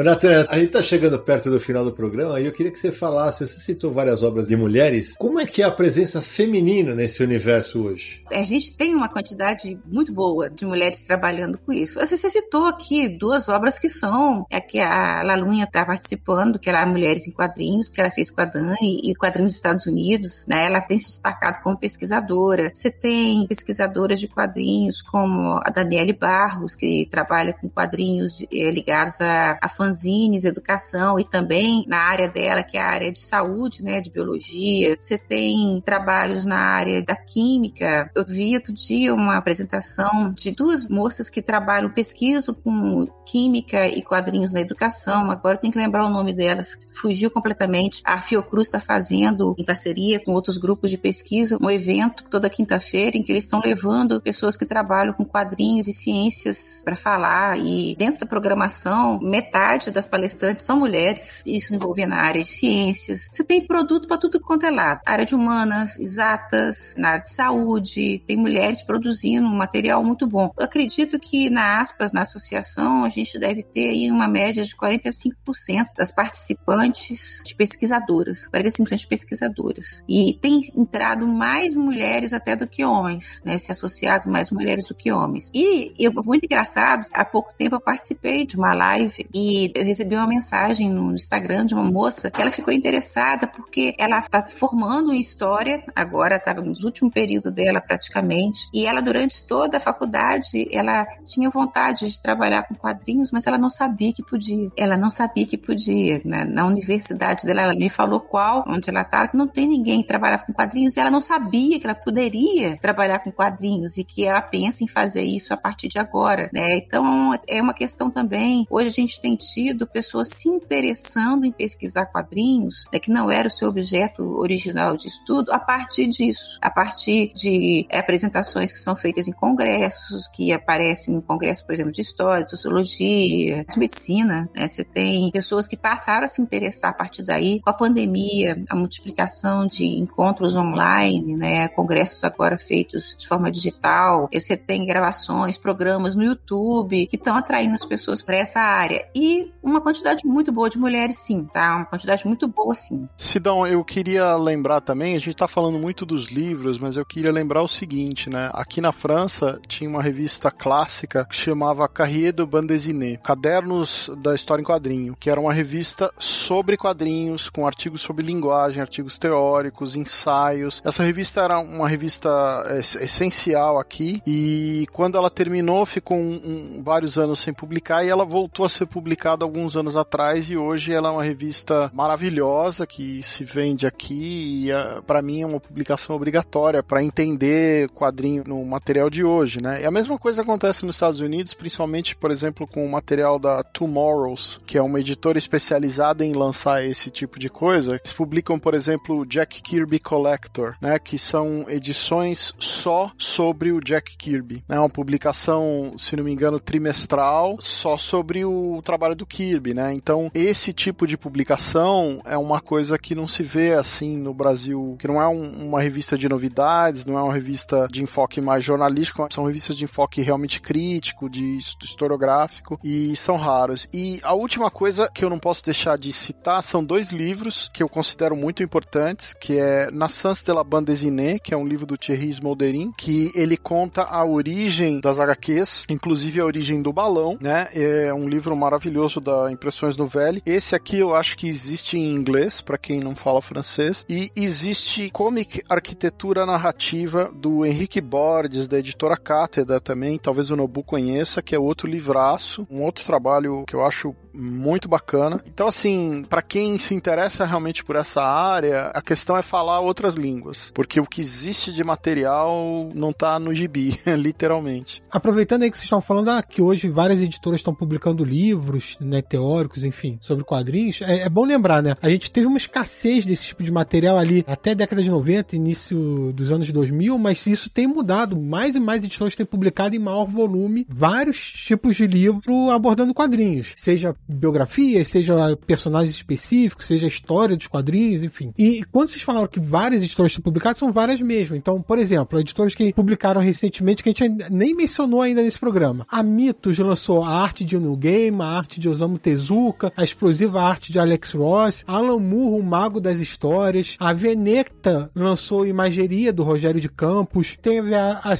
Natan, a gente tá chegando perto do final do programa e eu queria que você falasse, você citou várias obras de mulheres, como é que é a presença feminina nesse universo hoje?
A gente tem uma quantidade muito boa de mulheres trabalhando com isso. Você, citou aqui duas obras que são, é que a Lalunha está participando, que é Mulheres em Quadrinhos, que ela fez com a Dani, e Quadrinhos dos Estados Unidos, né? Ela tem se destacado como pesquisadora. Você tem pesquisadoras de quadrinhos como a Daniele Barros, que trabalha com quadrinhos eh, ligados a, a fanzines, educação e também na área dela, que é a área de saúde, né, de biologia. Você tem trabalhos na área da química. Eu vi outro dia uma apresentação de duas moças que trabalham, pesquisam com química e quadrinhos na educação. Agora tem que lembrar o nome delas. Fugiu completamente. A Fiocruz está fazendo, em parceria com outros grupos de pesquisa, um evento toda quinta-feira em que eles estão levando pessoas que trabalham com quadrinhos e ciências para falar. E dentro da programação, metade das palestrantes são mulheres, isso envolvendo na área de ciências. Você tem produto para tudo quanto é lado. Área de humanas, exatas, na área de saúde, tem mulheres produzindo um material muito bom. Eu acredito que na aspas, na associação, a gente deve ter aí uma média de 45% das participantes de pesquisadoras, 45% de pesquisadoras. E tem entrado mais mulheres até do que homens, né? Se associado mais mulheres do que homens. E eu, muito engraçado, há pouco tempo eu participei de uma live e eu recebi uma mensagem no Instagram de uma moça que ela ficou interessada porque ela está formando em história, agora estava no último período dela praticamente, e ela durante toda a faculdade, ela tinha vontade de trabalhar com quadrinhos, mas ela não sabia que podia. Ela não sabia que podia. Né? Na universidade dela, ela me falou qual, onde ela estava, que não tem ninguém que trabalhava com quadrinhos, e ela não sabia que ela poderia trabalhar com quadrinhos e que ela pensa em fazer isso a partir de agora, né? Então, é uma questão também, hoje a gente tem tido pessoas se interessando em pesquisar quadrinhos, né, que não era o seu objeto original de estudo, a partir disso, a partir de é, apresentações que são feitas em congressos, que aparecem em congressos, por exemplo, de história, de sociologia, de medicina. Né? Você tem pessoas que passaram a se interessar a partir daí, com a pandemia, a multiplicação de encontros online, né? congressos agora feitos de forma digital. Você tem gravações, programas no YouTube que estão atraindo as pessoas para essa área. E uma quantidade muito boa de mulheres, sim, tá? Uma quantidade muito boa, sim.
Sidão, eu queria lembrar também, a gente está falando muito dos livros, mas eu queria lembrar o seguinte, né? Aqui na França tinha uma revista clássica que chamava Carrier de Bande Dessinée, Cadernos da História em Quadrinho, que era uma revista sobre quadrinhos, com artigos sobre linguagem, artigos teóricos, ensaios. Essa revista era uma revista é, essencial aqui e quando ela terminou ficou um, um, vários anos sem publicar e ela voltou a ser publicada alguns anos atrás e hoje ela é uma revista maravilhosa que se vende aqui e é, para mim é uma publicação obrigatória para entender quadrinho no material de hoje, né? E a mesma coisa acontece nos Estados Unidos, principalmente, por exemplo, com o material da Tomorrows, que é uma editora especializada em lançar esse tipo de coisa. Eles publicam, por exemplo, Jack Kirby Collector, né? Que são edições só sobre o Jack Kirby. É uma publicação, se não me engano, trimestral, só sobre o trabalho do Kirby, né? Então, esse tipo de publicação é uma coisa que não se vê assim no Brasil, que não é um, uma revista de novidades, não é uma revista de enfoque mais jornalístico, são revistas de enfoque realmente crítico, de historiográfico, e são raros. E a última coisa que eu não posso deixar de citar são dois livros que eu considero muito importantes, que é Naissance de la Bande Dessinée, que é um livro do Thierry Smolderin, que ele conta a origem das HQs, inclusive a origem do balão, né? É um livro maravilhoso da Impressões Nouvelle. Esse aqui eu acho que existe em inglês, para quem não fala francês, e existe Comic Arquitetura Narrativa do Henrique Borges, da editora Cátedra também, talvez o Nobu conheça, que é outro livraço, um outro trabalho que eu acho muito bacana. Então, assim, para quem se interessa realmente por essa área, a questão é falar outras línguas, porque o que existe de material não tá no gibi, <laughs> literalmente.
Aproveitando aí que vocês estão falando ah, que hoje várias editoras estão publicando livros, né, teóricos, enfim, sobre quadrinhos, é, é, bom lembrar, né? A gente teve uma escassez desse tipo de material ali até a década de 90, início dos anos 2000, mas isso tem mudado. Mais e mais editoras têm publicado em maior volume vários tipos de livro abordando quadrinhos, seja biografias, seja personagens específicos, seja história dos quadrinhos, enfim. E quando vocês falaram que várias editoras estão publicadas, são várias mesmo. Então, por exemplo, editoras que publicaram recentemente, que a gente nem mencionou ainda nesse programa. A Mitos lançou a arte de New Game, a arte de Osamu Tezuka, a explosiva arte de Alex Ross, Alan Moore, o mago das histórias, a Veneta lançou Imageria do Rogério de Campos, teve a, a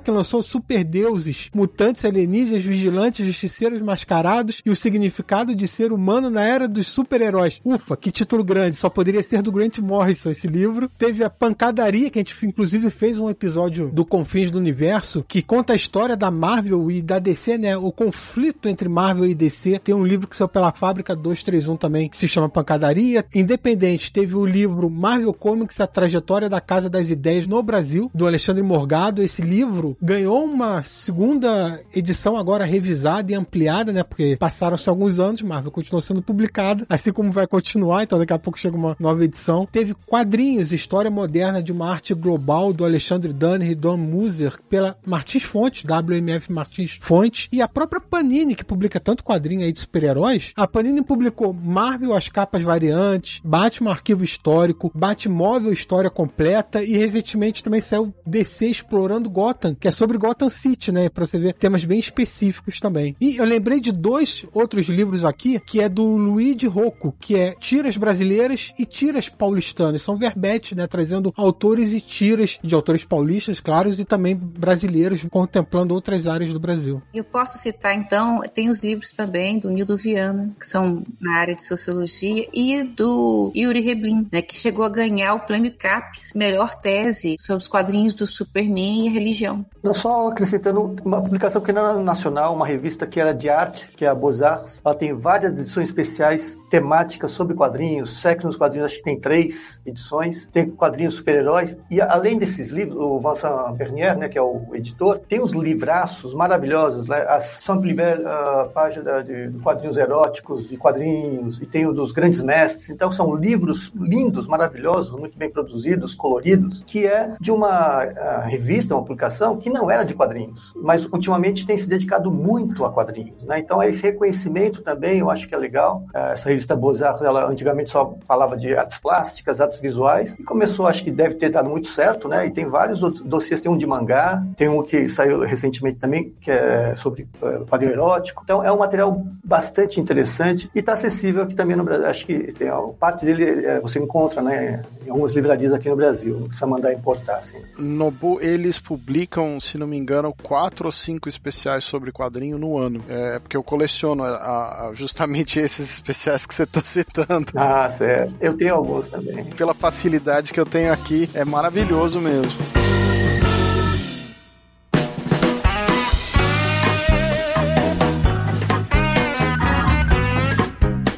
que lançou Super Deuses, Mutantes Alienígenas, Vigilantes, Justiceiros Mascarados e o significado de ser humano na era dos super-heróis. Ufa, que título grande. Só poderia ser do Grant Morrison esse livro. Teve a Pancadaria, que a gente inclusive fez um episódio do Confins do Universo, que conta a história da Marvel e da DC, né? O conflito entre Marvel e DC. Tem um livro que saiu pela Fábrica 231 também, que se chama Pancadaria. Independente, teve o livro Marvel Comics, a trajetória da Casa das Ideias no Brasil, do Alexandre Morgado. Esse livro ganhou uma segunda edição agora revisada e ampliada, né? Porque passaram-se alguns anos, Marvel continuou sendo publicada, assim como vai continuar, então daqui a pouco chega uma nova edição. Teve quadrinhos, História Moderna de uma Arte Global, do Alexandre Danner e Don Muser, pela Martins Fontes, WMF Martins Fontes, e a própria Panini, que publica tanto quadrinho aí de super-heróis. A Panini publicou Marvel, as capas variantes, Batman Arquivo Histórico, Batmóvel História Completa, e recentemente também saiu DC Explorando Gotham, que é sobre Gotham City, né, pra você ver temas bem específicos também. E eu lembrei de dois outros livros livros aqui, que é do Luigi Rocco, que é tiras brasileiras e tiras paulistanas. São verbetes, né? Trazendo autores e tiras de autores paulistas, claros, e também brasileiros, contemplando outras áreas do Brasil.
Eu posso citar, então, tem os livros também do Nildo Viana, que são na área de sociologia, e do Yuri Reblin, né? Que chegou a ganhar o Prêmio CAPES, melhor tese sobre os quadrinhos do Superman e a religião.
Não só acrescentando uma publicação que era nacional, uma revista que era de arte, que é a Beaux-Arts. Ela tem várias edições especiais temáticas sobre quadrinhos. Sexo nos quadrinhos, acho que tem três edições. Tem quadrinhos super-heróis. E além desses livros, o Vincent Bernier, né, que é o editor, tem uns livraços maravilhosos. Né? A Saint-Primer, a página de, quadrinhos eróticos, de quadrinhos, e tem o dos grandes mestres. Então são livros lindos, maravilhosos, muito bem produzidos, coloridos, que é de uma revista, uma publicação que não era de quadrinhos, mas ultimamente tem se dedicado muito a quadrinhos. Né? Então esse reconhecimento também eu acho que é legal. Essa revista Beaux-Arts, ela antigamente só falava de artes plásticas, artes visuais, e começou, acho que deve ter dado muito certo, né? E tem vários outros dossiês, tem um de mangá, tem um que saiu recentemente também, que é sobre uh, quadrinho erótico. Então é um material bastante interessante e está acessível aqui também no Brasil. Acho que tem, parte dele é, você encontra, né, em algumas livrarias aqui no Brasil, não precisa mandar importar, assim.
Nobu, eles publicam, se não me engano, quatro ou cinco especiais sobre quadrinho no ano. É porque eu coleciono a, a, justamente <laughs> esses especiais que você está citando.
Ah, certo. Eu tenho alguns também.
Pela facilidade que eu tenho aqui, é maravilhoso mesmo.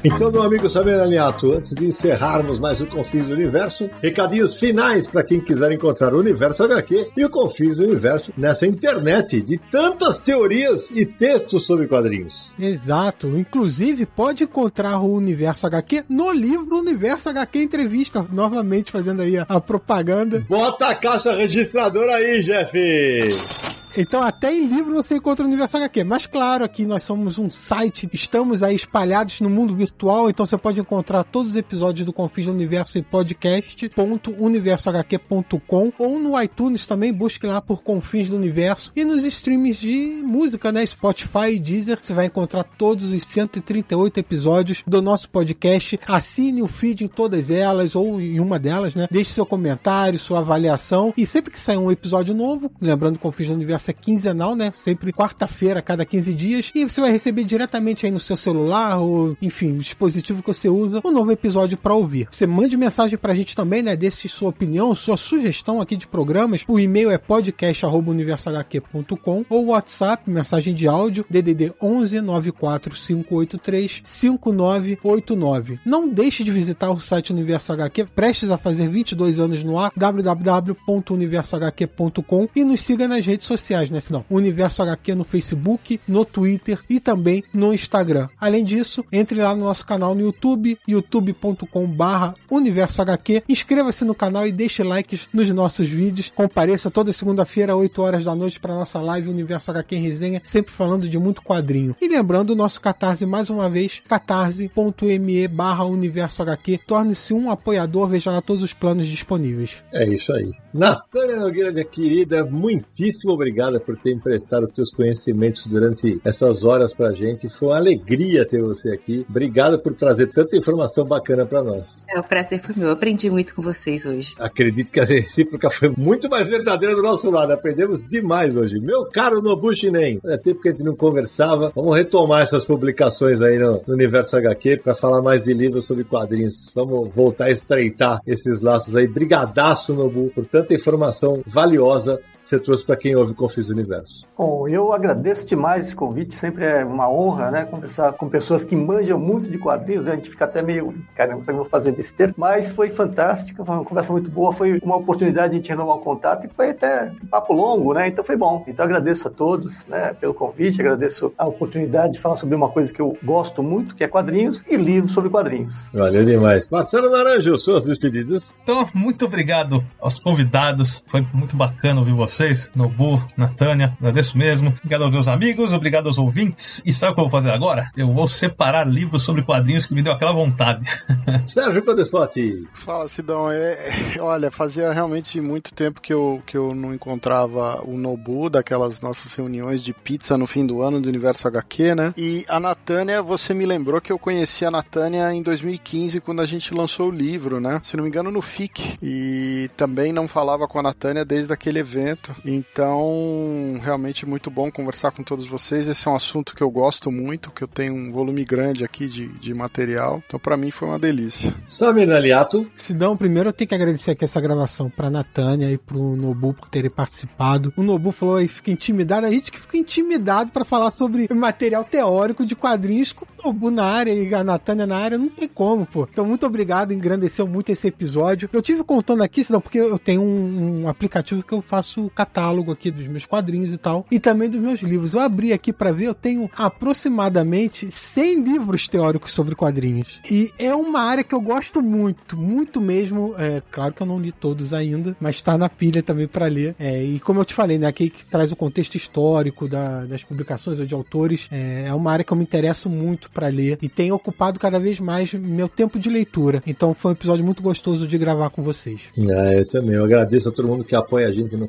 Então, meu amigo Saber Aliato, antes de encerrarmos mais o Confins do Universo, recadinhos finais para quem quiser encontrar o Universo HQ e o Confins do Universo nessa internet de tantas teorias e textos sobre quadrinhos.
Exato. Inclusive, pode encontrar o Universo HQ no livro Universo HQ Entrevista, novamente fazendo aí a, a propaganda.
Bota a caixa registradora aí, Jeff!
Então, até em livro você encontra o Universo HQ. Mas, claro, aqui nós somos um site, estamos aí espalhados no mundo virtual, então você pode encontrar todos os episódios do Confins do Universo em podcast.universohq.com ou no iTunes também, busque lá por Confins do Universo e nos streams de música, né? Spotify e Deezer, você vai encontrar todos os 138 episódios do nosso podcast. Assine o feed em todas elas ou em uma delas, né? Deixe seu comentário, sua avaliação e sempre que sair um episódio novo, lembrando Confins do Universo é quinzenal, né? Sempre quarta-feira, cada 15 dias. E você vai receber diretamente aí no seu celular ou, enfim, dispositivo que você usa, um novo episódio para ouvir. Você mande mensagem pra gente também, né? Desse sua opinião, sua sugestão aqui de programas. O e-mail é podcast.universohq.com ou WhatsApp, mensagem de áudio, DDD 11 94583 5989. Não deixe de visitar o site Universo HQ, prestes a fazer 22 anos no ar, www.universohq.com e nos siga nas redes sociais sociais, né? Senão, Universo HQ no Facebook, no Twitter e também no Instagram. Além disso, entre lá no nosso canal no YouTube, youtube.com barra Universo HQ. Inscreva-se no canal e deixe likes nos nossos vídeos. Compareça toda segunda-feira, 8 horas da noite, para nossa live Universo HQ em resenha, sempre falando de muito quadrinho. E lembrando o nosso Catarse mais uma vez, catarse.me barra Universo HQ. Torne-se um apoiador, veja lá todos os planos disponíveis.
É isso aí. Natânia Nogueira, minha querida, muitíssimo obrigado obrigada por ter emprestado os seus conhecimentos durante essas horas pra gente. Foi uma alegria ter você aqui. Obrigado por trazer tanta informação bacana para nós.
É, o prazer foi meu. Eu aprendi muito com vocês hoje.
Acredito que a <laughs> recíproca foi muito mais verdadeira do nosso lado. Aprendemos demais hoje. Meu caro Nobu Shinen, é tempo que a gente não conversava. Vamos retomar essas publicações aí no, no Universo HQ para falar mais de livros sobre quadrinhos. Vamos voltar a estreitar esses laços aí. Brigadaço, Nobu, por tanta informação valiosa você trouxe para quem ouve Confis Universo.
Bom, eu agradeço demais esse convite, sempre é uma honra, né, conversar com pessoas que manjam muito de quadrinhos, a gente fica até meio, caramba, eu vou fazer besteira, mas foi fantástico, foi uma conversa muito boa, foi uma oportunidade de a gente renovar o contato e foi até um papo longo, né, então foi bom. Então agradeço a todos, né, pelo convite, agradeço a oportunidade de falar sobre uma coisa que eu gosto muito, que é quadrinhos e livros sobre quadrinhos.
Valeu demais. Marcelo Naranjo, suas despedidas.
Então, muito obrigado aos convidados, foi muito bacana ouvir vocês vocês, Nobu, Natânia, agradeço mesmo. Obrigado aos meus amigos, obrigado aos ouvintes. E sabe o que eu vou fazer agora? Eu vou separar livros sobre quadrinhos que me deu aquela vontade. <laughs>
Sérgio Codespot.
Fala, Sidão. É, é, olha, fazia realmente muito tempo que eu, que eu não encontrava o Nobu, daquelas nossas reuniões de pizza no fim do ano do Universo HQ, né? E a Natânia, você me lembrou que eu conheci a Natânia em 2015, quando a gente lançou o livro, né? Se não me engano, no FIC. E também não falava com a Natânia desde aquele evento certo? Então, realmente muito bom conversar com todos vocês. Esse é um assunto que eu gosto muito, que eu tenho um volume grande aqui de, de material. Então, para mim foi uma delícia.
Samir Naliato.
Sidão, primeiro eu tenho que agradecer aqui essa gravação pra Natânia e pro Nobu por terem participado. O Nobu falou aí, fica intimidado. A gente que fica intimidado para falar sobre material teórico de quadrinhos com o Nobu na área e a Natânia na área. Não tem como, pô. Então, muito obrigado, engrandeceu muito esse episódio. Eu tive contando aqui, Sidão, porque eu tenho um, um aplicativo que eu faço catálogo aqui dos meus quadrinhos e tal, e também dos meus livros. Eu abri aqui para ver, eu tenho aproximadamente 100 livros teóricos sobre quadrinhos. E é uma área que eu gosto muito, muito mesmo. É, claro que eu não li todos ainda, mas tá na pilha também para ler. É, e como eu te falei, né, aqui que traz o contexto histórico da, das publicações ou de autores, é, é uma área que eu me interesso muito para ler e tem ocupado cada vez mais meu tempo de leitura. Então foi um episódio muito gostoso de gravar com vocês.
É, eu também. Eu agradeço a todo mundo que apoia a gente no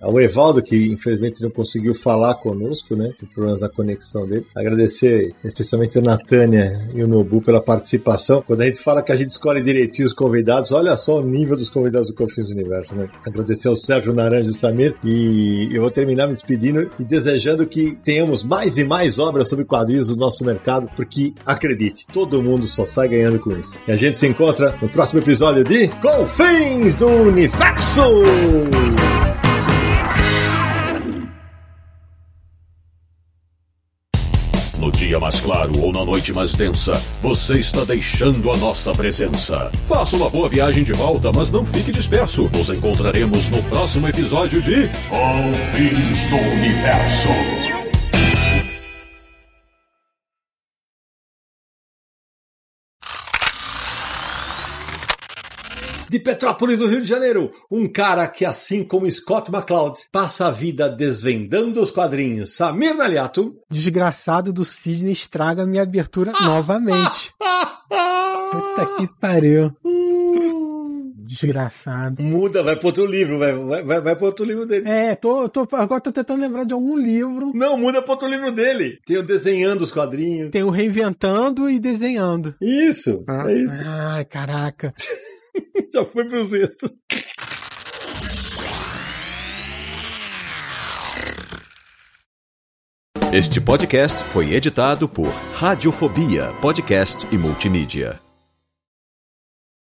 Ao Evaldo, que infelizmente não conseguiu falar conosco, né? Por problemas da conexão dele. Agradecer especialmente a Natânia e o Nobu pela participação. Quando a gente fala que a gente escolhe direitinho os convidados, olha só o nível dos convidados do Confins do Universo, né? Agradecer ao Sérgio Naranja e Samir. E eu vou terminar me despedindo e desejando que tenhamos mais e mais obras sobre quadrinhos no nosso mercado, porque acredite, todo mundo só sai ganhando com isso. E a gente se encontra no próximo episódio de Confins do Universo!
Dia mais claro ou na noite mais densa, você está deixando a nossa presença. Faça uma boa viagem de volta, mas não fique disperso. Nos encontraremos no próximo episódio de Confins do Universo.
De Petrópolis, no Rio de Janeiro, um cara que, assim como Scott McCloud, passa a vida desvendando os quadrinhos. Samir Naliato.
Desgraçado do Sidney estraga minha abertura novamente. Puta que pariu. Desgraçado.
Muda, vai pro outro livro, vai, vai, vai, vai pro outro livro dele.
É, tô, tô, agora tô tentando lembrar de algum livro.
Não, muda pro outro livro dele. Tem o desenhando os quadrinhos.
Tem o reinventando e desenhando.
Isso,
Ah.
é isso.
Ai, caraca. <laughs> <laughs>
Já foi pros extras.
Este podcast foi editado por Radiofobia, podcast e multimídia.